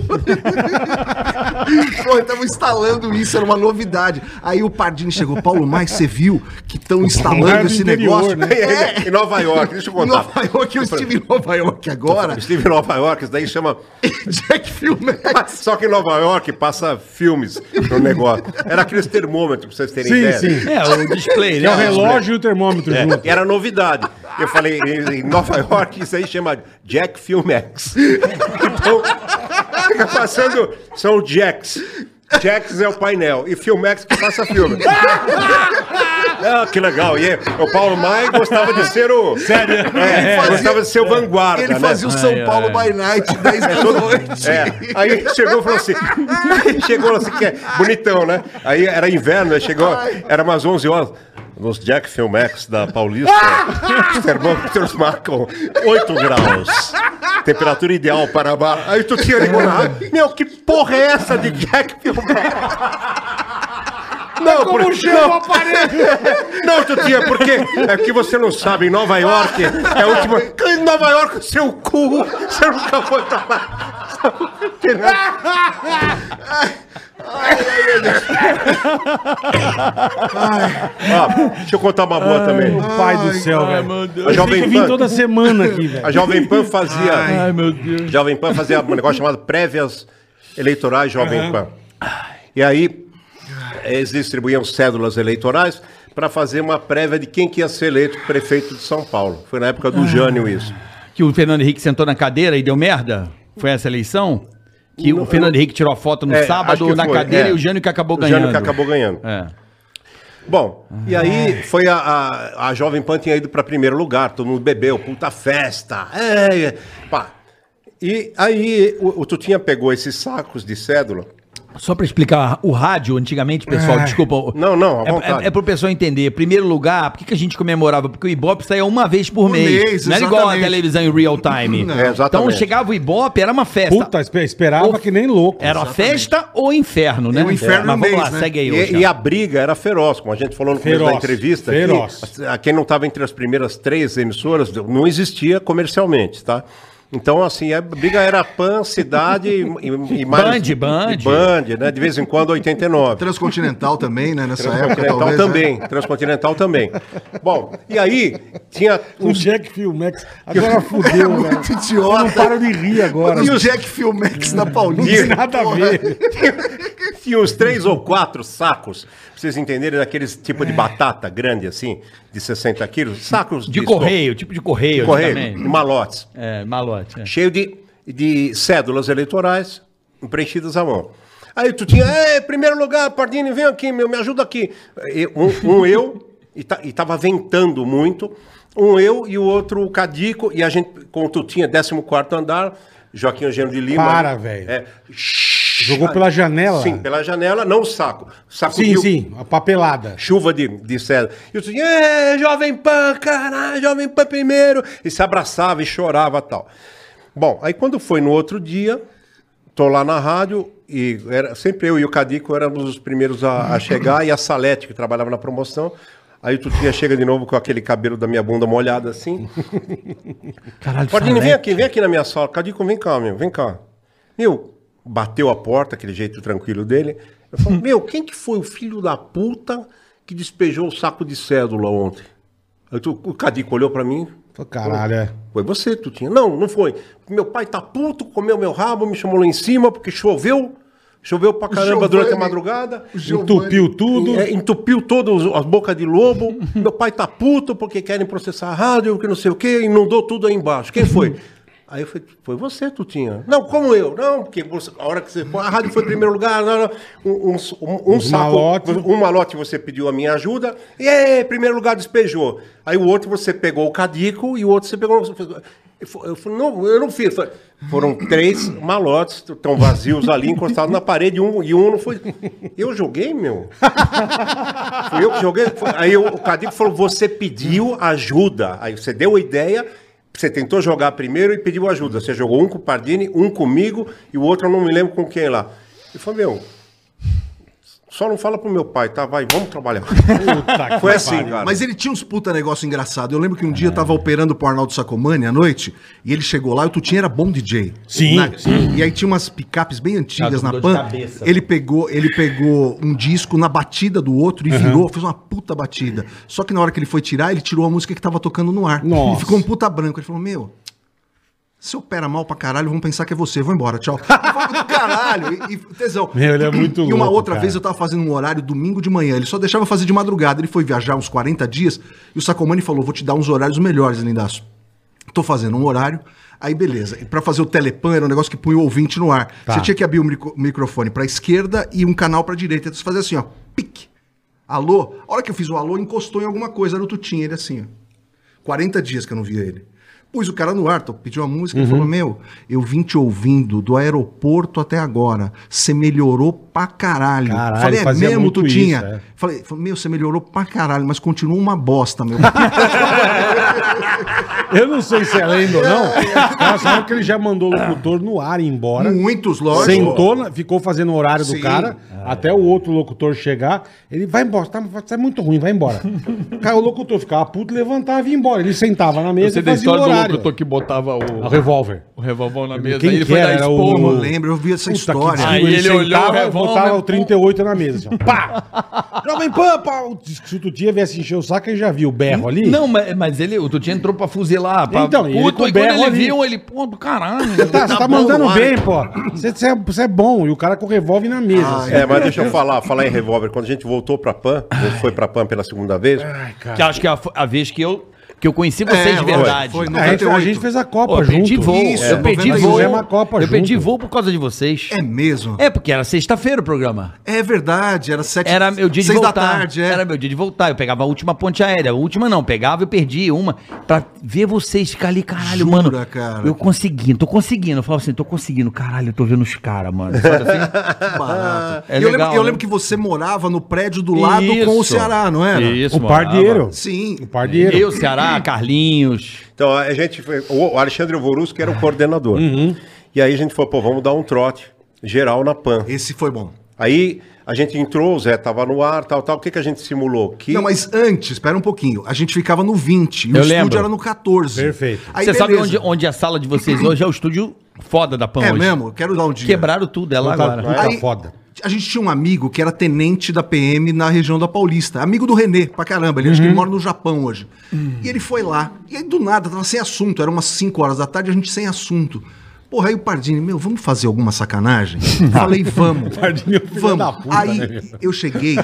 Pô, estavam instalando isso, era uma novidade. Aí o Pardini chegou, Paulo, mas você viu que estão instalando do esse interior, negócio? né? É, Em Nova York, deixa eu contar. Nova York, eu estive em Nova York agora. Estive em Nova York, isso daí chama. Jack Filmex. Só que em Nova York passa filmes no negócio. Era aqueles termômetros, pra vocês terem Sim, ideia. sim. É, o display, Que é o né? relógio e o termômetro É, junto. e era novidade. Eu falei, em Nova York, isso aí chama Jack Filmex. Então, fica passando, são Jacks. Jacks é o painel e Filmex que passa filme. Ah, que legal. E o Paulo Maia gostava de ser o. Sério? É, fazia- gostava de ser o vanguarda. Ele né? fazia o São Paulo by Night, 10 da noite. É, aí chegou e falou assim, chegou assim, que é bonitão, né? Aí era inverno, aí chegou, era umas 11 horas. Nos Jack Filmex da Paulista, os termômetros marcam 8 graus. Temperatura ideal para bar. Aí tu tinha na rádio, meu, que porra é essa de Jack Filmex? Não, Como por- chama o não, aparelho? não, Tutinha, porque é que você não sabe, em Nova York é a última. Em Nova York, seu cu, você nunca foi pra lá. Ó, deixa eu contar uma boa também. Meu pai do céu, velho. A Jovem Pan, toda semana aqui, velho. a Jovem Pan fazia. Ai, meu Deus. Jovem Pan fazia um negócio chamado prévias eleitorais Jovem Pan. E aí, eles distribuíam cédulas eleitorais para fazer uma prévia de quem que ia ser eleito prefeito de São Paulo. Foi na época do Jânio isso. Que o Fernando Henrique sentou na cadeira e deu merda? Foi essa eleição? Que o Fernando Henrique tirou a foto no É, sábado na foi, cadeira é. e o Jânio que acabou O ganhando. Jânio que acabou ganhando. É. Bom, e aí foi a, a, a Jovem Pan tinha ido para primeiro lugar, todo mundo bebeu, puta festa. É, pá. E aí o, o Tutinha pegou esses sacos de cédula. Só pra explicar, o rádio, antigamente, pessoal, desculpa. Não, não, é, vontade. é, é pro pessoal entender. Primeiro lugar, por que, que a gente comemorava? Porque o Ibope saía uma vez por, Por mês. mês, Não era igual a televisão em real time. É, exatamente. Então chegava o Ibope, era uma festa. Puta, espe- esperava Ou- que nem louco. Era festa ou inferno, né? É o inferno Mas no vamos mês, lá, né? segue aí. E, e a briga era feroz, como a gente falou no começo Feroz, da entrevista. feroz. Aqui, quem não estava entre as primeiras três emissoras não existia comercialmente, tá? Então, assim, a briga era PAN, Cidade e, e, e mais... Band, Band. Band, né? De vez em quando, 89. Transcontinental também, né? Nessa época, talvez. né? também, Transcontinental também. Bom, e aí tinha O Jack Filmex. Agora fudeu, velho. Muito Eu não idiota. paro de rir agora. E Não o Jack Filmex na tem Paulista. nada a ver. Tinha uns três ou quatro sacos, vocês entenderem, daqueles tipo de batata grande assim, de 60 quilos, sacos De correio, tipo de correio. de correio, de malotes, É, malote. é. cheio de, de cédulas eleitorais preenchidas à mão. Aí tu tinha, Ei, primeiro lugar, Pardini, vem aqui, meu, me ajuda aqui. Um, um eu, e, ta- e tava ventando muito, um eu e o outro o Cadico, e a gente, como tu tinha 14º andar, Joaquim Eugênio de Lima. Para, velho. É, Jogou pela janela? Sim, pela janela, não o saco. Saco Sim, sim. A papelada. chuva de, de seda. E eu disse, "Ê, Jovem Pan, caralho, Jovem Pan primeiro. E se abraçava e chorava e tal. Bom, aí quando foi no outro dia, tô lá na rádio e era, sempre eu e o Cadico éramos os primeiros a, a chegar e a Salete, que trabalhava na promoção. Aí tu tinha chega de novo com aquele cabelo da minha bunda molhado assim. Caralho, Pardini, vem aqui, vem aqui na minha sala. Cadico, vem cá, meu, vem cá. Meu, bateu a porta, aquele jeito tranquilo dele. Eu falei, meu, quem que foi o filho da puta que despejou o saco de cédula ontem? Aí tu- o Cadico olhou pra mim. Caralho, é. Foi você, tu tinha. Não, não foi. Meu pai tá puto, comeu meu rabo, me chamou lá em cima porque choveu. Choveu pra caramba Giovanni- durante a madrugada. Entupiu tudo. É, entupiu todas as bocas de lobo. Meu pai tá puto porque querem processar a rádio, que não sei o quê, inundou tudo aí embaixo. Quem foi? Aí eu falei, foi você, Tutinha. Não, como eu? Não, porque a hora que você. A rádio foi em primeiro lugar, não, não. Um, um, um, saco. malotes. Um malote você pediu a minha ajuda, e aí, primeiro lugar despejou. Aí o outro você pegou o cadico e o outro você pegou. Eu fa- Eu falei, não, eu não fiz. Foram três malotes, estão vazios ali, encostados na parede, um, e um não foi. Eu joguei, meu. Fui eu que joguei. Aí o Cadico falou: você pediu ajuda. Aí você deu a ideia, você tentou jogar primeiro e pediu ajuda. Você jogou um com o Pardini, um comigo e o outro eu não me lembro com quem lá. E falou: meu, Só não fala pro meu pai, tá? Vai, vamos trabalhar. Puta que Foi assim, pariu. cara. Mas ele tinha uns puta negócio engraçado. Eu lembro que um dia eu tava operando pro Arnaldo Sacomani à noite, e ele chegou lá e o Tutinha era bom DJ. Sim, sim. E aí tinha umas picapes bem antigas Tá na com dor de Pan. cabeça. Ele pegou, ele pegou um disco na batida do outro e virou, fez uma puta batida. Só que na hora que ele foi tirar, ele tirou a música que tava tocando no ar. Nossa. E ficou um puta branco. Ele falou: Meu. Se opera mal pra caralho, vão pensar que é você. Vou embora, tchau. Eu falei, do caralho. E, e tesão. Meu, ele é muito E uma louco, outra cara. vez eu tava fazendo um horário domingo de manhã. Ele só deixava eu fazer de madrugada. Ele foi viajar uns 40 dias e o Sacomani falou: vou te dar uns horários melhores, Lindaço. Tô fazendo um horário. Aí, beleza. E pra fazer o telepan era um negócio que punha o ouvinte no ar. Tá. Você tinha que abrir o micro- microfone pra esquerda e um canal pra direita. Então você fazia assim, ó. Pique. Alô? A hora que eu fiz o alô, encostou em alguma coisa. Era o Tutinha, ele assim, ó. 40 dias que eu não via ele. Pus o cara no ar, tô- pediu uma música e Uhum. falou: Meu, eu vim te ouvindo do aeroporto até agora. Você melhorou pra caralho. Caralho, Falei, é mesmo, Tutinha? isso, é. Falei, meu, você melhorou pra caralho, mas continua uma bosta, meu. Eu não sei se é lenda ou não. Ela sabe que ele já mandou o locutor no ar ir embora. Muitos, lógico. Sentou, na- ficou fazendo o horário do Sim. cara, até o outro locutor chegar. Ele vai embora, tá, tá muito ruim, vai embora. Cara, o locutor ficava puto, levantava e ia embora. Ele sentava na mesa Você e tem a fazia o história do horário. locutor que botava O o, revólver. o revólver na mesa. Quem aí ele que foi era? dar Era Eu esporro. o- lembro, eu vi essa Puta que história. Aí ele olhou o revólver, botava o pum. 38 na mesa, assim, ó, pá! Jovem Pan, pá! Se o Tutinha viesse encher o saco, ele já viu o berro ali. Não, mas, mas ele, o Tutinho entrou pra fuzilar. Pra, Então, e ele puto, com aí quando berro ele ali. viu, ele, pô, do caralho. Tá, você tá, bom mandando no ar. bem, pô. Você, você é, você é bom. E o cara com o revólver na mesa. assim. É, mas deixa eu falar, falar em revólver. Quando a gente voltou pra PAN, a gente foi pra PAN pela segunda vez, Ai, cara. Que acho que é a, a vez que eu, que eu conheci vocês É, de foi, verdade. foi, É, a, gente, a 98. gente fez a Copa Pô, eu perdi junto. voo. Isso, eu perdi 98. voo. Fizemos a Copa eu perdi junto. voo por causa de vocês. É mesmo? É, porque era sexta-feira o programa. É verdade, era sete Era meu dia de seis voltar. da tarde, é. Era meu dia de voltar. Eu pegava a última ponte aérea. A última não, pegava e perdi uma. Pra ver vocês ficar ali, caralho, Jura, mano. cara? Eu conseguindo, tô conseguindo. Eu falava assim, tô conseguindo. Caralho, eu tô vendo os caras, mano. Sabe assim? É E eu, legal, lembro, eu né? lembro que você morava no prédio do lado com o Isso. Ceará, não era? Isso, O Pardieiro. Sim. O Pardieiro. Eu, Ceará, Carlinhos. Então a gente foi. O Alexandre Vorusco era o coordenador. E aí a gente falou, pô, vamos dar um trote geral na PAN. Esse foi bom. Aí a gente entrou, o Zé tava no ar, tal, tal. O que, que a gente simulou? Que Não, mas antes, espera um pouquinho. A gente ficava no 20 e o Eu estúdio lembro. era no 14. Perfeito. Aí, Você sabe beleza. onde, onde a sala de vocês hoje é o estúdio foda da PAN É hoje. mesmo? Eu Quero dar um dia. Quebraram tudo, é lá Puta- agora. puta Aí- foda. A gente tinha um amigo que era tenente da PM na região da Paulista. Amigo do Renê, pra caramba. Ele acho que Uhum. ele mora no Japão hoje. E ele foi lá. E aí, do nada, tava sem assunto. Era umas 5 horas da tarde, a gente sem assunto. Porra, aí o Pardini, meu, vamos fazer alguma sacanagem? Falei, vamos. Pardini é vamos. puta, aí né, eu cheguei.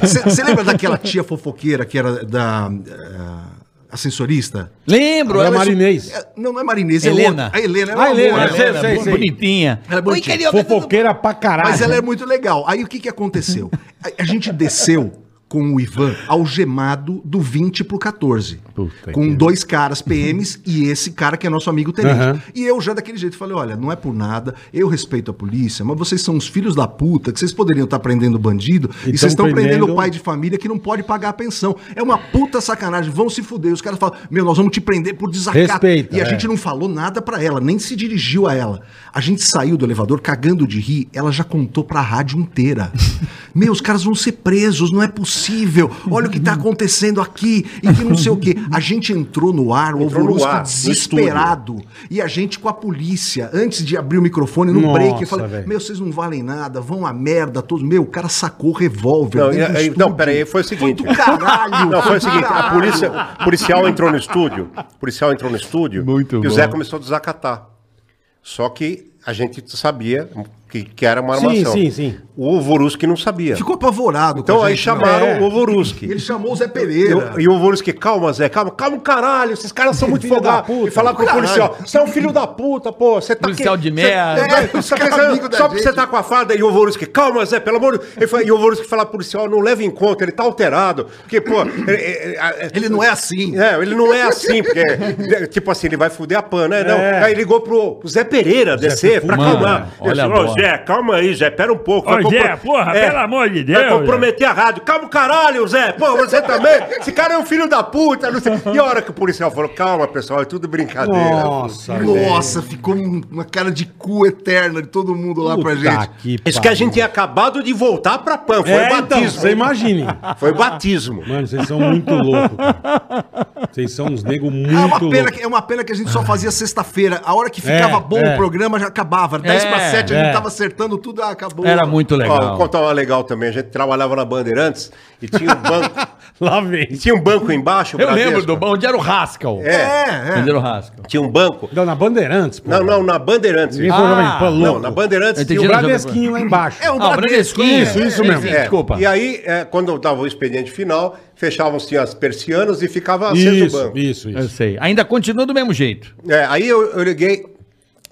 Você lembra daquela tia fofoqueira que era da eh, ascensorista? Lembro, ela é Marinês. É, não, não é Marinês, é Helena. outra. A Helena era Ah, Helena, amor, é, sei, Helena, sei, bo- sei. bonitinha. Ela é bonitinha. Oi, Fofoqueira pra caralho. Mas ela é muito legal. Aí o que, que aconteceu? A, a gente desceu com o Ivan algemado do 20 pro 14. Puta com dois caras PMs e esse cara que é nosso amigo tenente. Aham. E eu já daquele jeito falei: olha, não é por nada, eu respeito a polícia, mas vocês são os filhos da puta, que vocês poderiam estar prendendo bandido e, E vocês tão estão prendendo prendendo- o pai de família que não pode pagar a pensão. É uma puta sacanagem, vão se fuder. Os caras falam: meu, nós vamos te prender por desacato. Respeita, e a é. gente não falou nada pra ela, nem se dirigiu a ela. A gente saiu do elevador cagando de rir, ela já contou pra rádio inteira. Meu, os caras vão ser presos, não é possível. Olha o que tá acontecendo aqui e que não sei o quê. A gente entrou no ar, o Entrou Alvorusco ar, desesperado. E a gente com a polícia, antes de abrir o microfone no Nossa, break, falei: velho. Meu, vocês não valem nada, vão a merda todos. Meu, o cara sacou o revólver. Não, e- não, peraí, foi o seguinte. Foi do caralho. Não, foi o seguinte, a polícia, o policial entrou no estúdio, o policial entrou no estúdio Muito e o bom. Zé começou a desacatar. Só que a gente sabia que, que era uma Sim, armação. sim, sim. O Voruski não sabia. Ficou apavorado. então com a aí gente, chamaram É. o Voruski. Ele chamou o Zé Pereira. o- E o Voruski, calma, Zé, calma, calma, caralho, esses caras são muito folgados. E falar pro policial, você é um filho da puta, pô, você tá Policial aqui- de cê- merda. É, Os só porque- você tá com a farda e o Voruski, calma, Zé, pelo amor de Deus. E o Voruski fala pro policial, não leva em conta, ele tá alterado. Porque, pô, ele, ele- Ele não é assim. é, ele não é assim, porque, tipo assim, ele vai fuder a pan, né? Não. É. Aí ligou pro, Zé Pereira descer pra Mano, acalmar. olha Zé, calma aí, Zé, pera um pouco. Ô, Zé, compro- porra, pelo amor de Deus, Vai comprometer a rádio. Calma, caralho, Zé. Pô, você também. Esse cara é um filho da puta. Não sei. E a hora que o policial falou, calma, pessoal, é tudo brincadeira. Nossa, Nossa, ficou um- uma cara de cu eterna de todo mundo lá pra Puta gente. que Isso que a gente tinha acabado de voltar pra PAN. Foi É, o então, batismo. você imagine. Foi o batismo. Mano, vocês são muito loucos. Vocês são uns nego muito É uma, pena loucos. que, é uma pena que a gente só fazia sexta-feira. A hora que ficava É, bom é. o programa já acabava. 10 para É, 7 a gente é. tava acertando tudo, ah, acabou. Era muito Ó, vou legal. contar uma legal também. A gente trabalhava na Bandeirantes e tinha um banco. Lá vem. e tinha um banco embaixo. Eu Bradesco. lembro do bom, onde era o Haskell. É, É, Onde é. era o Haskell. tinha um banco. Não, na Bandeirantes, pô. Não, não, na Bandeirantes. Ah, pô, Não, na Bandeirantes Eu tinha entendi. Bradesquinho lá embaixo. É um Ah. Bradesquinho. Isso, isso mesmo. Enfim, Desculpa. E aí, é, quando dava o expediente final, fechavam-se as persianas e ficava aceso o Isso, banco. isso, Eu isso. sei. Ainda continua do mesmo jeito. É, aí eu, eu liguei,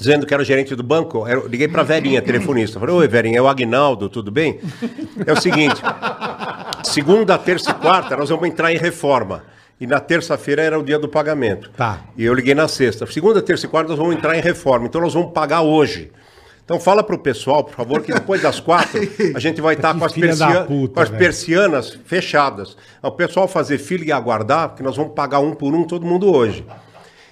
dizendo que era o gerente do banco, eu liguei pra Verinha, telefonista. Falei, oi, Verinha, é o Agnaldo, tudo bem? É o seguinte, segunda, terça e quarta, nós vamos entrar em reforma. E na terça-feira era o dia do pagamento. Tá. E eu liguei na sexta. Segunda, terça e quarta, nós vamos entrar em reforma. Então nós vamos pagar hoje. Então fala pro pessoal, por favor, que depois das quatro a gente vai estar Que com, persia- com as persianas fechadas. O pessoal fazer fila e aguardar, porque nós vamos pagar um por um todo mundo hoje.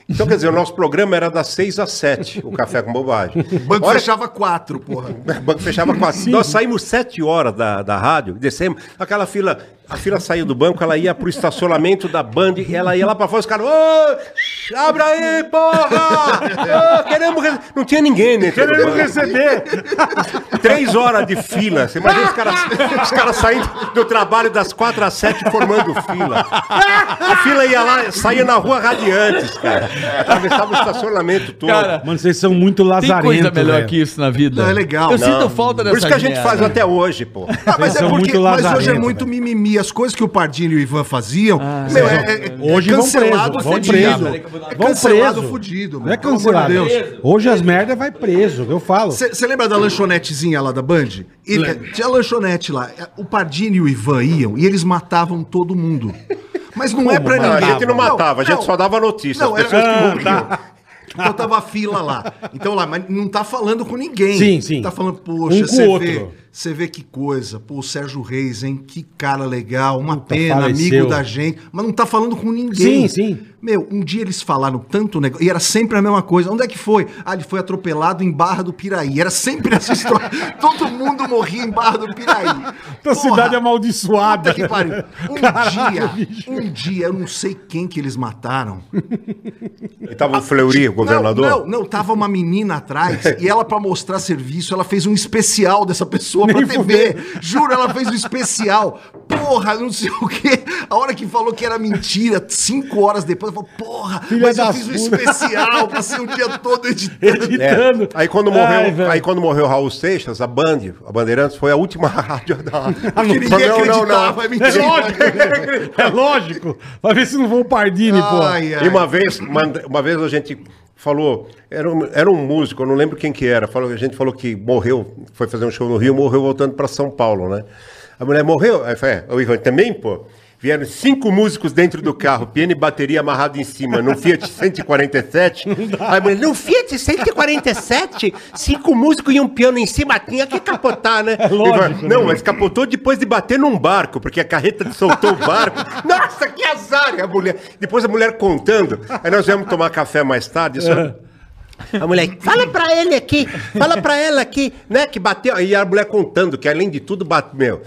Então, quer dizer, o nosso programa era das seis às sete, o Café com Bobagem. O banco Hora- fechava 4, porra. o banco fechava quatro. Nós saímos sete horas da, da rádio, descemos, aquela fila, a fila saiu do banco, ela ia pro estacionamento da Band, e ela ia lá pra fora, os caras, ô, abre aí, porra! Ô, queremos rece-" Não tinha ninguém dentro do Queremos banco. receber. Três horas de fila. Você imagina os caras, os caras saindo do trabalho das quatro às sete formando fila. A fila ia lá, saía na rua Radiantes, cara. Atravessava o estacionamento todo. Cara, Mano, vocês são muito Tem lazarentos, coisa melhor velho. que isso na vida. Não, é legal. Eu Não. sinto falta dessa Por isso que a gente faz até hoje, pô. Ah, mas é porque, muito mas hoje é muito velho. mimimi. As coisas que o Pardinho e o Ivan faziam, meu, é, é- é Hoje vão cancelado preso, vão fudido. preso. É Vão cancelado preso. fudido, Não é cancelado. Deus. Hoje as merdas vai preso, eu falo. Você lembra da lanchonetezinha lá da Band? E, é, tinha a lanchonete lá. É, O Pardini e o Ivan iam e eles matavam todo mundo. Mas não é pra Não, ninguém. a gente não matava, a gente só dava notícia. Não, As era, pessoas que Ah, tá. Então tava a fila lá. Então lá, mas não tá falando com ninguém. Sim, sim. Tá falando, poxa, Um com você o outro. vê, você vê que coisa. Pô, o Sérgio Reis, hein? Que cara legal, uma Puta, pena, faleceu. amigo da gente. Mas não tá falando com ninguém. Sim, sim. Meu, um dia eles falaram tanto negócio. E era sempre a mesma coisa. Onde é que foi? Ah, ele foi atropelado em Barra do Piraí. Era sempre essa história. Todo mundo morria em Barra do Piraí. Tua cidade é Puta amaldiçoada. que pariu. Um Caralho, dia, bicho. um dia, eu não sei quem que eles mataram. E tava o Fleury, o governador. Não, não, não, tava uma menina atrás e ela, pra mostrar serviço, ela fez um especial dessa pessoa pra TV. Juro, ela fez um especial. Porra, não sei o quê. A hora que falou que era mentira, cinco horas depois, ela falou, porra, Filha mas eu fiz um putas. especial, passei o dia todo editando. É. Editando. Aí quando Ai, morreu, velho. aí quando morreu Raul Seixas, a Band, a Bandeirantes, foi a última rádio da. Porque ninguém acreditava, é É mentira. lógico, é lógico. Vai ver se não foi o Pardini, pô. Ai, ai. E uma vez, uma, uma vez a gente falou, era um, era um músico, eu não lembro quem que era, falou, a gente falou que morreu, foi fazer um show no Rio, morreu voltando para São Paulo, né? A mulher morreu, aí falei, é, o Ivan também, pô? Vieram cinco músicos dentro do carro, piano e bateria amarrado em cima, num Fiat 147. Aí a mulher, num Fiat 147? Cinco músicos e um piano em cima, tinha que capotar, né? lógico, Ivan, não, mas capotou depois de bater num barco, porque a carreta soltou o barco. Nossa, que azar! E a mulher, depois a mulher contando. Aí nós viemos tomar café mais tarde. Só... A mulher, fala pra ele aqui, fala pra ela aqui, né? Que bateu. E a mulher contando que além de tudo bateu.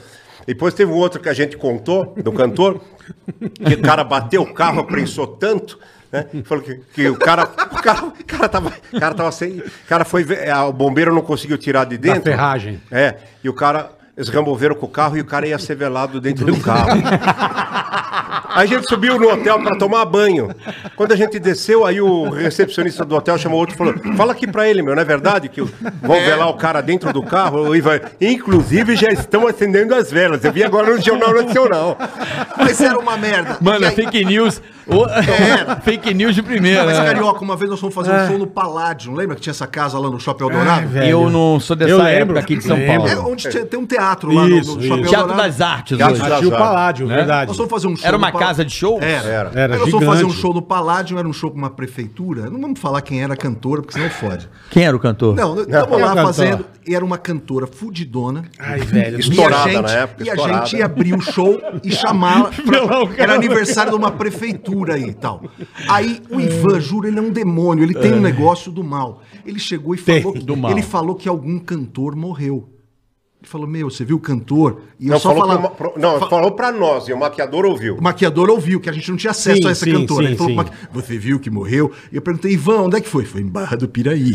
Depois teve um outro que a gente contou, do cantor, que o cara bateu o carro, aprensou tanto. Né? Falou que, que o cara, o cara, o cara tava, o cara tava sem, o cara foi, ver- ah, o bombeiro não conseguiu tirar de dentro. ferragem. É, e o cara, eles removeram com o carro e o cara ia ser velado dentro do carro. Aí a gente subiu no hotel para tomar banho. Quando a gente desceu, aí o recepcionista do hotel chamou outro e falou: Fala aqui pra ele, meu, não é verdade que vão velar o cara dentro do carro? O Ivan, Inclusive já estão acendendo as velas. Eu vi agora no Jornal Nacional. Mas era uma merda. Mano, E é aí- fake news. O- Era. fake news de primeira. Mas, né? Carioca, uma vez nós fomos fazer um show no Paládio. Lembra que tinha essa casa lá no Shopping Eldorado? velho. Eu não sou dessa Eu lembro, época aqui de São lembro. Paulo. É onde tinha- tem um teatro lá no- Isso, no, isso. Shopping Teatro das Artes Teatro hoje. das Azar. Paládio, Né? verdade. Nós fomos fazer um show Era no uma casa de show? Era. Era. Era nós fomos fazer um show no Paládio, era um show com uma prefeitura. Não vamos falar quem era a cantora, porque senão fode. Quem era o cantor? Não, estamos é lá fazendo. E era uma cantora fudidona. Ai, velho. Estourada e a gente, na época, E a estourada. gente ia abrir o show e lá o pra-. Era aniversário de uma prefeitura aí e tal. Aí o Ivan, juro, ele é um demônio, ele tem um negócio do mal. Ele chegou e falou. do mal. Ele falou que algum cantor morreu. Ele falou: Meu, você viu o cantor? E eu Não, só falou, falava. pro- não, falou pra nós, e o maquiador ouviu. O maquiador ouviu, que a gente não tinha acesso Sim, a essa sim, cantora. sim, Ele falou, maqui- você viu que morreu? E eu perguntei, Ivan, onde é que foi? Foi em Barra do Piraí.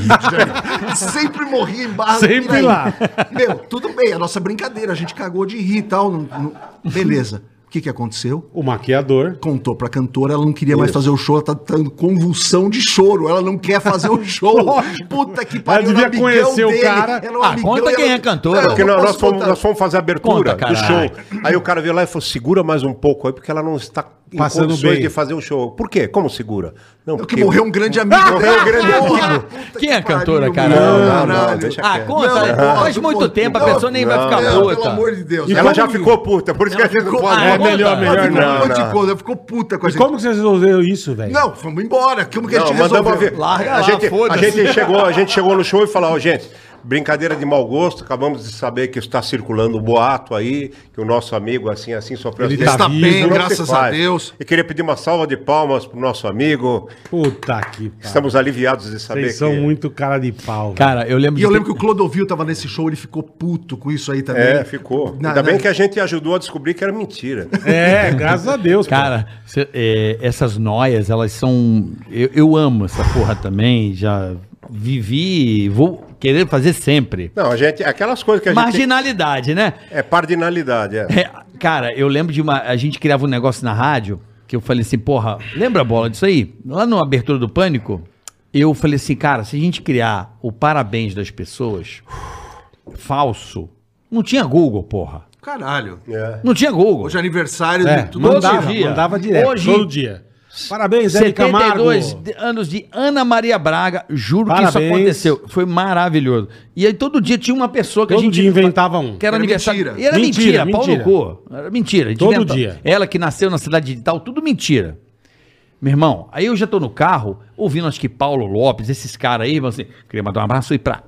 Sempre morria em Barra Sempre do Piraí. lá. Meu, tudo bem, a nossa brincadeira, a gente cagou de rir e tal. não- não- Beleza. O que, que aconteceu? O maquiador. Contou pra cantora, ela não queria mais fazer o show, ela tá dando convulsão de choro, ela não quer fazer o show. Puta que pariu, devia era amigão conhecer o cara. um Ah, amigão conta quem ela- é a cantora. Não, Porque nós, não nós fomos, nós fomos fazer a abertura Conta, do show. Aí o cara veio lá e falou: segura mais um pouco aí, porque ela não está Passando condições bem. de fazer o show. Por quê? Como segura? Não, Que morreu um grande amigo. Morreu um grande amigo. Quem que é a cantora, cara? Não, não, caralho. deixa Ah, quieto. conta. Não, não faz muito não tempo, a pessoa nem vai Não, ficar Não, puta. pelo amor de Deus. Ela como já ficou puta, por isso que a gente não ficou- pode. Ah, É conta. melhor, melhor Ela ficou, não. um monte de não. coisa, ela ficou puta com a E gente. como que vocês resolveram isso, velho? Não, fomos embora. Como que a Não, gente resolveu? ver. Larga a, lá, gente, a, foda-se. gente chegou, a gente chegou no show e falou, ó, gente, brincadeira de mau gosto, acabamos de saber que está circulando um boato aí, que o nosso amigo assim, assim, sofreu Ele acidente. tá Está bem, graças a. Deus. E queria pedir uma salva de palmas pro nosso amigo. Puta que pariu. Estamos aliviados de saber Vocês que... são muito cara de pau. Cara, eu lembro E eu lembro que o Clodovil tava nesse show, ele ficou puto com isso aí também. É, ficou. Na- Ainda na- bem que a gente ajudou a descobrir que era mentira. É, graças a Deus. Cara, cê- é, essas noias, elas são. Eu, eu amo essa porra também. Já vivi, vou querer fazer sempre. Não, a gente... Aquelas coisas que a gente... Marginalidade, né? É pardinalidade, é. É, cara, eu lembro de uma. A gente criava um negócio na rádio que eu falei assim, porra, lembra a bola disso aí? Lá na abertura do pânico, eu falei assim, cara, se a gente criar o parabéns das pessoas falso, não tinha Google, porra. Caralho. É. Não tinha Google. Hoje é aniversário É, de tudo. mandava, dia. mandava direto, Hoje- todo dia. Parabéns, Zé de Camargo. 72 de- anos de Ana Maria Braga, juro que isso Parabéns. aconteceu. Foi maravilhoso. E aí todo dia tinha uma pessoa que a Todo gente. dia inventava um. Que era, Era aniversário. mentira. E era Mentira, mentira, mentira. no cu. Era mentira. a gente Todo inventa- dia. Ela que nasceu na cidade de tal, tudo mentira. Meu irmão, aí eu já tô no carro, ouvindo acho que Paulo Lopes, esses caras aí, assim, queria mandar um abraço aí pra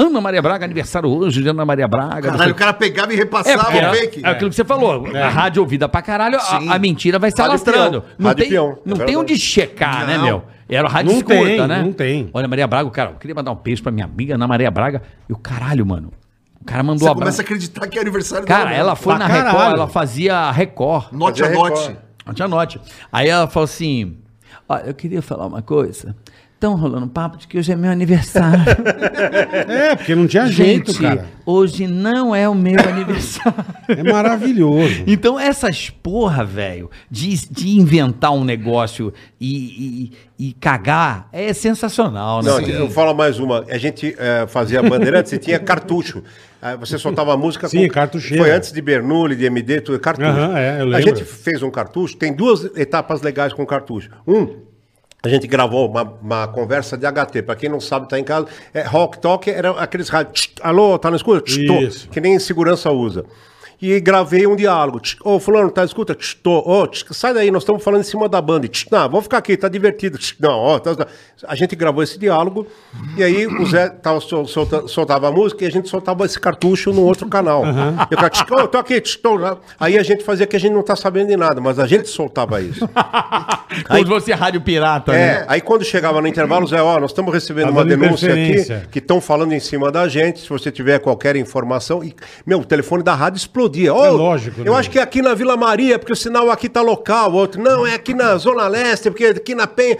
Ana Maria Braga, aniversário hoje de Ana Maria Braga. Caralho, o cara pegava e é, repassava porque o é, fake. é aquilo que você falou. A rádio ouvida pra caralho, a, Sim. a mentira vai se Rádio alastrando. peão. Não Rádio tem, peão, é não tem verdade. onde checar, né, Não. meu? Era o rádio Não escuta, tem, né? não tem. Olha, Maria Braga, cara, eu queria mandar um beijo pra minha amiga Ana Maria Braga. E o caralho, mano. O cara mandou Você um começa a acreditar que é aniversário Cara, dela ela mesmo. foi Pra na Record, caralho. ela fazia Record. Note a note. Record. Não note. Aí ela falou assim: Ó, eu queria falar uma coisa. Estão rolando papo de que hoje é meu aniversário. É, porque não tinha jeito, Gente, cara. hoje não é o meu aniversário. É maravilhoso. Então, essas porra, velho, de, de inventar um negócio e, e, e cagar é sensacional, né? Não, eu falo mais uma. A gente eh, fazia bandeirantes e tinha cartucho. Você soltava a música Sim, cartucheira. Foi antes de Bernoulli, de MD, tudo cartucho. Aham, é, eu a lembro. gente fez um cartucho, tem duas etapas legais com cartucho. Um, a gente gravou uma, uma conversa de HT. Para quem não sabe, tá em casa. É, rock Talk era aqueles rádios. "Tch, Alô, tá no escuro? Tch, tô", Isso. que nem segurança usa. E gravei um diálogo. "Tch, Ô, fulano, tá escuta? Tô. Tch, sai daí, nós estamos falando em cima da banda. Tch, Não, vamos ficar aqui, tá divertido. Tch, Não, ó, tá- tá." A gente gravou esse diálogo e aí o Zé tava, sol- solta- soltava a música e a gente soltava esse cartucho no outro canal. E o cara, "Tch, ô, tô aqui, tô lá." Aí a gente fazia que a gente não tá sabendo de nada, mas a gente soltava isso. Como se fosse rádio pirata, É, né? aí quando chegava no intervalo, Zé, ó, nós estamos recebendo Tá uma denúncia aqui que estão falando em cima da gente. Se você tiver qualquer informação. E, meu, o telefone da rádio explodia. Ô, É lógico, Eu né? acho que é aqui na Vila Maria, porque o sinal aqui tá local. Outro, não, é aqui na Zona Leste, porque aqui na Penha.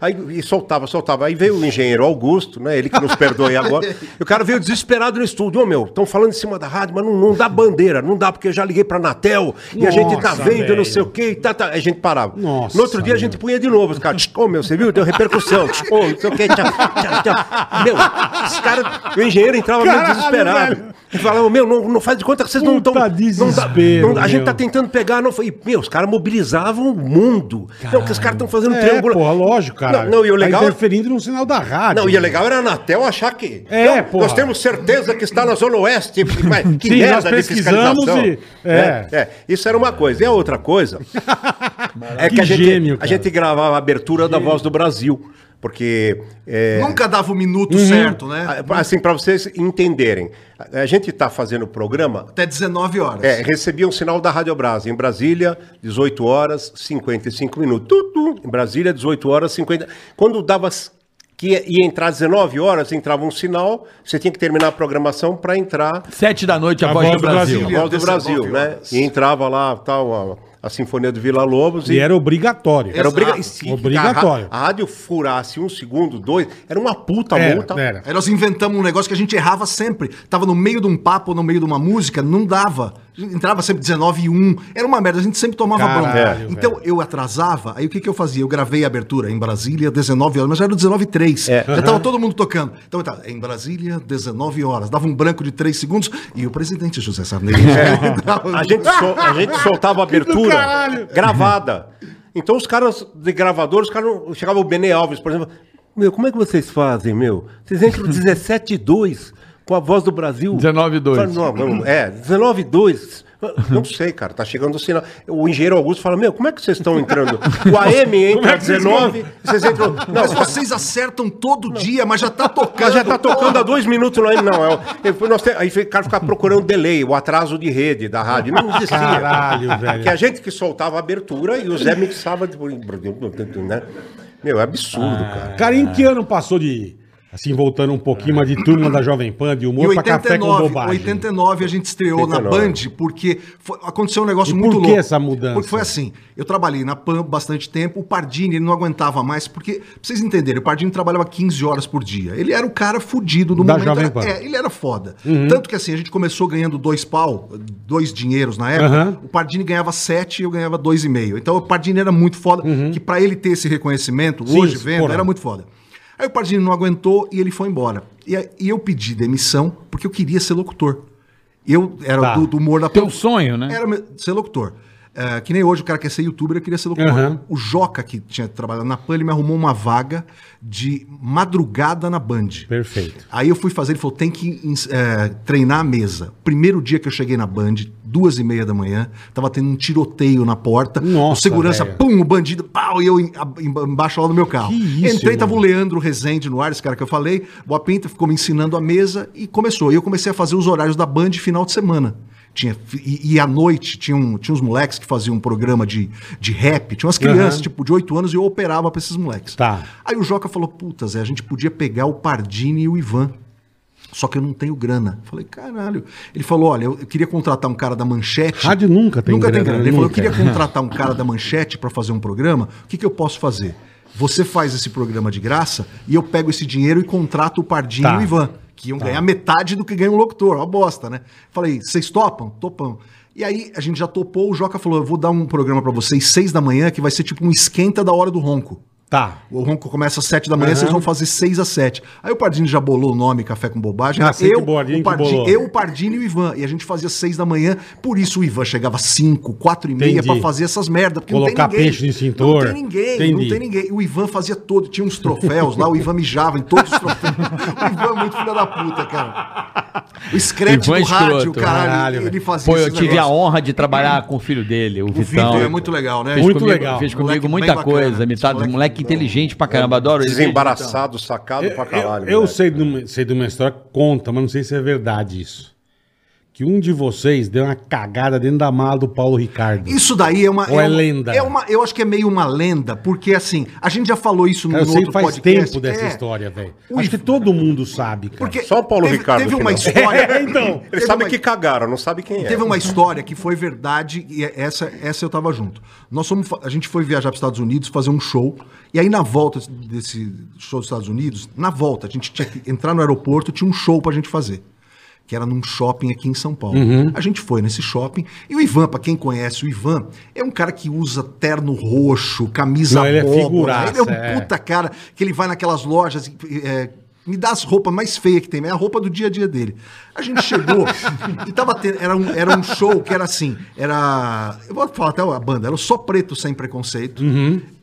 Aí e soltava, soltava. Aí veio o engenheiro Augusto, né? Ele que nos perdoe agora. E o cara veio desesperado no estúdio. Ô, meu, estão falando em cima da rádio, mas não, não dá bandeira, não dá, porque eu já liguei pra Anatel e a gente tá Nossa, vendo, não velho. sei o quê. E tá, tá. Aí a gente parava. Nossa, no outro dia a gente meu. punha de novo. Os caras, "Tch, ô meu, você viu? Deu repercussão. Ô, não sei o que. Tchau, tchau, tchau. Meu, os caras, o engenheiro entrava meio Caralho, desesperado. velho. Ele falava, meu, não, não faz de conta que vocês não estão. Desespero, a gente meu. tá tentando pegar. Não, foi, meu, os caras mobilizavam o mundo. Não, que os caras estão fazendo É, triângulo. porra, lógico, cara. Não, não, e o legal. Tá interferindo no sinal da rádio. Não, e o legal era a Anatel achar que. É, porra. Nós temos certeza que está na Zona Oeste. Mas que Sim, nós merda de pesquisamos fiscalização. e- é. é. é, isso era uma coisa. E a outra coisa É que, Que a, gente, gênio, a gente gravava a abertura da Voz do Brasil. Porque. é, Nunca dava o minuto Uhum. certo, né? Assim, para vocês entenderem, a gente está fazendo o programa. Até 19 horas. É, recebia um sinal da Rádio Brasa. Em Brasília, 18 horas 55 minutos. Tudo. Em Brasília, 18 horas 50. Quando dava que ia, entrar 19 horas, entrava um sinal, você tinha que terminar a programação para entrar Sete da noite, a, A voz, voz do Brasil. Brasil. a voz do 19 Brasil, né? E entrava lá tal, a, a Sinfonia do Vila Lobos E era obrigatório. Era obriga... E se Obrigatório. A rádio furasse um segundo, dois, era uma puta Era, multa. era. Aí nós inventamos um negócio que a gente errava sempre. Tava no meio de um papo, no meio de uma música, não dava. Entrava sempre 19 e 1. Era uma merda, a gente sempre tomava Caralho, bronca. Então eu atrasava, aí o que, que eu fazia? Eu gravei a abertura em Brasília, 19 horas, mas já era 19 e 3. É. Já tava todo mundo tocando. Então tá, em Brasília, 19 horas. Dava um branco de 3 segundos e o presidente José Sarney. A gente, sol- a gente soltava a abertura gravada. Então os caras de gravador, os caras não- chegava o Benê Alves, por exemplo. Meu, como é que vocês fazem, meu? Vocês entram 17 e 2 com a voz do Brasil. 19 e 2. Fala, Não, não, é, 19 e 2. Não sei, cara, tá chegando o sinal. O engenheiro Augusto fala: Meu, como é que vocês estão entrando? O AM entra 19, vocês entram. Não, Mas vocês acertam todo dia, mas já tá tocando. Mas já tá tocando há dois minutos lá. Não, é, é, nós te- aí o cara ficava procurando delay, o atraso de rede da rádio. Não existia. Caralho, velho. Que a gente que soltava a abertura e o Zé mixava. Tipo, né? Meu, é absurdo, cara. Cara, em que ano passou de. Assim, voltando um pouquinho, mas de turma da Jovem Pan, de Em humor pra café com 89, bobagem. 89 a gente estreou na 89. Band porque foi- aconteceu um negócio E muito por que louco. essa mudança? Porque foi assim, eu trabalhei na Pan bastante tempo, o Pardini ele não aguentava mais, porque, pra vocês entenderem, o Pardini trabalhava 15 horas por dia. Ele era o cara fudido do Da momento. Jovem era- Pan. Uhum. É, ele era foda. Tanto que assim, a gente começou ganhando dois pau, dois dinheiros na época, Aham. o Pardini ganhava sete e eu ganhava dois e meio. Então o Pardini era muito foda, que pra ele ter esse reconhecimento, Sim, hoje vendo, porra. era muito foda. Aí o Pardini não aguentou e ele foi embora. E, e eu pedi demissão porque eu queria ser locutor. Eu era Tá. do, do humor da Teu sonho, né? Era ser locutor. É, que nem hoje o cara quer ser youtuber, eu queria ser locutor. Aham. O Joca, que tinha trabalhado na PAN, ele me arrumou uma vaga de madrugada na Band. Perfeito. Aí eu fui fazer, ele falou, tem que é, treinar a mesa. Primeiro dia que eu cheguei na Band, duas e meia da manhã, tava tendo um tiroteio na porta. Nossa, o segurança, pum, o bandido, pau, e eu em- a- em- embaixo lá do meu carro. Que isso, Entrei, tava o. Leandro Rezende no ar, esse cara que eu falei, Boa Pinta, ficou me ensinando a mesa e começou. E eu comecei a fazer os horários da Band final de semana. Tinha, e, e à noite tinha, um, tinha uns moleques que faziam um programa de, de rap, tinha umas crianças, Aham. tipo, de 8 anos, e eu operava pra esses moleques. Tá. Aí o Joca falou: Puta, Zé, a gente podia pegar o Pardini e o Ivan. Só que eu não tenho grana. Falei, caralho. Ele falou: olha, eu queria contratar um cara da manchete. Rádio nunca tem nunca grana, tem grana. Ele falou: eu nunca. queria contratar um cara da manchete para fazer um programa. O que, que eu posso fazer? Você faz esse programa de graça e eu pego esse dinheiro e contrato o Pardini Tá. e o Ivan, que iam ganhar metade do que ganha um locutor. Uma bosta, né? Falei, vocês topam? Topam. E aí a gente já topou, o Joca falou: eu vou dar um programa para vocês seis da manhã, que vai ser tipo um esquenta da hora do ronco. Tá. O ronco começa às 7 da manhã, Aham. vocês vão fazer 6 às 7. Aí o Pardini já bolou o nome Café com Bobagem. Ah, eu, o Bordinho o que Pardini, bolou. eu, o Pardini e o Ivan. E a gente fazia 6 da manhã, por isso o Ivan chegava 5, 4 e meia Entendi. pra fazer essas merdas. Porque Colocar não tem ninguém. peixe no extintor. Não tem ninguém, Entendi. não tem ninguém. O Ivan fazia todo, tinha uns troféus lá, o Ivan mijava em todos os troféus. o Ivan é muito filho da puta, cara. O scratch do rádio, caralho, Caralho, ele fazia Pô, eu tive a honra de trabalhar com o filho dele, o, O Vitão. Vitor é muito legal, né? Fez Muito comigo, legal. Fez comigo muita coisa. Metade, Moleque- moleque inteligente pra caramba. Adoro ele. Desembaraçado, sacado Eu, pra caralho. eu- eu sei, de uma, sei de uma história, conta, mas não sei se é verdade isso. Que um de vocês deu uma cagada dentro da mala do Paulo Ricardo. Isso daí é uma. Ou é uma- lenda? É uma, eu acho que é meio uma lenda, porque assim, a gente já falou isso no, Cara, eu no sei outro faz podcast. tempo dessa É, história, velho. Acho que todo mundo sabe, cara. Porque Só o Paulo teve, Ricardo Teve uma não. história. É, então. Ele sabe uma- que cagaram, não sabe quem é. Teve uma história que foi verdade e é- essa, essa eu tava junto. Nós fomos, a gente foi viajar para os Estados Unidos fazer um show e aí na volta desse show dos Estados Unidos, na volta a gente tinha que entrar no aeroporto, tinha um show pra gente fazer. Que era num shopping aqui em São Paulo. Uhum. A gente foi nesse shopping e o Ivan, pra quem conhece o Ivan, é um cara que usa terno roxo, camisa Não, ele é figuraça, Ele é um é. puta cara que ele vai naquelas lojas e, é, me dá as roupas mais feias que tem, é a roupa do dia a dia dele. A gente chegou e tava tendo, era um, era um show que era assim, era, eu vou falar até a banda, era o Só Preto Sem Preconceito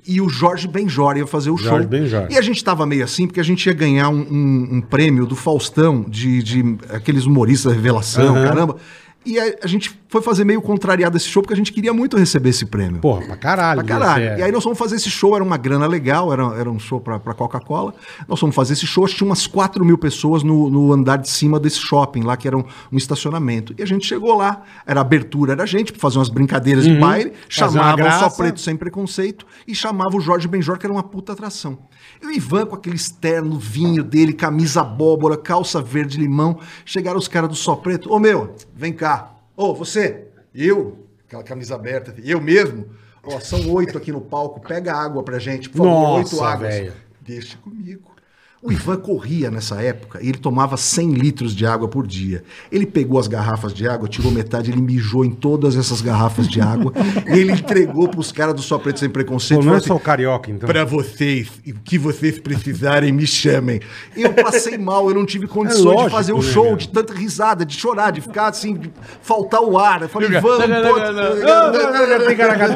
e o Jorge Benjor ia fazer o Uhum. Jorge show. Benjor. E a gente tava meio assim, porque a gente ia ganhar um, um- um prêmio do Faustão, de, de aqueles humoristas da revelação, Aham. caramba. E a, a gente foi fazer meio contrariado esse show, porque a gente queria muito receber esse prêmio. Porra, pra caralho. Pra caralho. você é. E aí nós fomos fazer esse show, era uma grana legal, era, era um show pra, pra Coca-Cola. Nós fomos fazer esse show, acho que tinha umas 4 mil pessoas no, no andar de cima desse shopping lá, que era um, um estacionamento. E a gente chegou lá, era abertura, era a gente, pra fazer umas brincadeiras de baile, Uhum. Fazer uma chamava o Só. Preto Sem Preconceito e chamava o Jorge Benjor, que era uma puta atração. E o Ivan com aquele externo vinho dele, camisa abóbora, calça verde limão, chegaram os caras do Só Preto, ô meu, vem cá. Ô, você, eu, aquela camisa aberta, eu mesmo, ó, são oito aqui no palco, pega água pra gente, por favor, Nossa, oito águas. Deixa comigo. O Ivan corria nessa época e ele tomava 100 litros de água por dia. Ele pegou as garrafas de água, tirou metade, ele mijou em todas essas garrafas de água e ele entregou pros caras do Só Preto Sem Preconceito. Pô, não é falou assim, só o carioca, então. Pra vocês, o que vocês precisarem, me chamem. Eu passei mal, eu não tive condições É lógico, de fazer o né, show, de tanta risada, de chorar, de ficar assim, de faltar o ar. Eu falei, vamos,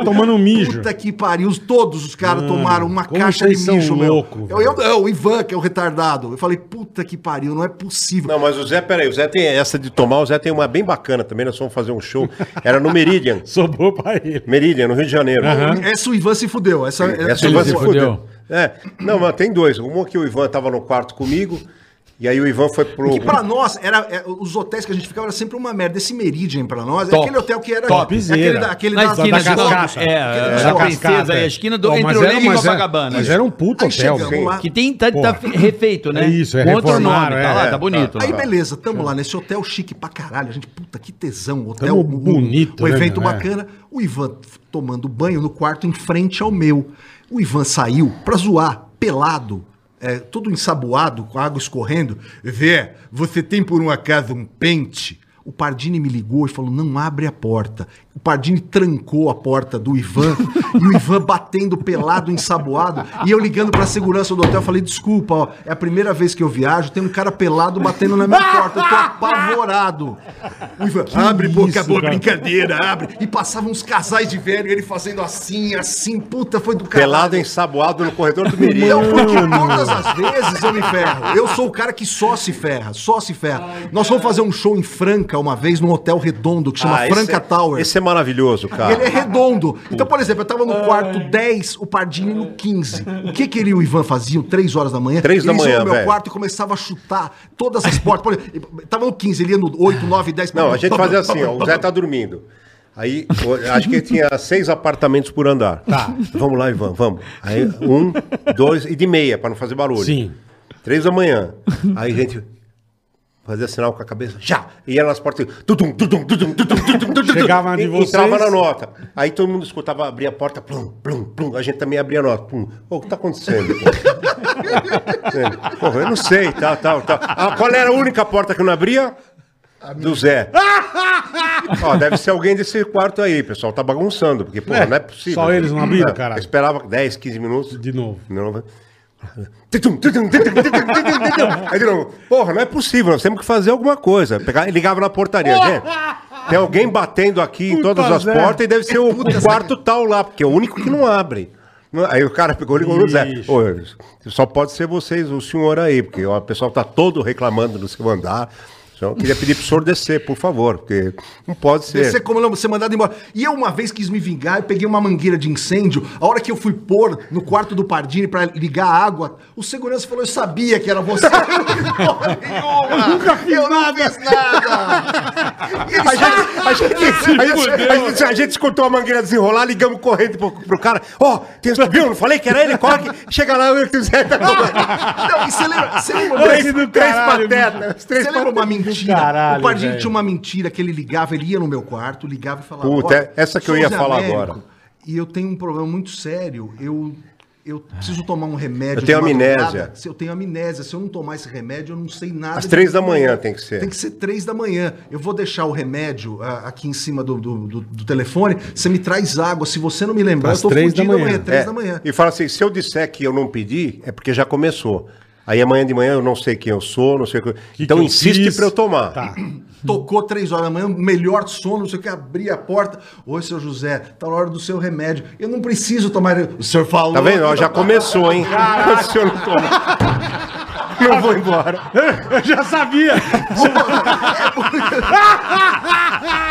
Tomando um mijo. Puta que pariu, todos os caras tomaram uma caixa de mijo, meu. eu, eu, o Ivan, que é o retardado. Eu falei, puta que pariu, não é possível. Não, mas o Zé, peraí, o Zé tem essa de tomar, o Zé tem uma bem bacana também, nós fomos fazer um show, era no Meridian, Sobrou pra ele. Meridian, no Rio de Janeiro. Essa o Ivan se fudeu. Essa, Essa Ele o Ivan se se fudeu. fudeu. É, não, mas tem dois. Um que o Ivan tava no quarto comigo, e aí o Ivan foi pro... Que pra nós, era, é, os hotéis que a gente ficava era sempre uma merda. Esse Meridian pra nós é Top. aquele hotel que era. Topzera. é aquele, da- aquele Na das- esquina das de. É, Aquele da das Cascata, Princesa, é a esquina do Pô, entre mas o era- Leme e mas era- Copacabana. Mas era um puto Aí hotel. chegamos velho. lá. Que tem, tá, Porra. tá refeito, né? É isso, é Com outro nome, reformaram, tá é, lá, é, tá bonito. Aí lá. beleza, tamo lá nesse hotel chique pra caralho. A gente, puta, que tesão. Hotel Tamo um- bonito, Um né, evento meu? É. bacana. O Ivan f- tomando banho no quarto em frente ao meu. O Ivan saiu pra zoar, pelado. É, todo ensaboado, com água escorrendo. Vê, você tem por um acaso um pente? O Pardini me ligou e falou: não abre a porta. O Pardini trancou a porta do Ivan e o Ivan batendo pelado, ensaboado. E eu ligando pra segurança do hotel, falei: desculpa, ó, é a primeira vez que eu viajo, tem um cara pelado batendo na minha porta. Eu tô apavorado. O Ivan, abre, pô, isso, acabou a cara. brincadeira, abre. E passavam uns casais de velho, ele fazendo assim, assim, puta, foi do caralho. Pelado ensaboado no corredor do Meridian. Não, porque todas as vezes eu me ferro. Eu sou o cara que só se ferra, só se ferra. Nós fomos fazer um show em Franca uma vez, num hotel redondo que chama Ah, esse Franca é- Tower. Esse é maravilhoso, cara. Ele é redondo. Então, por exemplo, eu tava no quarto 10, o Pardini no 15. O que que ele e o Ivan faziam? 3 horas da manhã? Três da Eles iam manhã, no meu velho. quarto e começavam a chutar todas as portas. Por exemplo, tava no 15, ele ia no 8, 9, 10. Não, a gente fazia assim, ó, o Zé tá dormindo. Aí, o- acho que ele tinha seis apartamentos por andar. Tá. Vamos lá, Ivan, vamos. Aí, um, dois, e de meia, pra não fazer barulho. Sim. Três da manhã. Aí a gente fazia sinal com a cabeça, já! E ia nas portas, tudum, tudum, tudum, tudum, tudum, tudum, Chegava na de e- vocês. Entrava na nota. Aí todo mundo escutava, abria a porta, plum, plum, plum. A gente também abria a nota. Plum. Ô, o que tá acontecendo? Porra, eu não sei, tal, tal, tal. Ah, qual era a única porta que não abria? Do Zé. Ó, deve ser alguém desse quarto aí, pessoal. Tá bagunçando, porque, pô, É, não é possível. só eles não abriram, É, caralho. Eu esperava 10, 15 minutos. De novo. Não, vai. Aí de novo, porra, não é possível, nós temos que fazer alguma coisa. Pegar, ligava na portaria, gente. Tem alguém batendo aqui em Puta, todas as Zé. portas e deve ser o, o quarto tal lá, porque é o único que não abre. Aí o cara pegou e ligou no Zé. Ô, só pode ser vocês, o senhor aí, porque o pessoal tá todo reclamando do seu andar. Então, eu queria pedir pro senhor descer, por favor, porque não pode ser. Você como não, ser mandado embora. E eu uma vez quis me vingar, eu peguei uma mangueira de incêndio. A hora que eu fui pôr no quarto do Pardini pra ligar a água, o segurança falou: Eu sabia que era você. Eu nunca fiz nada. fiz nada. A gente, a, gente, a, gente, a, gente, a gente escutou a mangueira desenrolar, ligamos correndo pro, pro cara. Ó, tem viu? Não falei que era ele? Corre. que- Chega lá, eu que o Zé tá Não, e você lembra, você lembra Três, três patetas. Três Você lembra uma mentira? caralho, o Pardini velho. tinha uma mentira que ele ligava, ele ia no meu quarto, ligava e falava. Puta, "Olha, essa que eu ia falar Américo, agora." E eu tenho um problema muito sério. Eu, eu preciso tomar um remédio. Eu tenho amnésia. Se eu tenho amnésia, se eu não tomar esse remédio, eu não sei nada. Às três da manhã. tem que ser. Tem que ser três da manhã. Eu vou deixar o remédio ah, aqui em cima do, do, do- do telefone. Você me traz água. Se você não me lembrar, Às eu tô três da manhã. amanhã. Três É, da manhã. E fala assim: se eu disser que eu não pedi, é porque já começou. Aí amanhã de manhã eu não sei quem eu sou, não sei o que. Que então que insiste pra eu tomar. Tá. Tocou três horas da manhã, melhor sono, não sei o que, abri a porta. Oi, seu José, tá na hora do seu remédio. Eu não preciso tomar. O senhor falou. Tá vendo? Ó, já começou, hein? Se eu não tomar. Não vou embora. Eu já sabia.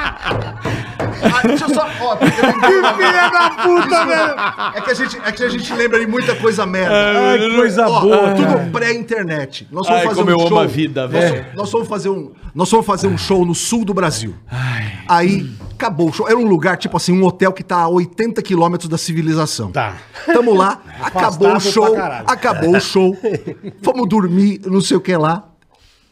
Ah, deixa eu só. Ó, que filha da puta, velho! É que, a gente, é que a gente lembra de muita coisa merda. Ai, que coisa Ó, boa. Tudo pré-internet. Nós vamos Ai, fazer como um eu amo show. a vida, nós, velho. nós vamos fazer um, nós vamos fazer um show no sul do Brasil. Aí acabou o show. Era um lugar tipo assim, um hotel que tá a 80 quilômetros da civilização. Tá. Tamo lá, acabou o show, acabou o show. Fomos dormir, não sei o que lá.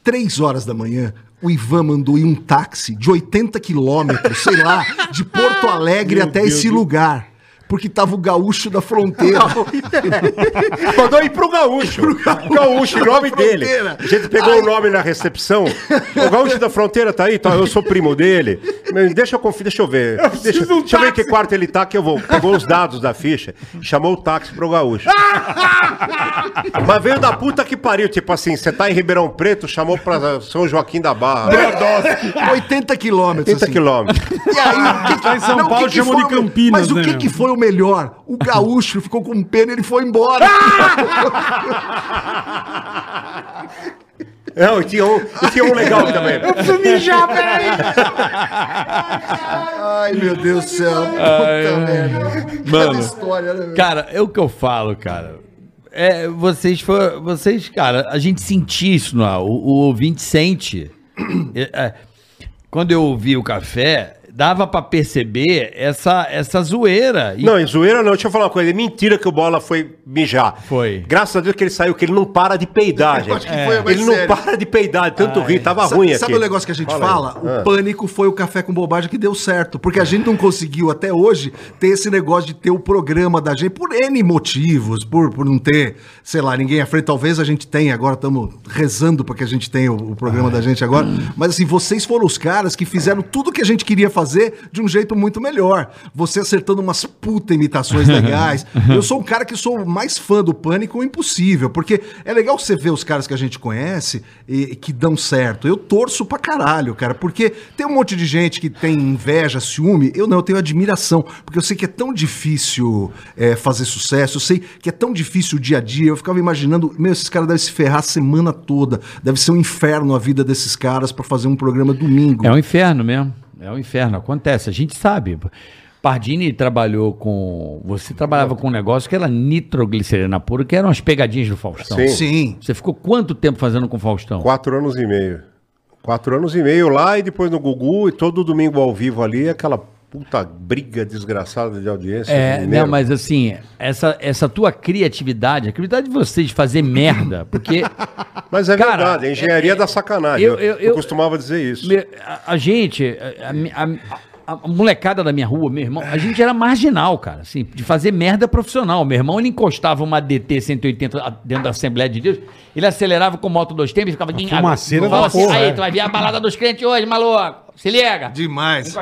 Três horas da manhã, o Ivan mandou ir um táxi de 80 quilômetros, sei lá, de Porto Alegre Meu até Deus esse do- lugar. Porque tava o gaúcho da fronteira. Mandou ir pro Gaúcho. O Gaúcho, o nome dele. A gente pegou o nome na recepção. O Gaúcho da Fronteira tá aí, tá, eu sou primo dele. Deixa eu conferir, deixa eu ver. Deixa, de um deixa eu ver que quarto ele tá que eu vou. Pegou os dados da ficha, chamou o táxi pro Gaúcho. Mas veio da puta que pariu, tipo assim, você tá em Ribeirão Preto, chamou pra São Joaquim da Barra. 80 quilômetros. 80 assim. quilômetros. E aí, o que que- Tá em São não, o Paulo, que que chamou foi de o- Campinas, Mas o né, que, meu? que foi o melhor? O gaúcho ficou com pena e ele foi embora. Não, tinha um, tinha um legal também. Ai, meu Deus do céu. Puta merda. Cada Mano. história, né? Cara, é o que eu falo, cara. É, vocês foram. Vocês, cara, a gente sentia isso no ar. O, o ouvinte sente. É, é, quando eu ouvi o café, dava pra perceber essa, essa zoeira. E- Não, zoeira não, deixa eu falar uma coisa. É mentira que o Bola foi mijar. Foi. Graças a Deus que ele saiu, que ele não para de peidar, gente. acho que foi mais ele não sério. para de peidar, tanto rir, tava Sa- ruim Sabe aqui. o negócio que a gente Fala fala? O Ah. pânico foi o café com bobagem que deu certo. Porque a gente não conseguiu até hoje ter esse negócio de ter o programa da gente por N motivos, por, por não ter, sei lá, ninguém à frente. Talvez a gente tenha, agora estamos rezando para que a gente tenha o, o programa da gente agora. Mas assim, vocês foram os caras que fizeram tudo que a gente queria fazer de um jeito muito melhor. Você acertando umas puta imitações legais. Eu sou um cara que sou mais fã do pânico impossível, porque é legal você ver os caras que a gente conhece e que dão certo. Eu torço pra caralho, cara, porque tem um monte de gente que tem inveja, ciúme. Eu não, eu tenho admiração, porque eu sei que é tão difícil é, fazer sucesso, eu sei que é tão difícil o dia a dia. Eu ficava imaginando, meu, esses caras devem se ferrar a semana toda. Deve ser um inferno a vida desses caras pra fazer um programa domingo. É um inferno mesmo. É um inferno. Acontece. A gente sabe. Pardini trabalhou com. Você trabalhava com um negócio que era nitroglicerina pura, que eram as pegadinhas do Faustão. Sim. Sim. Você ficou quanto tempo fazendo com o Faustão? Quatro anos e meio. Quatro anos e meio lá e depois no Gugu e todo domingo ao vivo ali, aquela puta briga desgraçada de audiência. É, não, mas assim, essa, essa tua criatividade, a criatividade de vocês de fazer merda, porque Mas é Cara, verdade, a engenharia é- da sacanagem. eu- Eu, eu- eu costumava dizer isso. a, a gente, a, a- a- a molecada da minha rua, meu irmão, a gente era marginal, cara, assim, de fazer merda profissional. Meu irmão, ele encostava uma DT 180 dentro da Assembleia de Deus, ele acelerava com moto dois tempos e ficava... fumaceira Falava da assim, porra, aí, é. tu vai ver a balada dos crentes hoje, maluco, se liga. Demais.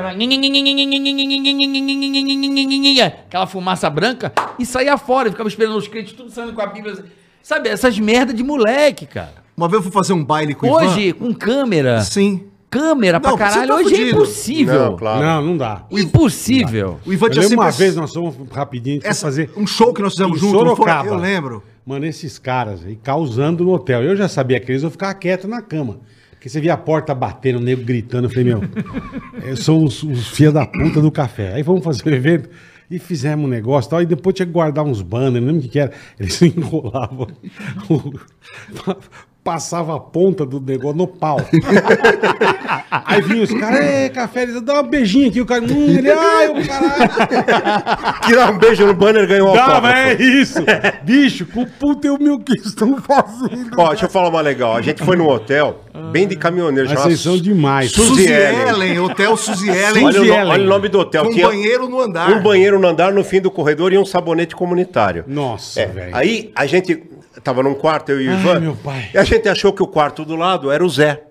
Aquela fumaça branca e saía fora, ficava esperando os crentes tudo saindo com a Bíblia. Sabe, essas merda de moleque, cara. Uma vez eu fui fazer um baile com o Hoje, com câmera, Ivan. Sim. Câmera pra Não, você caralho, tá hoje é fudido. impossível. Não, claro. Não, não dá. Impossível. O Ivan tinha sempre uma vez, nós fomos rapidinho, essa- fazer um show que nós fizemos em junto, não foi? Sorocaba. Eu lembro. Mano, esses caras aí causando no hotel. Eu já sabia que eles iam ficar quieto na cama. Porque você via a porta batendo, o nego gritando. Eu falei, meu, eu sou os, os filha da puta do café. Aí vamos fazer o evento. E fizemos um negócio e tal. E depois tinha que guardar uns banners, não lembro o que, que era. Eles enrolavam. O- Passava a ponta do negócio no pau. Aí vinha os caras, é, café, dá um beijinho aqui. O cara, hum, ele, ai, o caralho. Que dá um beijo no banner e ganhou um Dava, é isso. Bicho, com puta eu mil que estão fazendo. Ó, deixa eu falar uma legal. A gente foi num hotel, bem de caminhoneiro. Mas vocês são demais. Suzy Suzy Ellen. Ellen, Hotel Suzy Ellen. Olha, o, Suzy no- Ellen. olha o nome do hotel. Com Tinha banheiro no andar. um banheiro no andar, no fim do corredor e um sabonete comunitário. Nossa, É, velho. Aí a gente tava num quarto, eu e o Ai, Ivan. meu pai. E a gente achou que o quarto do lado era o Zé.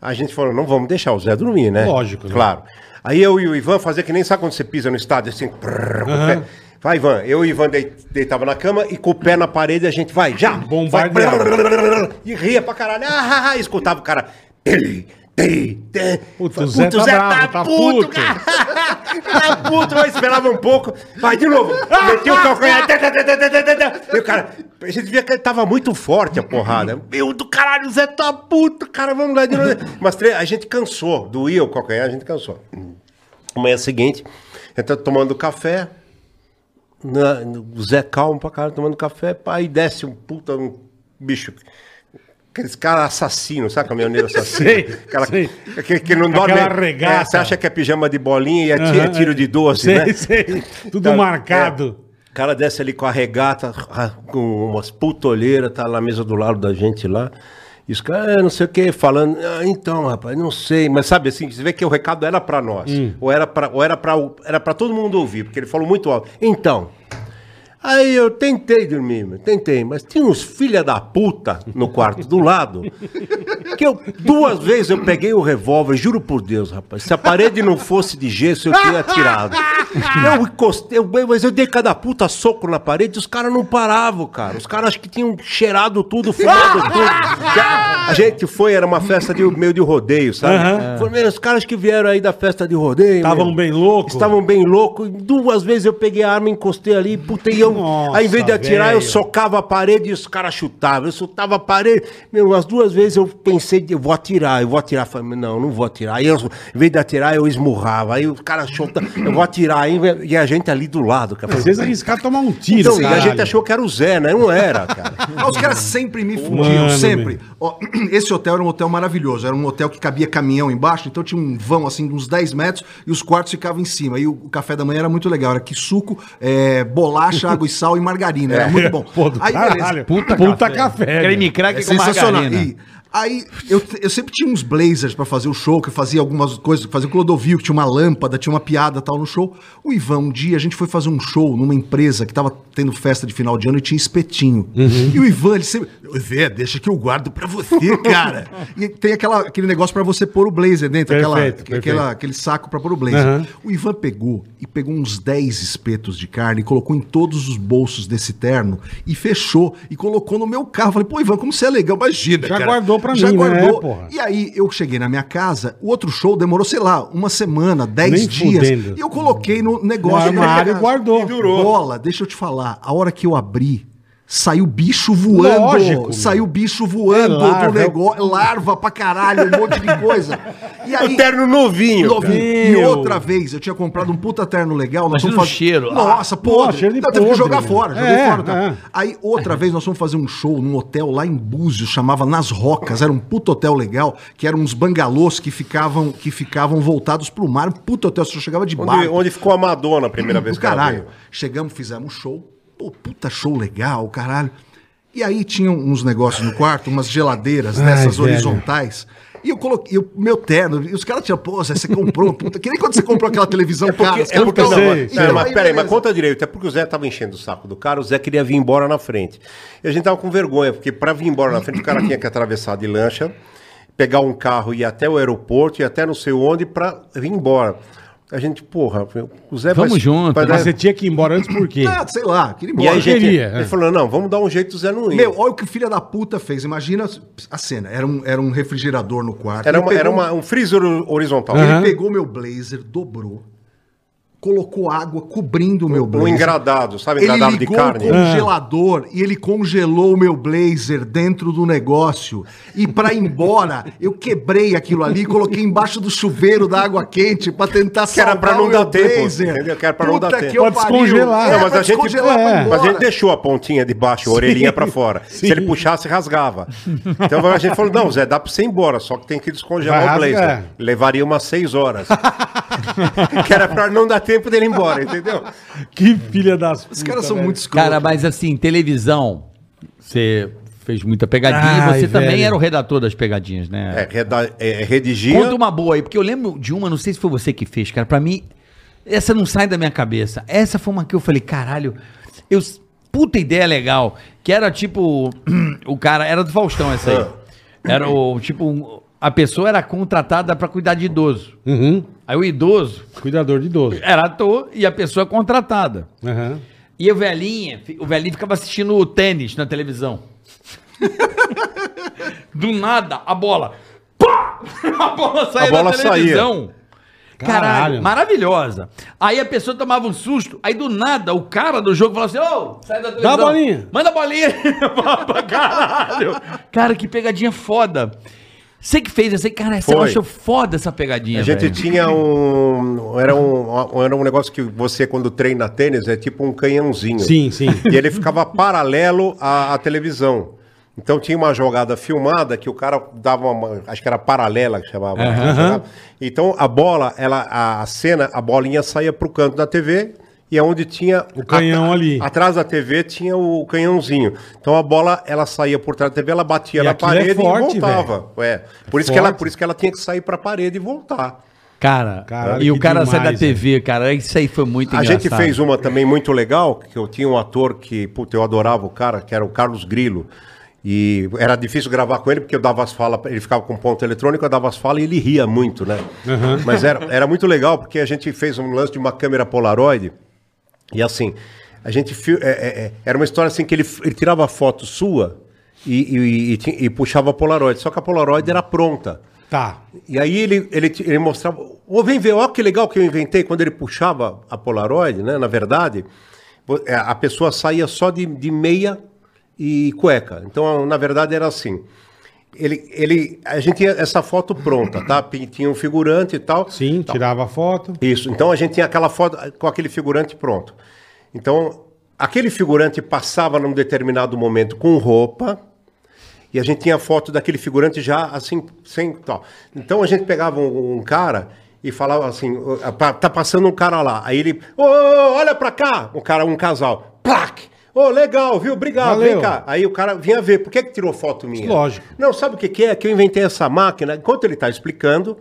A gente falou, não vamos deixar o Zé dormir, né? Lógico, né? Claro. Aí eu e o Ivan fazia que nem sabe quando você pisa no estádio, assim, prrr, com o pé. Vai, Ivan. Eu e o Ivan dei- deitava na cama e com o pé na parede a gente vai, já. Bombardeava. Vai, e ria pra caralho. Ah, ah, ah, escutava o cara. Ei, ei, ei. Puta, o Zé tá bravo, tá puto. cara. Tá puto, vai, esperava um pouco. Vai de novo. Metia o calcanhar. tá, tá, tá, tá, tá, tá, tá. E o cara, a gente via que ele tava muito forte a porrada. Meu do caralho, o Zé tá puto, cara, vamos lá de novo. Mas a gente cansou, doía o calcanhar, a gente cansou. Manhã seguinte, entra tomando café. Na, o Zé calmo pra caralho, tomando café. pá, Aí desce um puta um bicho. Aqueles caras assassinos, sabe? Caminhoneiro assassino. Sei, Aquela, sei. Que, que não dorme. Aquela regata. É, você acha que é pijama de bolinha e é, ti- é tiro de doce, sei, né? sei. Tudo Cara, marcado. O cara desce ali com a regata, com umas putolheiras, tá na mesa do lado da gente lá. E os caras, ah, não sei o que, falando, ah, então, rapaz, não sei. Mas sabe assim, você vê que o recado era pra nós. Ou era ou era pra, era pra todo mundo ouvir, porque ele falou muito alto. Então. Aí eu tentei dormir, meu, tentei, mas tinha uns filha da puta no quarto do lado. Que eu, duas vezes eu peguei o revólver, juro por Deus, rapaz. Se a parede não fosse de gesso, eu tinha atirado. Eu encostei, eu, mas eu dei cada puta soco na parede e os caras não paravam, cara. Os caras acho que tinham cheirado tudo, fumado tudo. Já- A gente foi, era uma festa de meio de rodeio, sabe? Falei, "Meu, os caras que vieram aí da festa de rodeio. Estavam bem loucos. Estavam bem loucos. Duas vezes eu peguei a arma, encostei ali, puta, e eu, Nossa, aí, em vez de atirar, eu velho. socava a parede e os caras chutavam. Eu soltava a parede. Meu, as duas vezes eu pensei, eu vou atirar, eu vou atirar. Falei, não, não vou atirar. Aí, eu, em vez de atirar, eu esmurrava. Aí os caras chutavam, eu vou atirar. Aí, e a gente ali do lado, cara. Às vezes arriscar tomar um tiro, Então, e a gente achou que era o Zé, né? Não era, cara. Ah, os caras sempre me fudiam, Mano, sempre. Ó, esse hotel era um hotel maravilhoso. Era um hotel que cabia caminhão embaixo, então tinha um vão assim de uns 10 metros e os quartos ficavam em cima. E o, o café da manhã era muito legal. Era que suco, é, bolacha, água e sal e margarina. Era muito bom. Pô, do Aí, caralho. Puta, Puta café. café, Creme crack É com sensacional. margarina. E aí, eu, eu sempre tinha uns blazers pra fazer o show, que eu fazia algumas coisas, fazia o Clodovil, que tinha uma lâmpada, tinha uma piada tal no show. O Ivan, um dia, a gente foi fazer um show numa empresa que tava tendo festa de final de ano e tinha espetinho. Uhum. E o Ivan, ele sempre. Vê, deixa que eu guardo pra você, cara. e tem aquela, aquele negócio pra você pôr o blazer dentro, aquela, Perfeito, aquela- perfeito. aquele saco pra pôr o blazer. Uhum. O Ivan pegou e pegou uns 10 espetos de carne e colocou em todos os bolsos desse terno e fechou e colocou no meu carro. Falei, pô, Ivan, como você é legal, imagina. Já cara. guardou pra Já mim, né, guardou. porra? E aí eu cheguei na minha casa, o outro show demorou, sei lá, uma semana, 10 Nem dias. fudendo. E eu coloquei no negócio. No minha armário e casa. guardou. Bola, deixa eu te falar. A hora que eu abri. Saiu bicho voando. Lógico, saiu bicho voando É larva, do negócio. Larva pra caralho, um monte de coisa. E O terno novinho. Novinho. E outra vez, eu tinha comprado um puta terno legal. Nós Imagina fomos o cheiro. Nossa, Pô, cheiro de Não, teve que jogar fora. Joguei É, fora. Tá. é. Aí, outra vez, nós fomos fazer um show num hotel lá em Búzios, chamava Nas Rocas. Era um puto hotel legal, que eram uns bangalôs que ficavam, que ficavam voltados pro mar. Um puto hotel, você só chegava de Onde, barco. onde ficou a Madonna a primeira vez Do que ela caralho. veio. Chegamos, fizemos show. Pô, puta show legal, caralho. E aí tinham uns negócios no quarto, umas geladeiras Ai, dessas velho. horizontais. E eu coloquei o meu terno, e os caras tinham, pô, Zé, você comprou puta. Que nem quando você comprou aquela televisão cara. os É porque, não, sei, não, mas aí, peraí, mas conta direito. É porque o Zé tava enchendo o saco do cara, o Zé queria vir embora na frente. E a gente tava com vergonha, porque pra vir embora na frente, o cara tinha que atravessar de lancha, pegar um carro e ir até o aeroporto, e até não sei onde, pra vir embora. A gente, porra, o Zé Vamos junto, vai né? dar- Mas você tinha que ir embora antes por quê? Ah, sei lá, queria ir E embora. aí a gente, queria, é. ele falou, não, vamos dar um jeito do Zé não ir. Meu, olha o que o filho da puta fez. Imagina a cena. Era um, era um refrigerador no quarto. era uma, era pegou- uma- um freezer horizontal. Aham. Ele pegou meu blazer, dobrou, colocou água cobrindo o meu Um blazer. engradado, sabe? Ele Engradado de ligou carne. o congelador e ele congelou o meu blazer dentro do negócio. E pra ir embora, eu quebrei aquilo ali e coloquei embaixo do chuveiro da água quente pra tentar Que era pra salvar não o dar meu tempo, blazer. entendeu? Que era pra não dar tempo. Pra pariu. descongelar. É, Não, mas pra a gente, descongelar pra ir é, mas a embora. gente deixou a pontinha de baixo, a orelhinha pra fora. Se ele puxasse, rasgava. Então a gente falou: não, Zé, dá pra você ir embora, só que tem que descongelar Vai o blazer. rasgar. Levaria umas seis horas. que era pra não dar tempo dele ir embora, entendeu? Que filha das Os caras são velho. muito escrotos. Cara, mas assim, televisão, você fez muita pegadinha Ai, e você também velho. era o redator das pegadinhas, né? É, reda- é, redigia. Conta uma boa aí, porque eu lembro de uma, não sei se foi você que fez, cara. Pra mim, essa não sai da minha cabeça. Essa foi uma que eu falei, caralho, eu. Puta ideia legal. Que era tipo. O cara. Era do Faustão essa aí. Era o. Tipo. um- A pessoa era contratada pra cuidar de idoso. Uhum. Aí o idoso Cuidador de idoso. era ator e a pessoa contratada. Aham. E o velhinho, o velhinho ficava assistindo o tênis na televisão. Do nada, a bola. Pá! A bola saía A bola da televisão. Caralho, Caralho. maravilhosa. Aí a pessoa tomava um susto, aí do nada o cara do jogo falava assim: Ô, sai da televisão. a bolinha. Manda a bolinha. caralho. Cara, que pegadinha foda. Você que fez, eu sei, cara, você Foi. achou foda essa pegadinha, A gente velho. tinha um era, um. era um negócio que você, quando treina tênis, é tipo um canhãozinho. Sim, sim. E ele ficava paralelo à, à televisão. Então tinha uma jogada filmada que o cara dava uma. Acho que era paralela que chamava. Aham. Então a bola, ela, a, a cena, a bolinha saía pro canto da TV. E é onde tinha O canhão ali. Atrás da TV tinha o canhãozinho. Então a bola ela saía por trás da TV, ela batia E na é parede forte, e voltava. É. Por isso que ela, forte. por isso que ela tinha que sair para a parede e voltar. Cara, Caralho, e o cara sai da demais, TV, cara. Isso aí foi muito A engraçado. gente fez uma também muito legal, que eu tinha um ator que, puta, eu adorava o cara, que era o Carlos Grilo. E era difícil gravar com ele, porque eu dava as falas, ele ficava com ponto eletrônico, eu dava as falas e ele ria muito, né? Mas era, era muito legal, porque a gente fez um lance de uma câmera Polaroid, e assim, a gente. é, é, é, era uma história assim que ele, ele tirava foto sua e, e, e e puxava a Polaroid, só que a Polaroid era pronta. Tá. E aí ele, ele, ele mostrava. Ô, vem ver, ó que legal que eu inventei quando ele puxava a Polaroid, né? Na verdade, é, a pessoa saía só de, de meia e cueca. Então, na verdade, era assim. Ele, ele, a gente tinha essa foto pronta, tá? Tinha um figurante e tal. Sim, Tal. tirava a foto. Isso. Então a gente tinha aquela foto com aquele figurante pronto. Então, aquele figurante passava num determinado momento com roupa. E a gente tinha foto daquele figurante já assim, sem tal. Então a gente pegava um, um cara e falava assim: "Ô, pa- tá passando um cara lá. Aí ele, ô, ô, olha pra cá. Um cara, um casal. Plac! Ô, legal, viu? Obrigado, Valeu. vem cá. Aí o cara vinha ver, por que, que tirou foto minha? Lógico. Não, sabe o que, que é? Que eu inventei essa máquina. Enquanto ele está explicando,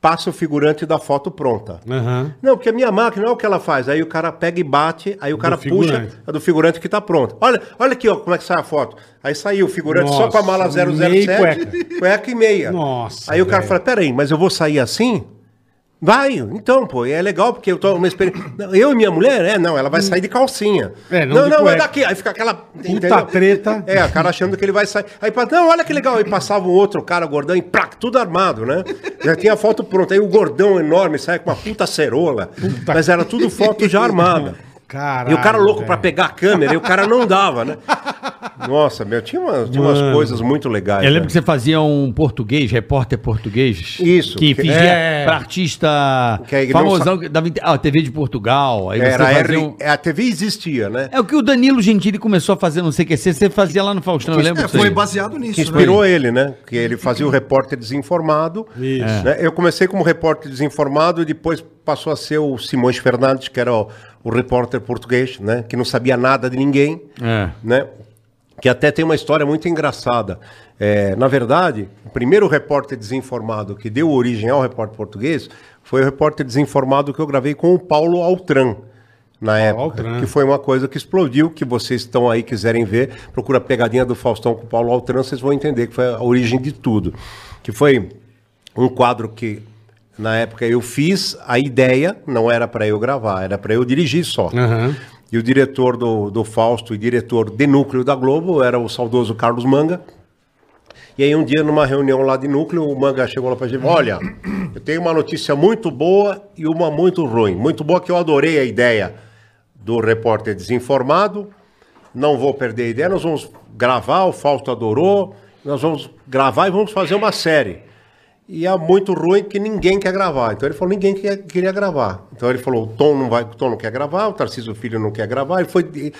passa o figurante da foto pronta. Aham. Não, porque a minha máquina, olha o que ela faz. Aí o cara pega e bate, aí o cara puxa a do figurante que tá pronto. Olha, olha aqui, ó, como é que sai a foto. Aí saiu o figurante só com a mala Nossa, 007, meia cueca. cueca e meia. Nossa, Aí o cara fala, peraí, mas eu vou sair assim? Vai, então, pô, e é legal porque eu tô uma experiência. Eu e minha mulher, é, não, ela vai sair de calcinha. É, não não, não, é daqui. Aí fica aquela. Puta treta. É, o cara achando que ele vai sair. Aí, não, olha que legal. Aí passava um outro cara gordão e plac, tudo armado, né? Já tinha a foto pronta. Aí o gordão enorme sai com uma puta cerola. Mas era tudo foto já armada. Caralho, e o cara louco pra velho. pegar a câmera e o cara não dava, né? Nossa, meu, tinha, uma, tinha umas coisas muito legais. Eu lembro né? que você fazia um português, repórter português. Isso, Que que- fingia é. pra artista Que não famosão, que dava, inte- ah, TV de Portugal. Aí Era você R- fazia um... A TV existia, né? É o que o Danilo Gentili começou a fazer no CQC, você fazia lá no Faustão, eu lembro É, foi baseado nisso. Que inspirou ele, né? Que ele fazia o repórter desinformado. Isso. né? Eu comecei como repórter desinformado e depois passou a ser o Simões Fernandes, que era o, o repórter português, né? Que não sabia nada de ninguém, É. né? Que até tem uma história muito engraçada. É, na verdade, o primeiro repórter desinformado que deu origem ao repórter português foi o repórter desinformado que eu gravei com o Paulo Altran. Na época, Altran. que foi uma coisa que explodiu, que vocês estão aí, quiserem ver, procura a pegadinha do Faustão com o Paulo Altran, vocês vão entender que foi a origem de tudo. Que foi um quadro que, na época, eu fiz, a ideia não era para eu gravar, era para eu dirigir só. Aham. E o diretor do, do Fausto e diretor de núcleo da Globo era o saudoso Carlos Manga. E aí um dia, numa reunião lá de núcleo, o Manga chegou lá pra gente, olha, eu tenho uma notícia muito boa e uma muito ruim. Muito boa que eu adorei a ideia do repórter desinformado, não vou perder a ideia, nós vamos gravar, o Fausto adorou, nós vamos gravar e vamos fazer uma série. E é muito ruim que ninguém quer gravar. Então ele falou, ninguém quer, queria gravar. Então ele falou, o Tom não vai, o Tom não quer gravar, o Tarcísio Filho não quer gravar, ele foi,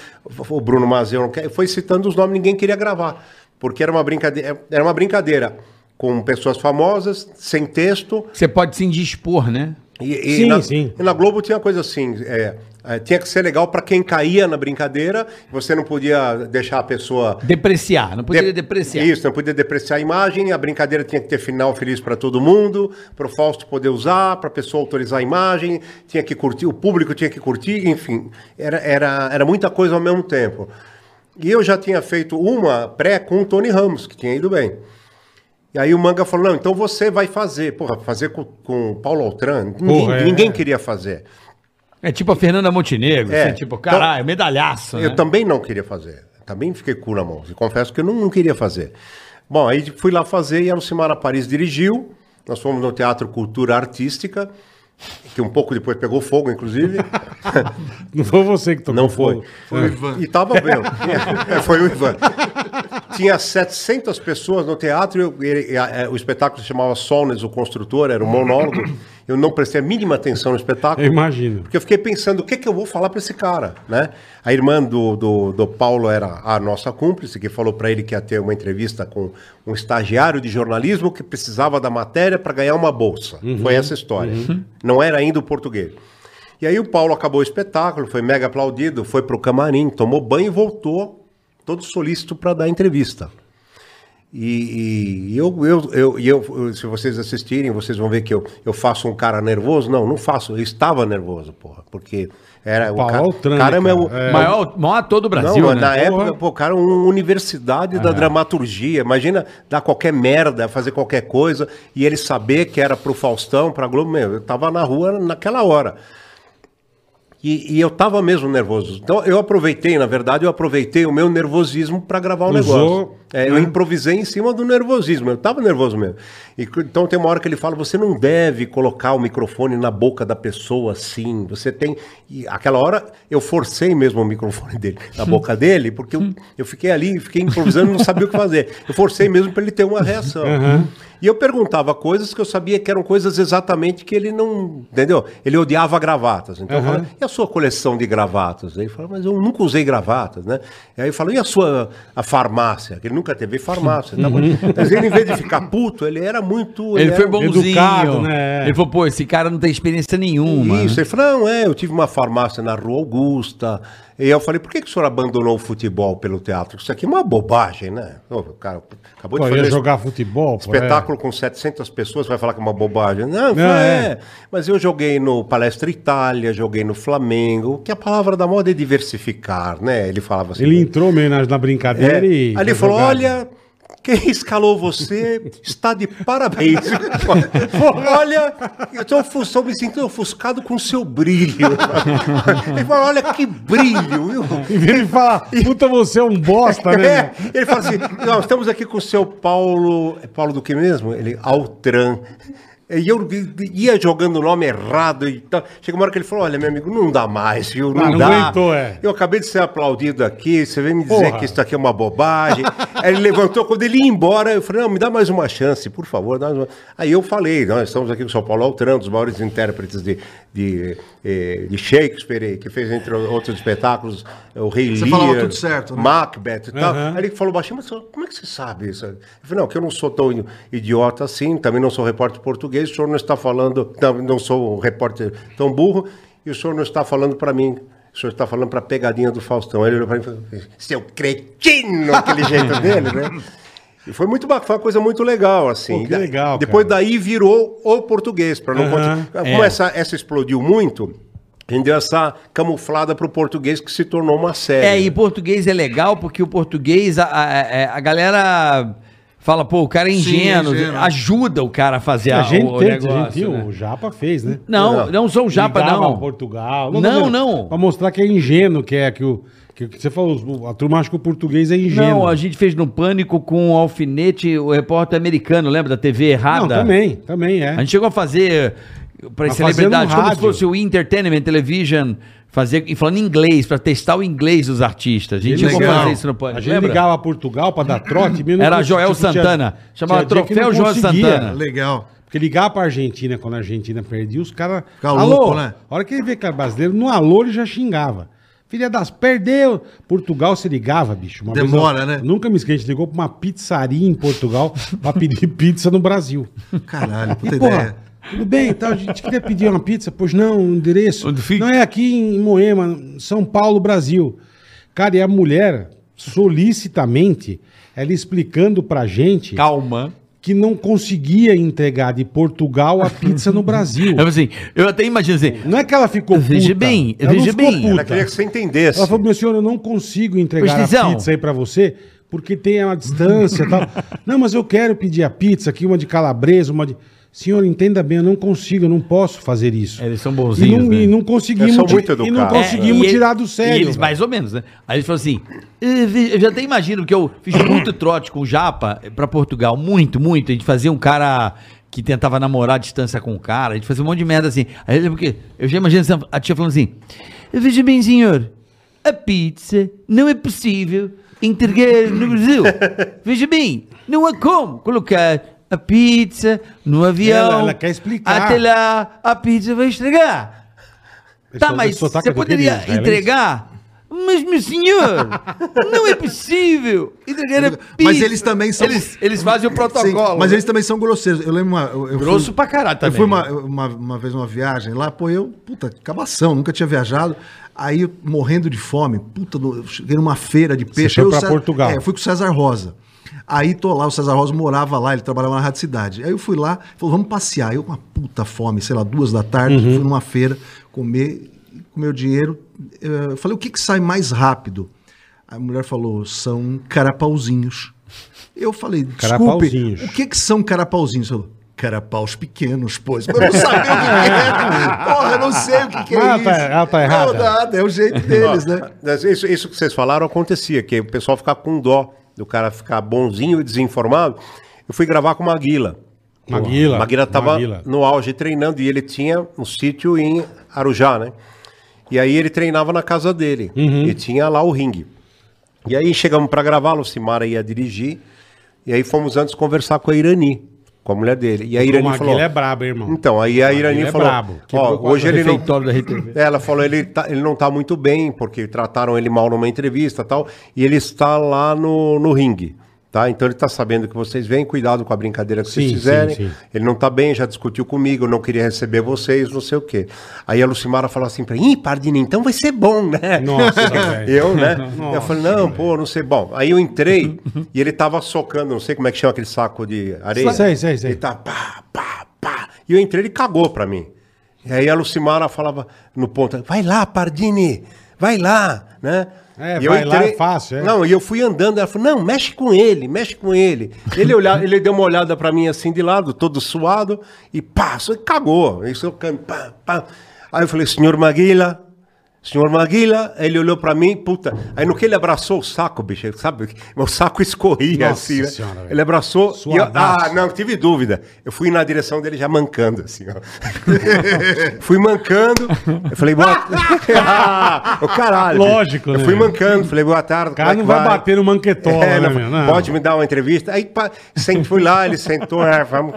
o Bruno Mazeu não quer, foi citando os nomes, ninguém queria gravar. Porque era uma brincadeira, era uma brincadeira com pessoas famosas, sem texto, Você pode se indispor, né? E, e Sim, na, sim. e na Globo tinha coisa assim, é, é, tinha que ser legal para quem caía na brincadeira, você não podia deixar a pessoa Depreciar, não poderia de- depreciar. Isso, não podia depreciar a imagem, a brincadeira tinha que ter final feliz para todo mundo, para o Fausto poder usar, para a pessoa autorizar a imagem, tinha que curtir, o público tinha que curtir, enfim, era, era, era muita coisa ao mesmo tempo. E eu já tinha feito uma pré com o Tony Ramos, que tinha ido bem. E aí o Manga falou, não, então você vai fazer. Porra, fazer com, com o Paulo Altran, ninguém, Porra, é. ninguém queria fazer. É tipo a Fernanda Montenegro, É. assim, tipo, caralho, medalhaço, Eu né? também não queria fazer. Também fiquei cu na mão. E confesso que eu não, não queria fazer. Bom, aí fui lá fazer e a Lucimara Paris dirigiu. Nós fomos no Teatro Cultura Artística, que um pouco depois pegou fogo, inclusive. Não foi você que tocou Não foi. fogo. Foi o Ivan. E tava bem. É, foi o Ivan. Tinha 700 pessoas no teatro. eu- ele- a- é, o espetáculo se chamava Solnes, o Construtor, era um monólogo. Eu não prestei a mínima atenção no espetáculo. Eu imagino. Porque eu fiquei pensando, o que, que eu vou falar para esse cara, né? A irmã do, do, do Paulo era a nossa cúmplice, que falou para ele que ia ter uma entrevista com um estagiário de jornalismo que precisava da matéria para ganhar uma bolsa. Foi essa história. Não era ainda o português. E aí o Paulo acabou o espetáculo, foi mega aplaudido, foi pro camarim, tomou banho e voltou, todo solícito para dar entrevista. E, e eu, eu, eu, e eu- se vocês assistirem, vocês vão ver que eu, eu faço um cara nervoso. Não, não faço. Eu estava nervoso, porra. Porque era ca- Altrane, cara, cara. meu- É. Maior, maior ator do Brasil, não, né? na época, Porra. pô, o cara, uma universidade da dramaturgia. Imagina dar qualquer merda, fazer qualquer coisa e ele saber que era pro Faustão, pra Globo. Meu, eu tava na rua naquela hora. E, e eu tava mesmo nervoso. Então eu aproveitei, na verdade, eu aproveitei o meu nervosismo para gravar o Usou, negócio. É, Eu né? improvisei em cima do nervosismo. Eu tava nervoso mesmo. E, então tem uma hora que ele fala: você não deve colocar o microfone na boca da pessoa assim. Você tem. E aquela hora eu forcei mesmo o microfone dele na boca dele, porque eu, eu fiquei ali, fiquei improvisando, não sabia o que fazer. Eu forcei mesmo para ele ter uma reação. E eu perguntava coisas que eu sabia que eram coisas exatamente que ele não. Entendeu? Ele odiava gravatas. Então eu Aham. falava, e a sua coleção de gravatas? Ele falou, mas eu nunca usei gravatas, né? E aí eu falo, e a sua a farmácia? Que ele nunca teve farmácia. tá bom? Mas ele, em vez de ficar puto, ele era muito. Ele foi era- bonzinho. educado, né? Ele falou, pô, esse cara não tem experiência nenhuma. Isso, ele falou, não, é, eu tive uma farmácia na Rua Augusta. E eu falei, por que, que o senhor abandonou o futebol pelo teatro? Isso aqui é uma bobagem, né? O cara acabou Pô, de ia fazer jogar futebol, pô, espetáculo com 700 pessoas, vai falar que é uma bobagem. Não, Não, é. é. Mas eu joguei no Palestra Itália, joguei no Flamengo, que a palavra da moda é diversificar, né? Ele falava assim. Ele entrou meio na, brincadeira É. e. Aí ele falou: olha, quem escalou você está de parabéns. olha, eu tô, estou me sentindo ofuscado com o seu brilho. ele falou: olha que brilho, viu? Em vez de falar, puta, você é um bosta, né? É, ele fala assim: nós estamos aqui com o seu Paulo. é Paulo do que mesmo? Ele, Altran. E eu ia jogando o nome errado e tal. Chega uma hora que ele falou: Olha, meu amigo, não dá mais, viu? Não, Ah, não dá. aguentou, é. Eu acabei de ser aplaudido aqui, você vem me dizer Porra. que isso aqui é uma bobagem. Aí ele levantou, quando ele ia embora, eu falei: Não, me dá mais uma chance, por favor. dá mais uma-" Aí eu falei: Nós estamos aqui com o São Paulo Altran, um dos maiores intérpretes de, de, eh, de Shakespeare, que fez, entre outros espetáculos, o Rei Você Lear, tudo certo, né? Macbeth e tal. Aham. Aí ele falou baixinho, mas como é que você sabe isso? Eu falei, não, que eu não sou tão idiota assim, também não sou repórter português, o senhor não está falando, não, não sou um repórter tão burro, e o senhor não está falando para mim, o senhor está falando para a pegadinha do Faustão. Aí ele olhou para mim e falou, seu cretino, aquele jeito dele, né? E foi muito bacana, foi uma coisa muito legal, assim. Pô, que legal, Depois cara. daí virou o português, para não continuar. Como essa, essa explodiu muito, a gente deu essa camuflada para o português que se tornou uma série. É, e português é legal porque o português, a, a, a galera fala, pô, o cara é ingênuo, ingênuo. ajuda o cara a fazer A a, gente o, o tem, a negócio. gente né? o Japa fez, né? Não, não sou o Japa, Ligava não. Portugal. Não, não. Pra mostrar que é ingênuo, que é que o. Que, que você falou, o- a turma acha que o português é ingênuo. Não, a gente fez no Pânico com o Alfinete, o repórter americano, lembra da TV errada? Não, também, também é. A gente chegou a fazer para celebridades, como se fosse o Entertainment Television, fazer, e falando inglês, para testar o inglês dos artistas. A gente chegou a fazer isso no Pânico, A gente lembra? ligava a Portugal pra dar trote. mesmo Era Joel tinha- Santana. Chamava tinha dia que Troféu Joel. Santana. Legal. Porque ligava pra Argentina, quando a Argentina perdia, os caras. Fica louco, né? A hora que ele vê que era brasileiro, no alô ele já xingava. Filha das, perdeu! Portugal se ligava, bicho. Uma vez Demora, eu- né? Nunca me esqueci, a gente ligou pra uma pizzaria em Portugal pra pedir pizza no Brasil. Caralho, puta E, ideia. porra, tudo bem, tá, a gente queria pedir uma pizza. Pois não, o endereço. Onde fica? Não é aqui em Moema, São Paulo, Brasil. Cara, e a mulher, solicitamente, ela explicando pra gente Calma. que não conseguia entregar de Portugal a pizza no Brasil. Eu, assim, eu até imagino assim, Não é que ela ficou puta. Veja bem, ela veja bem. puta. Ela queria que você entendesse. Ela falou, meu senhor, eu não consigo entregar a atenção. pizza aí pra você, porque tem uma distância e tal. Não, mas eu quero pedir a pizza aqui, uma de calabresa, uma de... Senhor, entenda bem, eu não consigo, eu não posso fazer isso. Eles são E bonzinhos, não, né? e não conseguimos, muito e não conseguimos É, e tirar ele- do sério. E eles, mais ou menos, né? Aí eles falaram assim: "Eh, eu já até imagino que eu fiz muito trote com o Japa pra Portugal, muito, muito. A gente fazia um cara que tentava namorar à distância com o cara, a gente fazia um monte de merda assim. Aí eu lembro que eu já imagino a tia falando assim: Veja bem, senhor, a pizza não é possível entregar no Brasil. Veja bem, não há como colocar a pizza no avião. Ela- ela quer explicar. Até lá, a pizza vai estragar. Tá, mas você é quê, poderia de israelense? entregar? Mas, meu senhor, não é possível entregar a pizza. Mas eles também são- Eles, eles fazem o Sim, protocolo. mas né? eles também são grosseiros. Eu lembro uma. Eu, eu Grosso fui- pra caralho Eu também. fui uma, uma, uma vez numa viagem lá, pô, eu, puta, cabação, nunca tinha viajado. Aí, eu, morrendo de fome, puta, eu cheguei numa feira de peixe. foi aí o pra Portugal. É, eu fui com o César Rosa. Aí tô lá, o César Rosa morava lá, ele trabalhava na Rádio Cidade. Aí eu fui lá, falou, vamos passear. Eu com uma puta fome, sei lá, duas da tarde, fui numa feira comer, com meu dinheiro. eh, Eu falei, o que que sai mais rápido? A mulher falou, são carapauzinhos. Eu falei, desculpe, Carapauzinhos. o que que são carapauzinhos? Ela falou, carapaus pequenos, pois. Mas eu não sabia o que, era. Porra, eu não sei o que, que é Ela isso. tá- ela tá errada. Não, nada, é o jeito deles, né? Isso, isso que vocês falaram acontecia, que o pessoal ficava com dó do cara ficar bonzinho e desinformado. Eu fui gravar com o Maguila. Maguila, Maguila tava Maguila. no auge treinando e ele tinha um sítio em Arujá, né? E aí ele treinava na casa dele. Uhum. E tinha lá o ringue. E aí chegamos para gravar, Lucimara ia dirigir. E aí fomos antes conversar com a Irani, com a mulher dele. E a O Irani Maguila falou... é brabo, irmão. Então, aí a Irani é falou: brabo. ó, hoje o ele não. RTV. Ela falou: ele, tá- ele não tá muito bem, porque trataram ele mal numa entrevista e tal, e ele está lá no, no ringue. Tá? Então ele tá sabendo que vocês vêm, cuidado com a brincadeira que vocês Sim, fizerem. sim, sim. Ele não tá bem, já discutiu comigo, não queria receber vocês, não sei o quê. Aí a Lucimara falou assim pra mim, Ih, Pardini, então vai ser bom, né? Nossa. Eu, né? Nossa, eu falei, não, pô, não sei. Bom, aí eu entrei e ele tava socando, não sei como é que chama aquele saco de areia. Sei, sei, sei. Ele tá pá, pá, pá. E eu entrei, ele cagou pra mim. E aí a Lucimara falava no ponto, vai lá, Pardini, vai lá, né? É, E eu vai lá é fácil, é. Não, e eu fui andando, ela falou, não, mexe com ele, mexe com ele. Ele, olhar, ele deu uma olhada pra mim assim de lado, todo suado, e pá, só cagou. Isso eu can- pá, pá. Aí eu falei, senhor Maguila, senhor Maguila, ele olhou pra mim, puta. Aí no que ele abraçou o saco, bicho, sabe? Meu saco escorria Nossa assim, né? Senhora, ele abraçou. E eu, ah, não, tive dúvida. Eu fui na direção dele já mancando, assim, ó. fui mancando. Eu falei, boa ah, o caralho. Lógico, eu né? fui mancando, falei, boa tarde. O cara é não que vai bater no manquetola, É, né, não, meu? Não. Pode me dar uma entrevista? Aí pá, fui lá, ele sentou, é, vamos.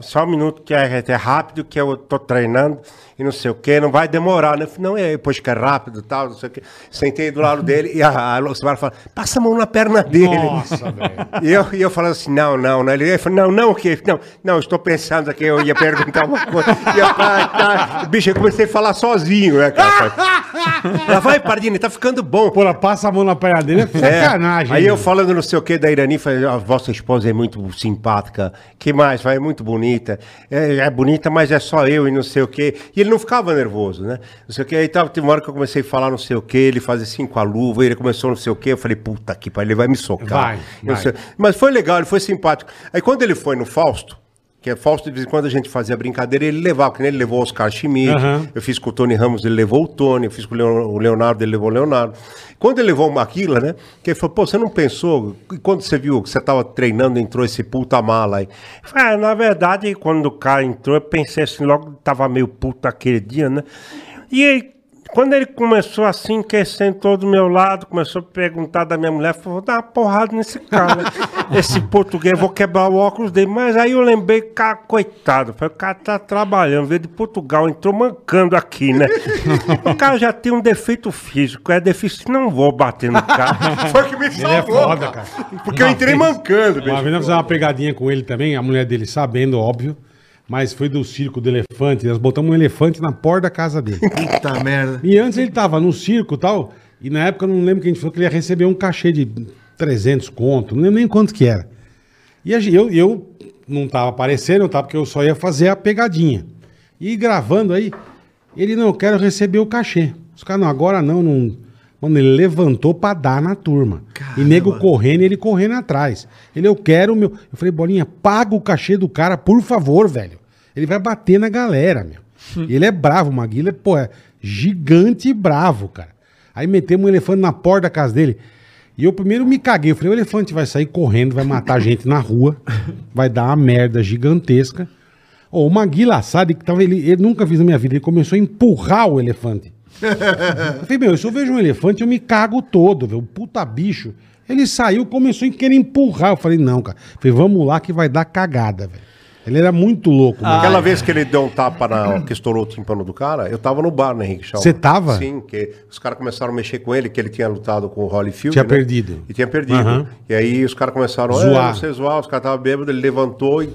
Só um minuto que é, é rápido, que eu tô treinando e não sei o que, não vai demorar, né? Falei, Não, é, depois que é rápido e tal, não sei o que. Sentei do lado dele e a, a Lucimara falou, passa a mão na perna dele. Nossa, velho. E eu, e eu falando assim, não, não, não. Ele falou, não, não, o quê? Não, não, estou pensando aqui, eu ia perguntar uma coisa. E eu, tá, tá. Bicho, eu comecei a falar sozinho, né, cara? Ela vai, Pardini, tá ficando bom. Porra, passa a mão na perna dele, é É. sacanagem. Aí eu falando não sei o que da Irani, falei, a vossa esposa é muito simpática. que mais? Vai, é muito bonita. É, é bonita, mas é só eu e não sei o que. E ele não ficava nervoso, né? Não sei o que. Aí tava, teve uma hora que eu comecei a falar não sei o que, ele fazia assim com a luva, ele começou não sei o que. Eu falei, puta que pariu, ele vai me socar. Vai, vai. Mas foi legal, ele foi simpático. Aí quando ele foi no Fausto, que é Fausto, de vez em quando a gente fazia brincadeira, ele levava, que nem ele levou o Oscar Schmidt, Aham. eu fiz com o Tony Ramos, ele levou o Tony, eu fiz com o Leon- o Leonardo, ele levou o Leonardo. Quando ele levou o Maquila, né? Que ele falou, pô, você não pensou, e quando você viu que você tava treinando, entrou esse puta mala aí? Falei, ah, na verdade, quando o cara entrou, eu pensei assim, logo tava meio puto aquele dia, né? E aí, quando ele começou assim, que sentou do meu lado, começou a perguntar da minha mulher, falou, vou dar uma porrada nesse cara. Esse português, vou quebrar o óculos dele. Mas aí eu lembrei, cara, coitado, falei, o cara tá trabalhando, veio de Portugal, entrou mancando aqui, né? O cara já tem um defeito físico, é difícil, não vou bater no cara. Foi que me Ele é salvou. foda, cara. Porque eu entrei Uma vez- mancando, bicho. Uma vez nós fizemos uma pegadinha com ele também, a mulher dele sabendo, óbvio. Mas foi do circo do elefante. Nós botamos um elefante na porta da casa dele. Puta merda. E antes ele tava no circo e tal. E na época eu não lembro que a gente falou que ele ia receber um cachê de 300 conto. Não lembro nem quanto que era. E eu, eu não tava aparecendo, tá? Porque eu só ia fazer a pegadinha. E gravando aí, ele não, eu quero receber o cachê. Os caras, não, agora não, não. Mano, ele levantou pra dar na turma. E nego correndo e ele correndo atrás. Ele, eu quero o meu. Eu falei, Bolinha, paga o cachê do cara, por favor, velho. Ele vai bater na galera, meu. E ele é bravo, o Maguila é, pô, é gigante e bravo, cara. Aí metemos um elefante na porta da casa dele. E eu primeiro me caguei. Eu falei, o elefante vai sair correndo, vai matar gente na rua, vai dar uma merda gigantesca. O Maguila Assad, que tava, ele, ele nunca fiz na minha vida, ele começou a empurrar o elefante. Eu falei, meu, se eu vejo um elefante, eu me cago todo, velho. O puta bicho. Ele saiu, começou a querer empurrar. Eu falei, não, cara. Eu falei, vamos lá que vai dar cagada, velho. Ele era muito louco, mano. Aquela vez que ele deu um tapa na. que estourou o tímpano do cara, eu tava no bar, né, Henrique? Você tava? Sim, que os caras começaram a mexer com ele, que ele tinha lutado com o Holyfield. Tinha perdido. E tinha perdido. Aham. E aí os caras começaram Zoar. a você zoar, os caras estavam bêbados, ele levantou e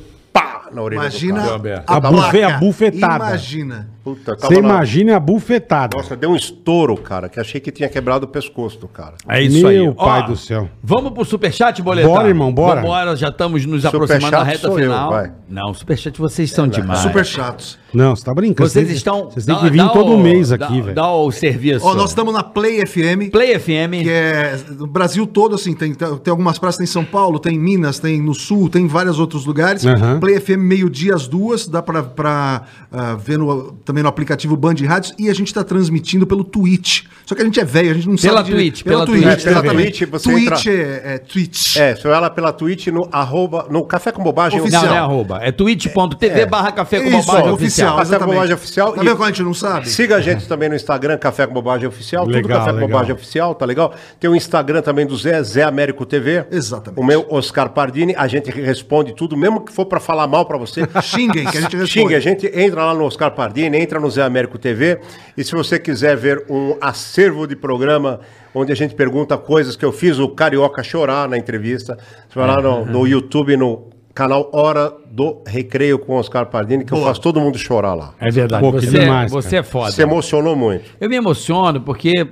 na orelha Imagina do cara. A bufe- a bufetada. Imagina. Puta, Você na- imagina a bufetada. Nossa, deu um estouro, cara, que achei que tinha quebrado o pescoço do cara. É isso aí. Meu pai Ó, do céu. Vamos pro superchat, Boletar? Bora, irmão, bora. Vambora, já estamos nos aproximando da reta eu, final. vai. Não, superchat vocês são demais. Super chatos. Não, você tá brincando. Vocês Vocês estão... Vocês têm que vir todo o- mês aqui, velho. Dá o serviço. Ó, nós estamos na Play FM. Play FM. Que é no Brasil todo, assim, tem, tem algumas praças, tem em São Paulo, tem em Minas, tem no Sul, tem em vários outros lugares. Aham. Play FM meio-dia às duas, dá pra, pra ah, ver no- também no aplicativo Band Rádios e a gente tá transmitindo pelo Twitch. Só que a gente é velho, a gente não Pela sabe. direito. Twitch, pela Twitch, Twitch, exatamente. Twitch, você Twitch é, é Twitch. É, eu ela pela Twitch no arroba, no Café com Bobagem Oficial. Não, não é arroba. É twitch.tv barra café com Isso, bobagem oficial, oficial. Café com. Bobagem Oficial Tá e- vendo quando a gente não sabe? Siga a gente também no Instagram, Café com Bobagem Oficial. tudo Legal, Café com legal. Bobagem Oficial, tá legal? Tem o Instagram também do Zé, Zé Américo TV. Exatamente. O meu, Oscar Pardini. A gente responde tudo, mesmo que for pra falar mal pra você. Xinguem, que a gente responde. Xingue, a gente entra lá no Oscar Pardini, entra no Zé Américo TV. E se você quiser ver um acervo de programa onde a gente pergunta coisas que eu fiz o Carioca chorar na entrevista, você vai lá no, no YouTube, no canal Hora do Recreio com Oscar Pardini, que eu faço todo mundo chorar lá. É verdade. Pô, que você, demais, você é foda. Se emocionou muito. Eu me emociono porque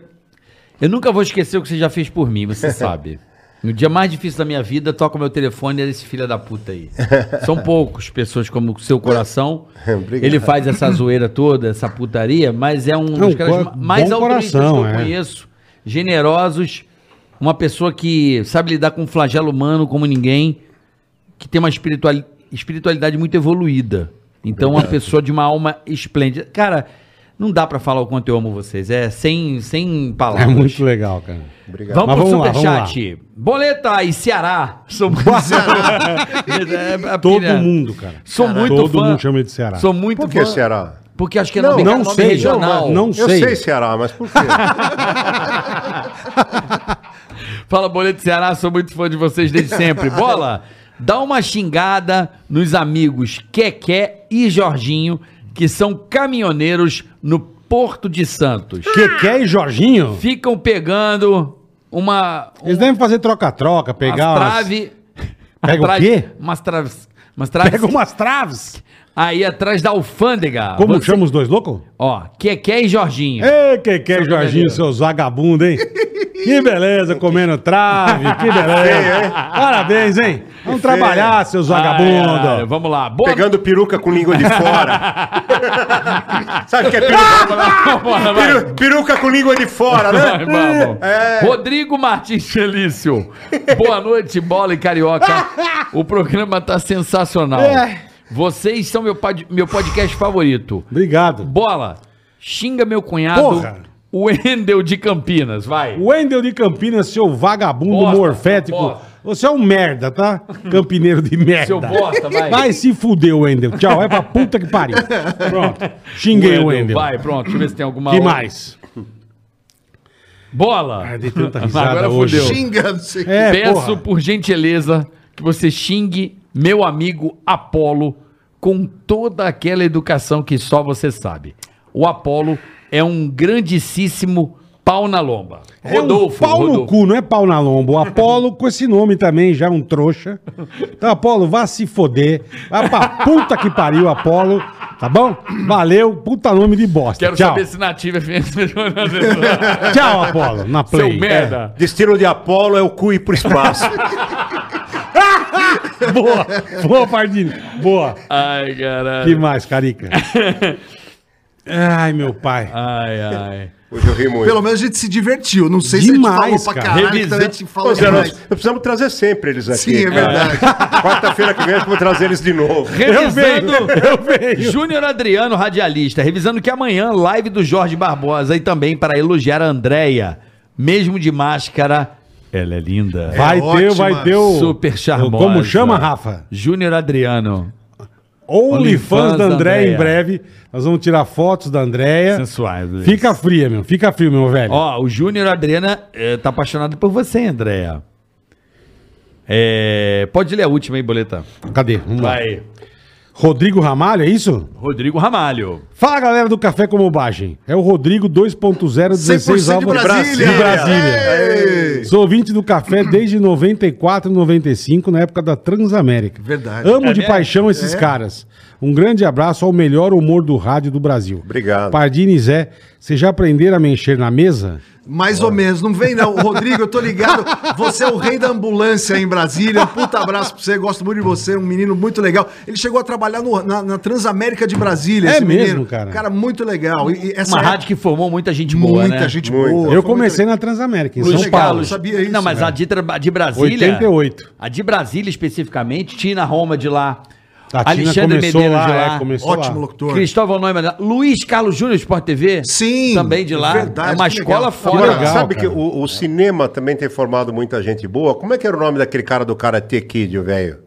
eu nunca vou esquecer o que você já fez por mim, você sabe. No dia mais difícil da minha vida, toca o meu telefone e era esse filho da puta aí. São poucos pessoas como o seu coração. Ele faz essa zoeira toda, essa putaria, mas é um É dos caras mais altruístas coração, que eu é. conheço. Generosos. Uma pessoa que sabe lidar com o flagelo humano como ninguém. Que tem uma espiritual, espiritualidade muito evoluída. Então, uma pessoa de uma alma esplêndida. Cara, não dá pra falar o quanto eu amo vocês. É sem, sem É palavras. muito legal, cara. Obrigado. Vamos Mas pro vamos lá, superchat. Boleta e Ceará. Sou muito É, a Todo pilha. mundo, cara. Sou muito Todo fã. mundo chama de Ceará. Sou muito Por que fã. Ceará? Porque acho que é Não, nome, não nome sei, regional. não- não Eu sei. sei Ceará, mas por quê? Fala, Boleto Ceará, sou muito fã de vocês desde sempre. Bola, dá uma xingada nos amigos Keké e Jorginho, que são caminhoneiros no Porto de Santos. Keké e Jorginho? Ficam pegando uma... Eles devem fazer troca-troca, pegar umas umas... trave... Pega o quê? Umas traves... Umas traves... Pega umas traves. Aí atrás da alfândega. Como Você- chama os dois loucos? Ó, Keké e Jorginho. Ei, Keké e Jorginho, seus vagabundos, hein? Que beleza, comendo trave, que beleza. Parabéns, hein? Vamos trabalhar, seus vagabundos. vamos lá. Boa Pegando peruca com língua de fora. Sabe o que é peruca? Vai. Peru- peruca com língua de fora, Vai, né? vamos. Rodrigo Martins Felício. Boa noite, bola e carioca. O programa tá sensacional. É. Vocês são meu, pod- meu podcast favorito. Obrigado. Bola, xinga meu cunhado, Porra. O Wendel de Campinas, vai. Wendel de Campinas, seu vagabundo Bosta, morfético. bosta. Você é um merda, tá? Campineiro de merda. Seu bosta, vai. Vai se fuder, Wendel. Tchau, é pra puta que pariu. Pronto. Xinguei o Wendel. Vai, pronto, deixa eu ver se tem alguma que outra. mais? Bola. Ai, dei tanta risada Agora hoje. fudeu. Xinga, não sei o quê. É, Peço porra. por gentileza que você xingue meu amigo Apolo com toda aquela educação que só você sabe. O Apolo é um grandíssimo pau na lomba. É um pau no cu, não é pau na lomba. O Apolo com esse nome também já é um trouxa. Então, Apolo, vá se foder. Vai pra puta que pariu, Apolo. Tá bom? Valeu, puta nome de bosta. Quero Tchau. saber se nativa fez Tchau, Apolo, na Seu play. merda. Destino de Apolo é o cu ir pro espaço. Boa, boa, Pardini. Boa. Ai, caralho. que mais, Carica? Ai, meu pai. Ai, ai. Hoje eu ri muito. Pelo menos a gente se divertiu. Não sei Demais, se a gente falou pra cara. caralho, Revisa- que também a gente falou Ô, Zé, nós, demais. nós precisamos trazer sempre eles aqui. Sim, é verdade. Quarta-feira que vem eu vou trazer eles de novo. Revisando. Eu venho. Júnior Adriano, radialista, revisando que amanhã, live do Jorge Barbosa e também para elogiar a Andréia, mesmo de máscara, ela é linda. Vai ter, ótima. vai ter o. Super charmosa. Como chama, Rafa? Júnior Adriano. OnlyFans da Andréia em breve. Nós vamos tirar fotos da Andréia. Sensuais. Luiz. Fica fria, meu. Fica frio, meu velho. Ó, o Júnior Adriana eh, tá apaixonado por você, Andréia. É, pode ler a última aí, Boleta. Cadê? Vamos lá. Vai. Rodrigo Ramalho, é isso? Rodrigo Ramalho. Fala, galera do Café com Bobagem. É o Rodrigo 2.0, 16 100% de Brasília. de Brasília. Sou ouvinte do café desde 94 e 95, na época da Transamérica. Verdade. Amo de mesmo? paixão esses caras. Um grande abraço ao melhor humor do rádio do Brasil. Obrigado. Pardini Zé, vocês já aprenderam a mexer na mesa? Mais ou menos, não vem não. Rodrigo, eu tô ligado. Você é o rei da ambulância em Brasília. Um puta abraço pra você, gosto muito de você, um menino muito legal. Ele chegou a trabalhar no- na, na Transamérica de Brasília, É mesmo, cara? Cara, muito legal. E, e essa Uma é rádio que formou muita gente boa, muita né? gente Muito. boa. Eu foi comecei muito na Transamérica, em Luiz São Paulo. eu sabia isso, Não, mas né? a de, de Brasília. 88. A de Brasília especificamente, Tina Roma de lá. A Tina começou lá, é, começou Ótimo lá. locutor. Cristóvão Neumann, de lá. Luiz Carlos Júnior Sport TV. Sim, Também de lá. verdade, é uma escola legal. fora. Legal. Sabe cara. que o, o cinema também tem formado muita gente boa. Como é que era o nome daquele cara do Karate Kid, o velho?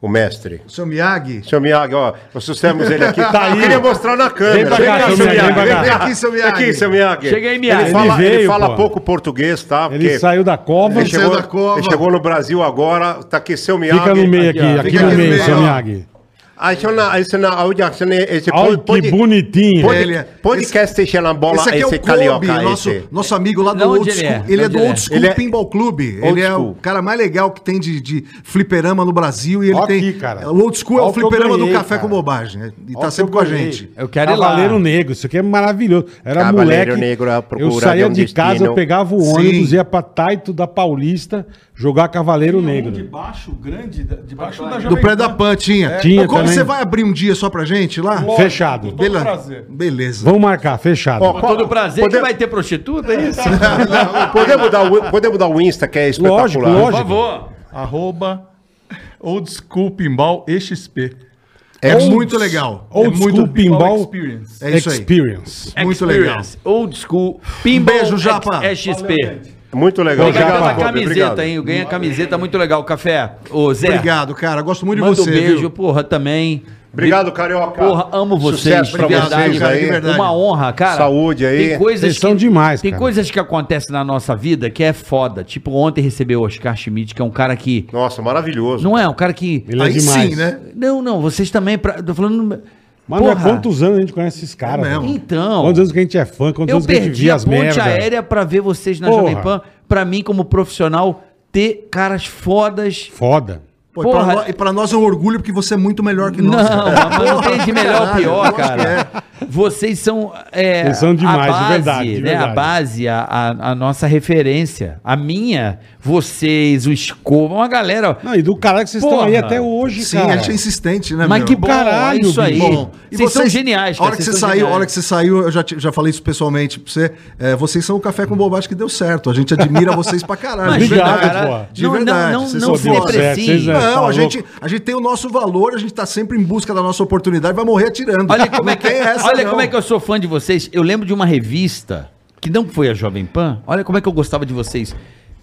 O mestre. Seu Miyagi. Seu Miyagi, ó, nós trouxemos ele aqui. Tá aí. Eu queria mostrar na câmera. Vem pra cá, seu Miyagi, vem aqui, seu Miyagi. Aqui, seu Miyagi. Chega aí, Miyagi. Ele fala, Ele ele veio, fala pô. pouco português, tá? Ele saiu da cova, ele saiu chegou, da cova. ele chegou no Brasil agora, tá aqui seu Miyagi. fica no meio aqui, aqui aqui no meio, seu ó. Miyagi. Isso na, esse, esse, Olha que bonitinho. Pod, Ele é- podcast esse, na bola, Esse aqui é esse o carioca, Kobe, nosso, esse. nosso amigo lá do Não, onde Old ele School. é? Ele é do é? Old School Ele é- Pinball Club. Old ele é o cara mais legal que tem de, de fliperama no Brasil. E ele Ó tem. aqui, cara. O Old School é o fliperama ganhei, do Café cara. com Bobagem. né? E Ó tá sempre com a gente. Eu quero ir lá. Cavaleiro Negro, isso aqui é maravilhoso. Era Cavaleiro moleque. Negro, eu saía de casa, destino. eu pegava o Sim. ônibus, ia pra Taito da Paulista jogar Cavaleiro Negro. Debaixo, grande, debaixo da Do prédio da Pan tinha. Tinha você vai abrir um dia só pra gente lá? Fechado. todo Bela- prazer. Beleza. Vamos marcar, fechado. Ó, Com todo prazer Pode- que vai ter prostituta, é isso? podemos, dar o, podemos dar o Insta, que é espetacular. Lógico, Por lógico. favor. Arroba Old School Pinball XP. É Old- muito legal. Old é muito, School Pinball Experience. É isso aí. Experience. Muito legal. Old School. Pinball beijo, Japa. XP. Muito legal. Ganhei Obrigado, aquela Kobe, camiseta, obrigado. hein? Eu ganhei a camiseta muito legal. Café. Ô, Zé. Obrigado, cara. Gosto muito de Manda você. um beijo, viu? porra, também. Obrigado, Carioca. Porra, amo vocês, Sucesso pra de verdade. vocês cara, aí. de verdade. Uma honra, cara. Saúde aí. Tem coisas Vocês são que, demais, Tem cara. coisas que acontecem na nossa vida que é foda. Tipo, ontem recebeu o Oscar Schmidt, que é um cara que. Nossa, maravilhoso. Não é? Um cara que. Ele é Aí demais. sim, né? Não, não, vocês também. Pra... Tô falando. Mano, há quantos anos a gente conhece esses caras? É mesmo. velho? Então. Quantos anos que a gente é fã? Quantos Eu anos que a gente perdi via a as ponte merdas? aérea pra ver vocês na Porra. Jovem Pan. Pra mim, como profissional, ter caras fodas. Foda. Pô, e, pra Porra. nós, e pra nós é um orgulho porque você é muito melhor que Não, nós. cara. mas não tem de melhor ou pior, cara. Vocês são. é, Vocês são demais, a de verdade, de né, A verdade. base, a, a, a nossa referência. A minha, vocês, o Escova, uma galera. Não, e do caralho que vocês estão Porra. aí até hoje, Sim, cara. a gente é insistente, né, Mas meu? que bom, Caralho, é isso aí. Bom, e vocês, são geniais, A hora que vocês você saiu, a geniais. hora que você saiu, eu já, te- já falei isso pessoalmente pra você. é, vocês são o café com bobagem que deu certo. A gente admira vocês pra caralho. Mas, de Obrigado, verdade. pô. De não, verdade. Não, não, vocês não se. Vocês deprecie. é- Não, tá a gente, a gente tem o nosso valor, a gente tá sempre em busca da nossa oportunidade, vai morrer atirando. Olha como é que, essa, olha não. como é que eu sou fã de vocês. Eu lembro de uma revista que não foi a Jovem Pan. Olha como é que eu gostava de vocês.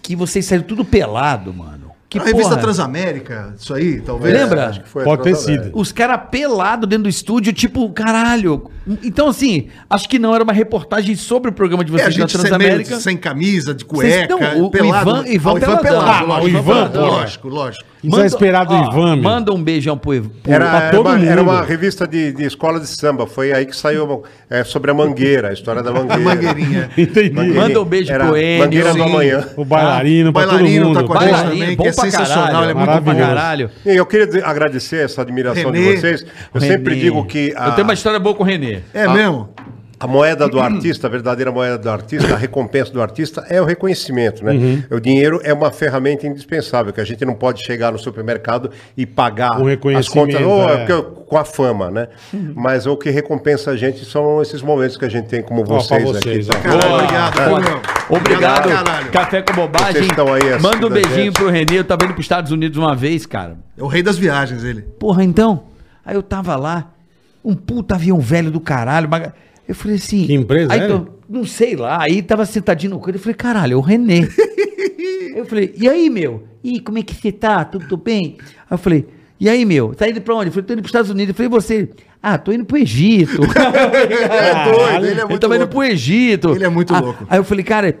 Que vocês saíram tudo pelado, mano. Que a revista porra. Transamérica, isso aí, talvez. Lembra? Acho que foi Pode ter sido. é. Os caras pelados dentro do estúdio, tipo, caralho. Então, assim, acho que não era uma reportagem sobre o programa de É, a vocês sem, meio, Transamérica. sem camisa, de Vocês- cueca, não, o- o pelado. Ivan- Ivan Ah, o peladão. pelado, Ah, o Ivan, lógico, pô. lógico, lógico. Isso é esperado do ó, Ivan, meu. Manda um beijão pro, pro Era, Pra era, todo uma, era mundo. uma revista de, de escola de samba. Foi aí que saiu é, sobre a Mangueira, a história da Mangueira. Mangueirinha. Entendi. Mangueirinha. Manda um beijo Era pro Enio. Mangueira do Sim. Amanhã. O bailarino, O pra todo bailarino mundo. tá com a gente também, Bailarino, que é bom sensacional, ele é muito bom pra caralho. E eu queria dizer- agradecer essa admiração Renê. de vocês. Eu Renê. sempre digo que a, Eu tenho uma história boa com o Renê. É mesmo? A moeda do artista, a verdadeira moeda do artista, a recompensa do artista é o reconhecimento, né? Uhum. O dinheiro é uma ferramenta indispensável, que a gente não pode chegar no supermercado e pagar O reconhecimento, ou é. porque- com a fama, né? Mas o que recompensa a gente são esses momentos que a gente tem como vocês, vocês, aqui. ó. Caralho, obrigado. Boa. Obrigado, caralho. Café com Bobagem. Vocês estão aí Manda um beijinho gente. pro Renê. Eu tava indo pros Estados Unidos uma vez, cara. É o rei das viagens, ele. Porra, então. Aí eu tava lá, um puta avião velho do caralho. Eu falei assim. Que empresa aí tô- Não sei lá. Aí tava sentadinho no canto. Eu falei, caralho, é o Renê. eu falei, e aí, meu? E como é que você tá? Tudo bem? Aí eu falei, E aí, meu, tá indo pra onde? Eu falei, tô indo pros Estados Unidos. Eu falei, você? Ah, tô indo pro Egito. É doido, ele é eu muito tava indo louco. pro Egito. Ele é muito Ah, louco. Aí eu falei, cara,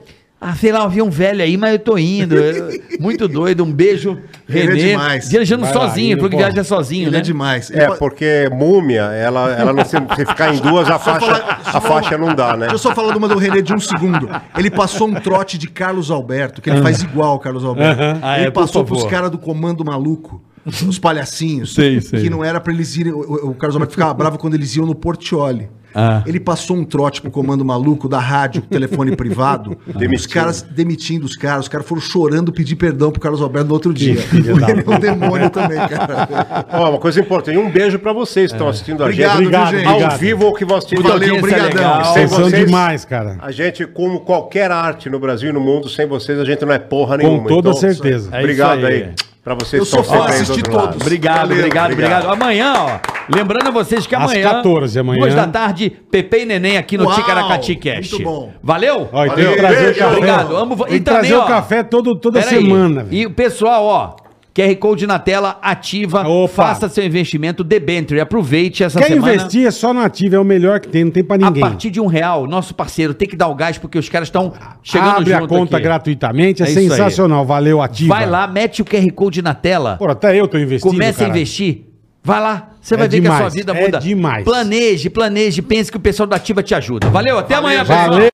ah, sei lá, eu vi um velho aí, mas eu tô indo. Eu- muito doido, um beijo, Ele é Renê. demais. Viajando Vai lá, sozinho, ele, falou que pô. viaja sozinho, Ele né? é demais. Ele É, porque múmia, ela, ela não se, se ficar em duas, a faixa, a faixa não dá, né? Deixa eu só falar de uma do René de um segundo. Ele passou um trote de Carlos Alberto, que ele faz igual Carlos Alberto. Ah, ele é, por passou pros caras do Comando Maluco, os palhacinhos. Sei, sei. Que não era pra eles irem. O, o- Carlos Alberto ficava bravo quando eles iam no Portioli. Ah. Ele passou um trote pro comando maluco da rádio, telefone privado. Os Demitindo. caras demitindo os caras, os caras foram chorando pedir perdão pro Carlos Alberto no outro dia. Ele é um demônio também, cara. Ó, uma coisa importante, um beijo pra vocês que estão assistindo a Obrigado, gente. Obrigado, viu, gente? Ao obrigado. vivo ou que vão assistir. Valeu, audiência brigadão. legal. Sem Vocês demais, cara. A gente, como qualquer arte no Brasil e no mundo, sem vocês a gente não é porra Com nenhuma. toda Então, certeza. É Obrigado aí. aí. Pra vocês Eu sou fã, aí assisti todos. Obrigado, Valeu, obrigado, obrigado. obrigado. Amanhã, ó, lembrando a vocês que Às amanhã, 14 amanhã. duas da tarde, Pepe e Neném aqui no Uau, Ticaracati Cast. muito bom. Valeu? Ó, e tem Valeu, que trazer o café. Obrigado, amo e também, trazer ó, o café todo, toda aí. semana, velho. E o pessoal, ó, QR Code na tela, ativa, Opa. faça seu investimento, debenture, aproveite essa Quer semana. investir é só no ativo, é o melhor que tem, não tem pra A ninguém. partir de um real, nosso parceiro tem que dar o gás porque os caras estão chegando Abre a conta aqui. gratuitamente, é, É sensacional. Valeu, ativa. Vai lá, mete o QR Code na tela. Pô, até eu tô investindo, Comece a investir. Vai lá. Você É vai ver que a sua vida é muda. demais. Planeje, planeje. Pense que o pessoal da Ativa te ajuda. Valeu, até amanhã, pessoal. Valeu.